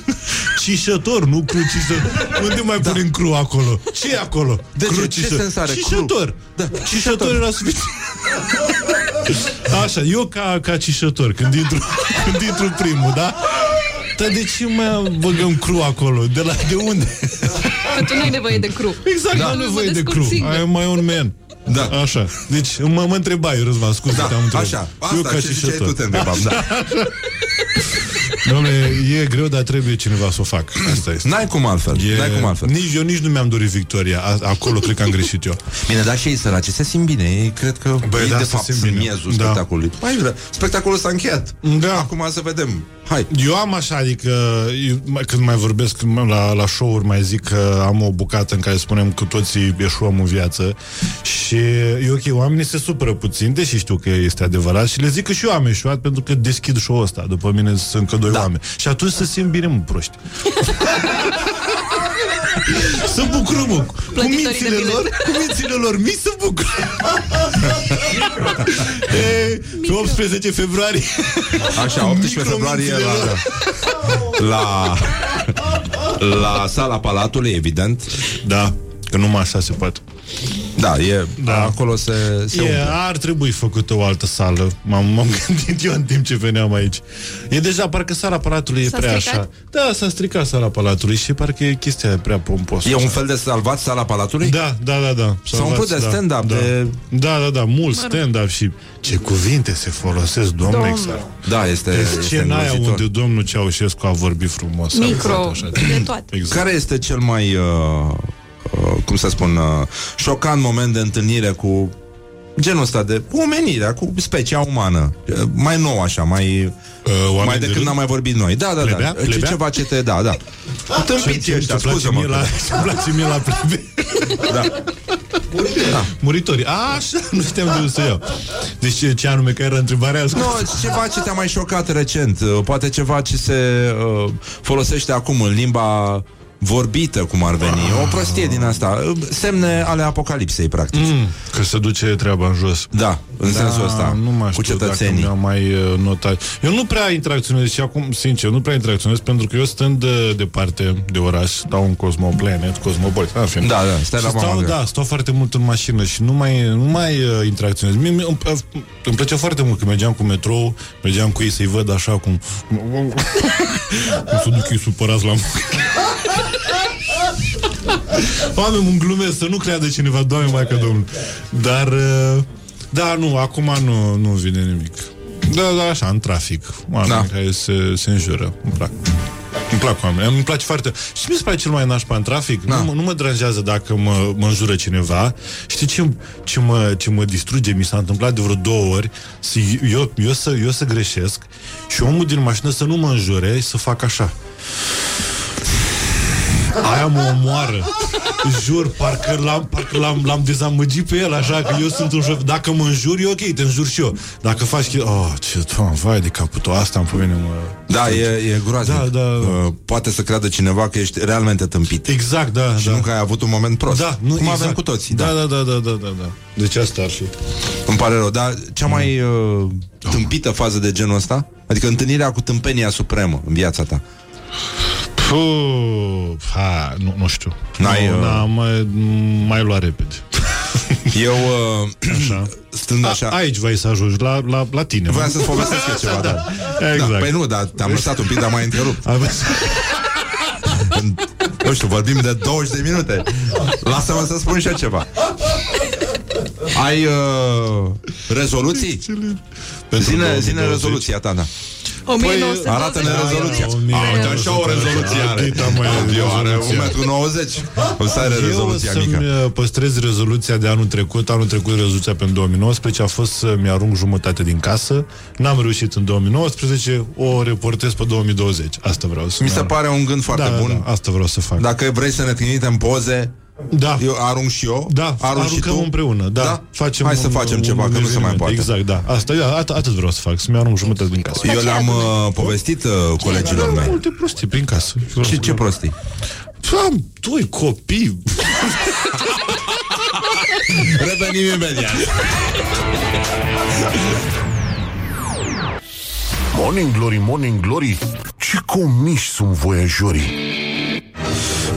(laughs) cișător, nu crucișător. Unde mai da. punem cru acolo? ce e acolo? De ce? Crucișă- Ce sens are Cișător. Da, Cișător era suficient. (laughs) Așa, eu ca, ca cișător, când intru, (laughs) când intru primul, da? Dar de ce mai băgăm cru acolo? De la de unde? Că tu nu ai nevoie de cru. Exact, Da. da. am Mă nevoie de descurc cru. singur. I am my own man. Da. Așa. Deci mă, mă întrebai, Răzvan, scuze, Da, te-am întrebat. așa, eu asta ca ce ziceai cișător. tu te întrebam da. (laughs) Dom'le, e greu, dar trebuie cineva să o fac. Asta este. N-ai cum altfel, E... n-ai cum altfel Nici, eu nici nu mi-am dorit victoria. A, acolo cred că am greșit eu. Bine, dar și ei săraci se simt bine Ei cred că Băi, ei da, de se fapt simt sunt bine. miezul Da. spectacolului Mai vrea, spectacolul s-a încheiat Da. Acum să vedem Hai Eu am așa, adică eu, mai- când mai vorbesc când mă- la, la show-uri mai zic că am o bucată în care spunem că toții eșuăm în viață și e ok, oamenii se supără puțin, deși știu că este adevărat și le zic că și eu am eșuat pentru că deschid show-ul ăsta, după mine sunt încă doi da. oameni. Și atunci să simt bine, mă, proști. să bucură, mă, cu Plătitorii de mințile bilete. lor, cu mințile lor mici să bucură. e, pe 18 februarie. Așa, 18 februarie la, la, la sala Palatului, evident. Da, că numai așa se poate. Da, e, Da. da. acolo se, se E, umple. ar trebui făcută o altă sală. M-am, m-am (laughs) gândit eu în timp ce veneam aici. E deja, parcă sala Palatului e S-a prea stricat? așa. Da, s-a stricat sala Palatului și parcă e chestia aia prea pomposă. E un așa. fel de salvat sala Palatului? Da, da, da, da. S-a umplut de da, stand-up, da. de- Da, da, da, mult stand-up și ce cuvinte se folosesc, domnule. Domnule. Exact. Da, este, Pe este scena aia îngrozitor. unde domnul Ceaușescu a vorbit frumos. Micro, Așa, de toate. Exact. Care este cel mai, uh, uh, cum să spun, uh, șocant moment de întâlnire cu genul ăsta de omenirea, cu specia umană? Uh, mai nou așa, mai... Uh, oameni mai de de când rând? n-am mai vorbit noi. Da, da, Plebea? da. Ce, Plebea? ceva ce te... Da, da. Ce, Tâmpiți ce, ăștia, ce place scuză-mă. mie la, ce place mie la plebe. Da. Muritorii. A, așa, nu știam de unde să iau. Deci ce, ce anume, care era întrebarea? Nu, ceva ce te-a mai șocat recent uh, Poate ceva ce se uh, folosește acum în limba vorbită, cum ar veni O prostie din asta Uh, Semne ale apocalipsei, practic Mm, că se duce treaba în jos. Da, în sensul ăsta nu mai Cu știu cetățenii Dacă mi-am mai uh, notat. Eu nu prea interacționez și acum, sincer, nu prea interacționez pentru că eu stând de, departe de oraș, stau în Cosmoplanet, Cosmopolit, în fine. Da, da, stai Și la stau, mama grea. da, stau foarte mult în mașină și nu mai, nu mai uh, interacționez. Mie, mie, îmi, uh, îmi plăcea foarte mult că mergeam cu metrou, mergeam cu ei să-i văd așa cum... (laughs) cum să duc ei supărați la muncă. Oameni, un glumesc, să nu creadă cineva, doamne, mai că domnul. Dar, uh, da, nu, acum nu, nu vine nimic. Da, da, așa, în trafic. Oameni Da. da. care se, se înjură. Îmi plac. Îmi plac oameni. Îmi place foarte... Și mi se pare cel mai nașpa în trafic. Da. Nu, mă- nu mă deranjează dacă mă, mă înjură cineva. Știi ce, ce, mă, ce mă distruge? Mi s-a întâmplat de vreo două ori să, eu, eu, să, eu să greșesc și omul din mașină să nu mă înjure și să fac așa. Aia mă omoară. Jur, parcă l-am, parcă l-am, l-am dezamăgit pe el, așa că eu sunt un șofer. Dacă mă înjuri, e ok, te înjur și eu. Dacă faci... che- Oh, ce, doamne, vai de capul tău, asta îmi pe mine, mă... Da, e, e groaznic. Da, da. Uh, poate să creadă cineva că ești realmente tâmpit. Exact, da. Și da. nu că ai avut un moment prost. Da, nu, Cum exact. avem cu toții. Da, da, da, da, da, da, da. Deci asta ar fi. Îmi pare rău, dar cea mai uh, tâmpită fază de genul ăsta? Adică întâlnirea cu tâmpenia supremă în viața ta. Puh, ha, nu, nu știu. N-ai, nu, uh, n-am mai, mai luat repede. (laughs) Eu, uh, Așa. stând așa... A, aici vrei să ajungi, la, la, la tine. Vreau mă. să-ți povestesc eu ceva, (laughs) da. Exact. Da, păi nu, dar te-am lăsat un pic, dar mai întrerupt. (laughs) Am- În- Nu știu, vorbim de 20 de minute. Lasă-mă să spun și eu ceva. Ai uh, rezoluții? Pentru Zine, 2020. zine rezoluția ta, da. Păi, Arată-ne rezoluția. Da, A, uite, așa o rezoluție are. Atâta mai e Eu are rezoluția. 1,90 m. O să are Eu rezoluția să-mi mică. uh, păstrez rezoluția de anul trecut Anul trecut rezoluția pentru 2019 A fost să-mi arunc jumătate din casă N-am reușit în 2019 O reportez pe 2020 Asta vreau să Mi se pare un gând foarte da, bun. da, Asta vreau să fac Dacă vrei să ne trimitem poze, Da, eu arunc și eu. da arunc și aruncăm tu. împreună da, Da? Facem Hai să un- facem un ceva, că nu se mai eveniment. poate. Exact, da Asta, eu, at- atât vreau să fac Să-mi arunc jumătate din casă Eu le-am uh, povestit uh, colegilor mei. Multe prostii prin casă Ce, ce prostii? Am doi copii (laughs) Revenim imediat. Morning Glory, Morning Glory Ce comiși sunt voiajorii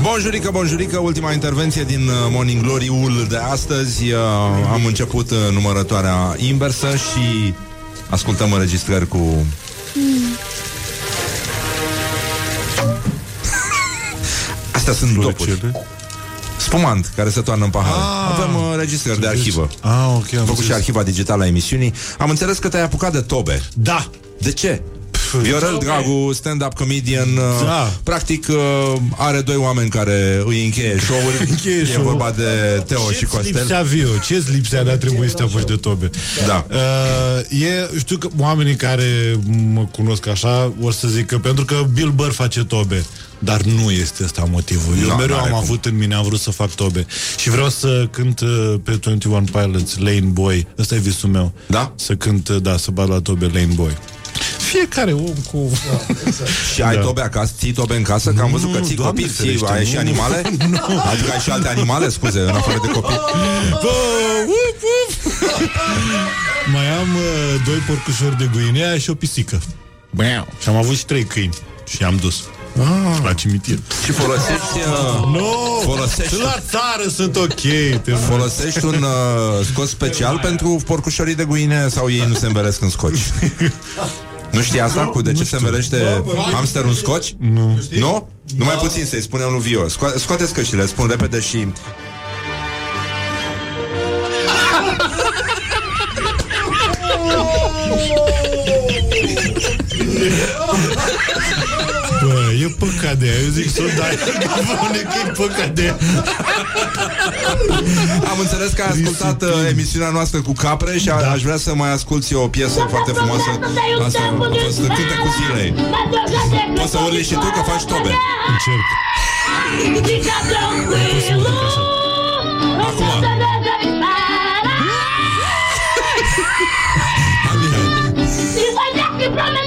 Bonjurică, bonjurică, ultima intervenție din uh, Morning Glory-ul de astăzi. Uh, am început uh, numărătoarea inversă și ascultăm înregistrări cu... Astea sunt dopuri. Spumant, care se toarnă în pahar. Ah, Avem uh, registrări de arhivă. Ah, ok, am Am făcut și înțeles. arhiva digitală a emisiunii. Am înțeles că te-ai apucat de tobe. Da De ce? Viorel Dragu, stand-up comedian uh, Da. Practic uh, are doi oameni care îi încheie show-uri Încheie E show-ul. vorba de Teo și Ce-ți Costel lipsea, Vio? Ce-ți lipsea de a trebui să te apuci de tobe? Da. Uh, e, știu că oamenii care mă cunosc așa o să zică pentru că Bill Burr face tobe. Dar nu este ăsta motivul. Eu Da, mereu n-are am cum. avut în mine, am vrut să fac tobe. Și vreau să cânt uh, pe 21 Pilots Lane Boy. Ăsta e visul meu. Da? Să cânt, uh, da, să bat la tobe Lane Boy. Fiecare om cu... Și ai Da. tobe acasă, ții tobe în casă Că am văzut că Nu, ții Doamne copii ții, ferește, Ai nu. și animale? Adică ai și alte animale, scuze, în afară de copii Bă, uf, uf. Mai am uh, doi porcușori de Guinea și o pisică. Băiau. Și am avut și trei câini. Și am dus. Ah. La cimitir. Și folosești uh, Nu! Folosești- Și la țară sunt ok. Te Folosești un uh, scos special pentru porcușorii de guine Sau ei nu se învelesc în scoci? (laughs) Nu știi asta? Cu de ce se învelește hamsterul în scoci? Nu. Nu? Numai puțin să-i spunem lui Vio Sco- Scoateți căștile, spun repede și (laughs) Bă, e păcat de aia. Eu zic să o dai. Bune, că e păcat de aia. (laughs) Am înțeles că ai ascultat uh, emisiunea noastră cu capre Și a, Da. aș vrea să mai asculti o piesă foarte frumoasă Asta a fost cântecul zilei Poți să urli și tu că faci tobe Încerc. Fica tranquilo. Acum. (laughs) E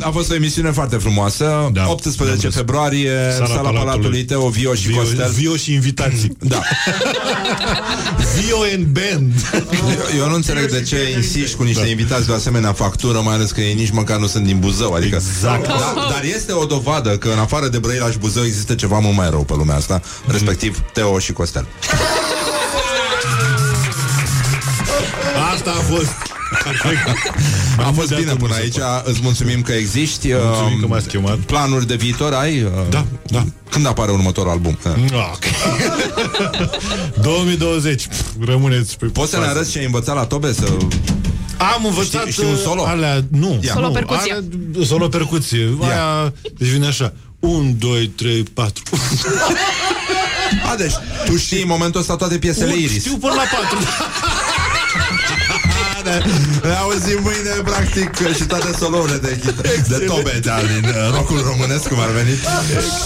a fost o emisiune foarte frumoasă Da, 18 am văzut. februarie Sala, Sala Palatului, Palatului. Teo, Vio și Vio, Costel Vio și invitații. (laughs) Da Vio and band. eu, eu nu înțeleg de ce insiști cu niște Da. invitați de o asemenea factură Mai ales că ei nici măcar nu sunt din Buzău adică, Exact. da, Dar este o dovadă că în afară de Brăila și Buzău Există ceva mult mai rău pe lumea asta Respectiv Teo și Costel Asta a fost. A fost bine până aici. Păi. Îți mulțumim că existi. Mulțumim că um, m-ați chemat. Planuri de viitor ai? Uh, da, da. Când apare următorul album? Uh. Ah, okay. (laughs) 2020. Rămâneți pe Poți să ne arăți ce ai învățat la Tobe să... Am învățat știi, știi un solo? Alea, nu. Yeah. Solo nu, percuție. Alea, solo percuție. Yeah. Aia, deci vine așa. 1, 2, 3, 4. A, deci tu știi în momentul ăsta toate piesele Iris. Știu până la 4. (laughs) mâine. Ne auzim mâine, practic Și toate solurile de, hit, de tobe da, Din rocul românesc, cum ar veni.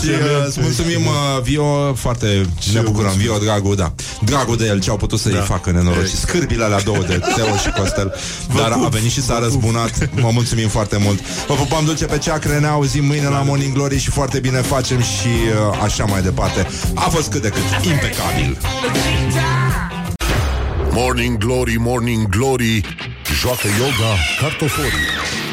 Și uh, îți mulțumim, uh, Vio Foarte Ce ne bucurăm, Vio, Dragu, da. Dragu de el, ce au putut să-i da. facă nenorocit. Scârbile la două de Teo și Costel. Dar a venit și s-a răzbunat. Mă mulțumim foarte mult. Vă pupăm dulce pe ceacră, ne auzim mâine la Morning Glory Și foarte bine facem și uh, așa mai departe. A fost cât de cât impecabil. Chica! Morning Glory, Morning Glory Joacă yoga cartoforii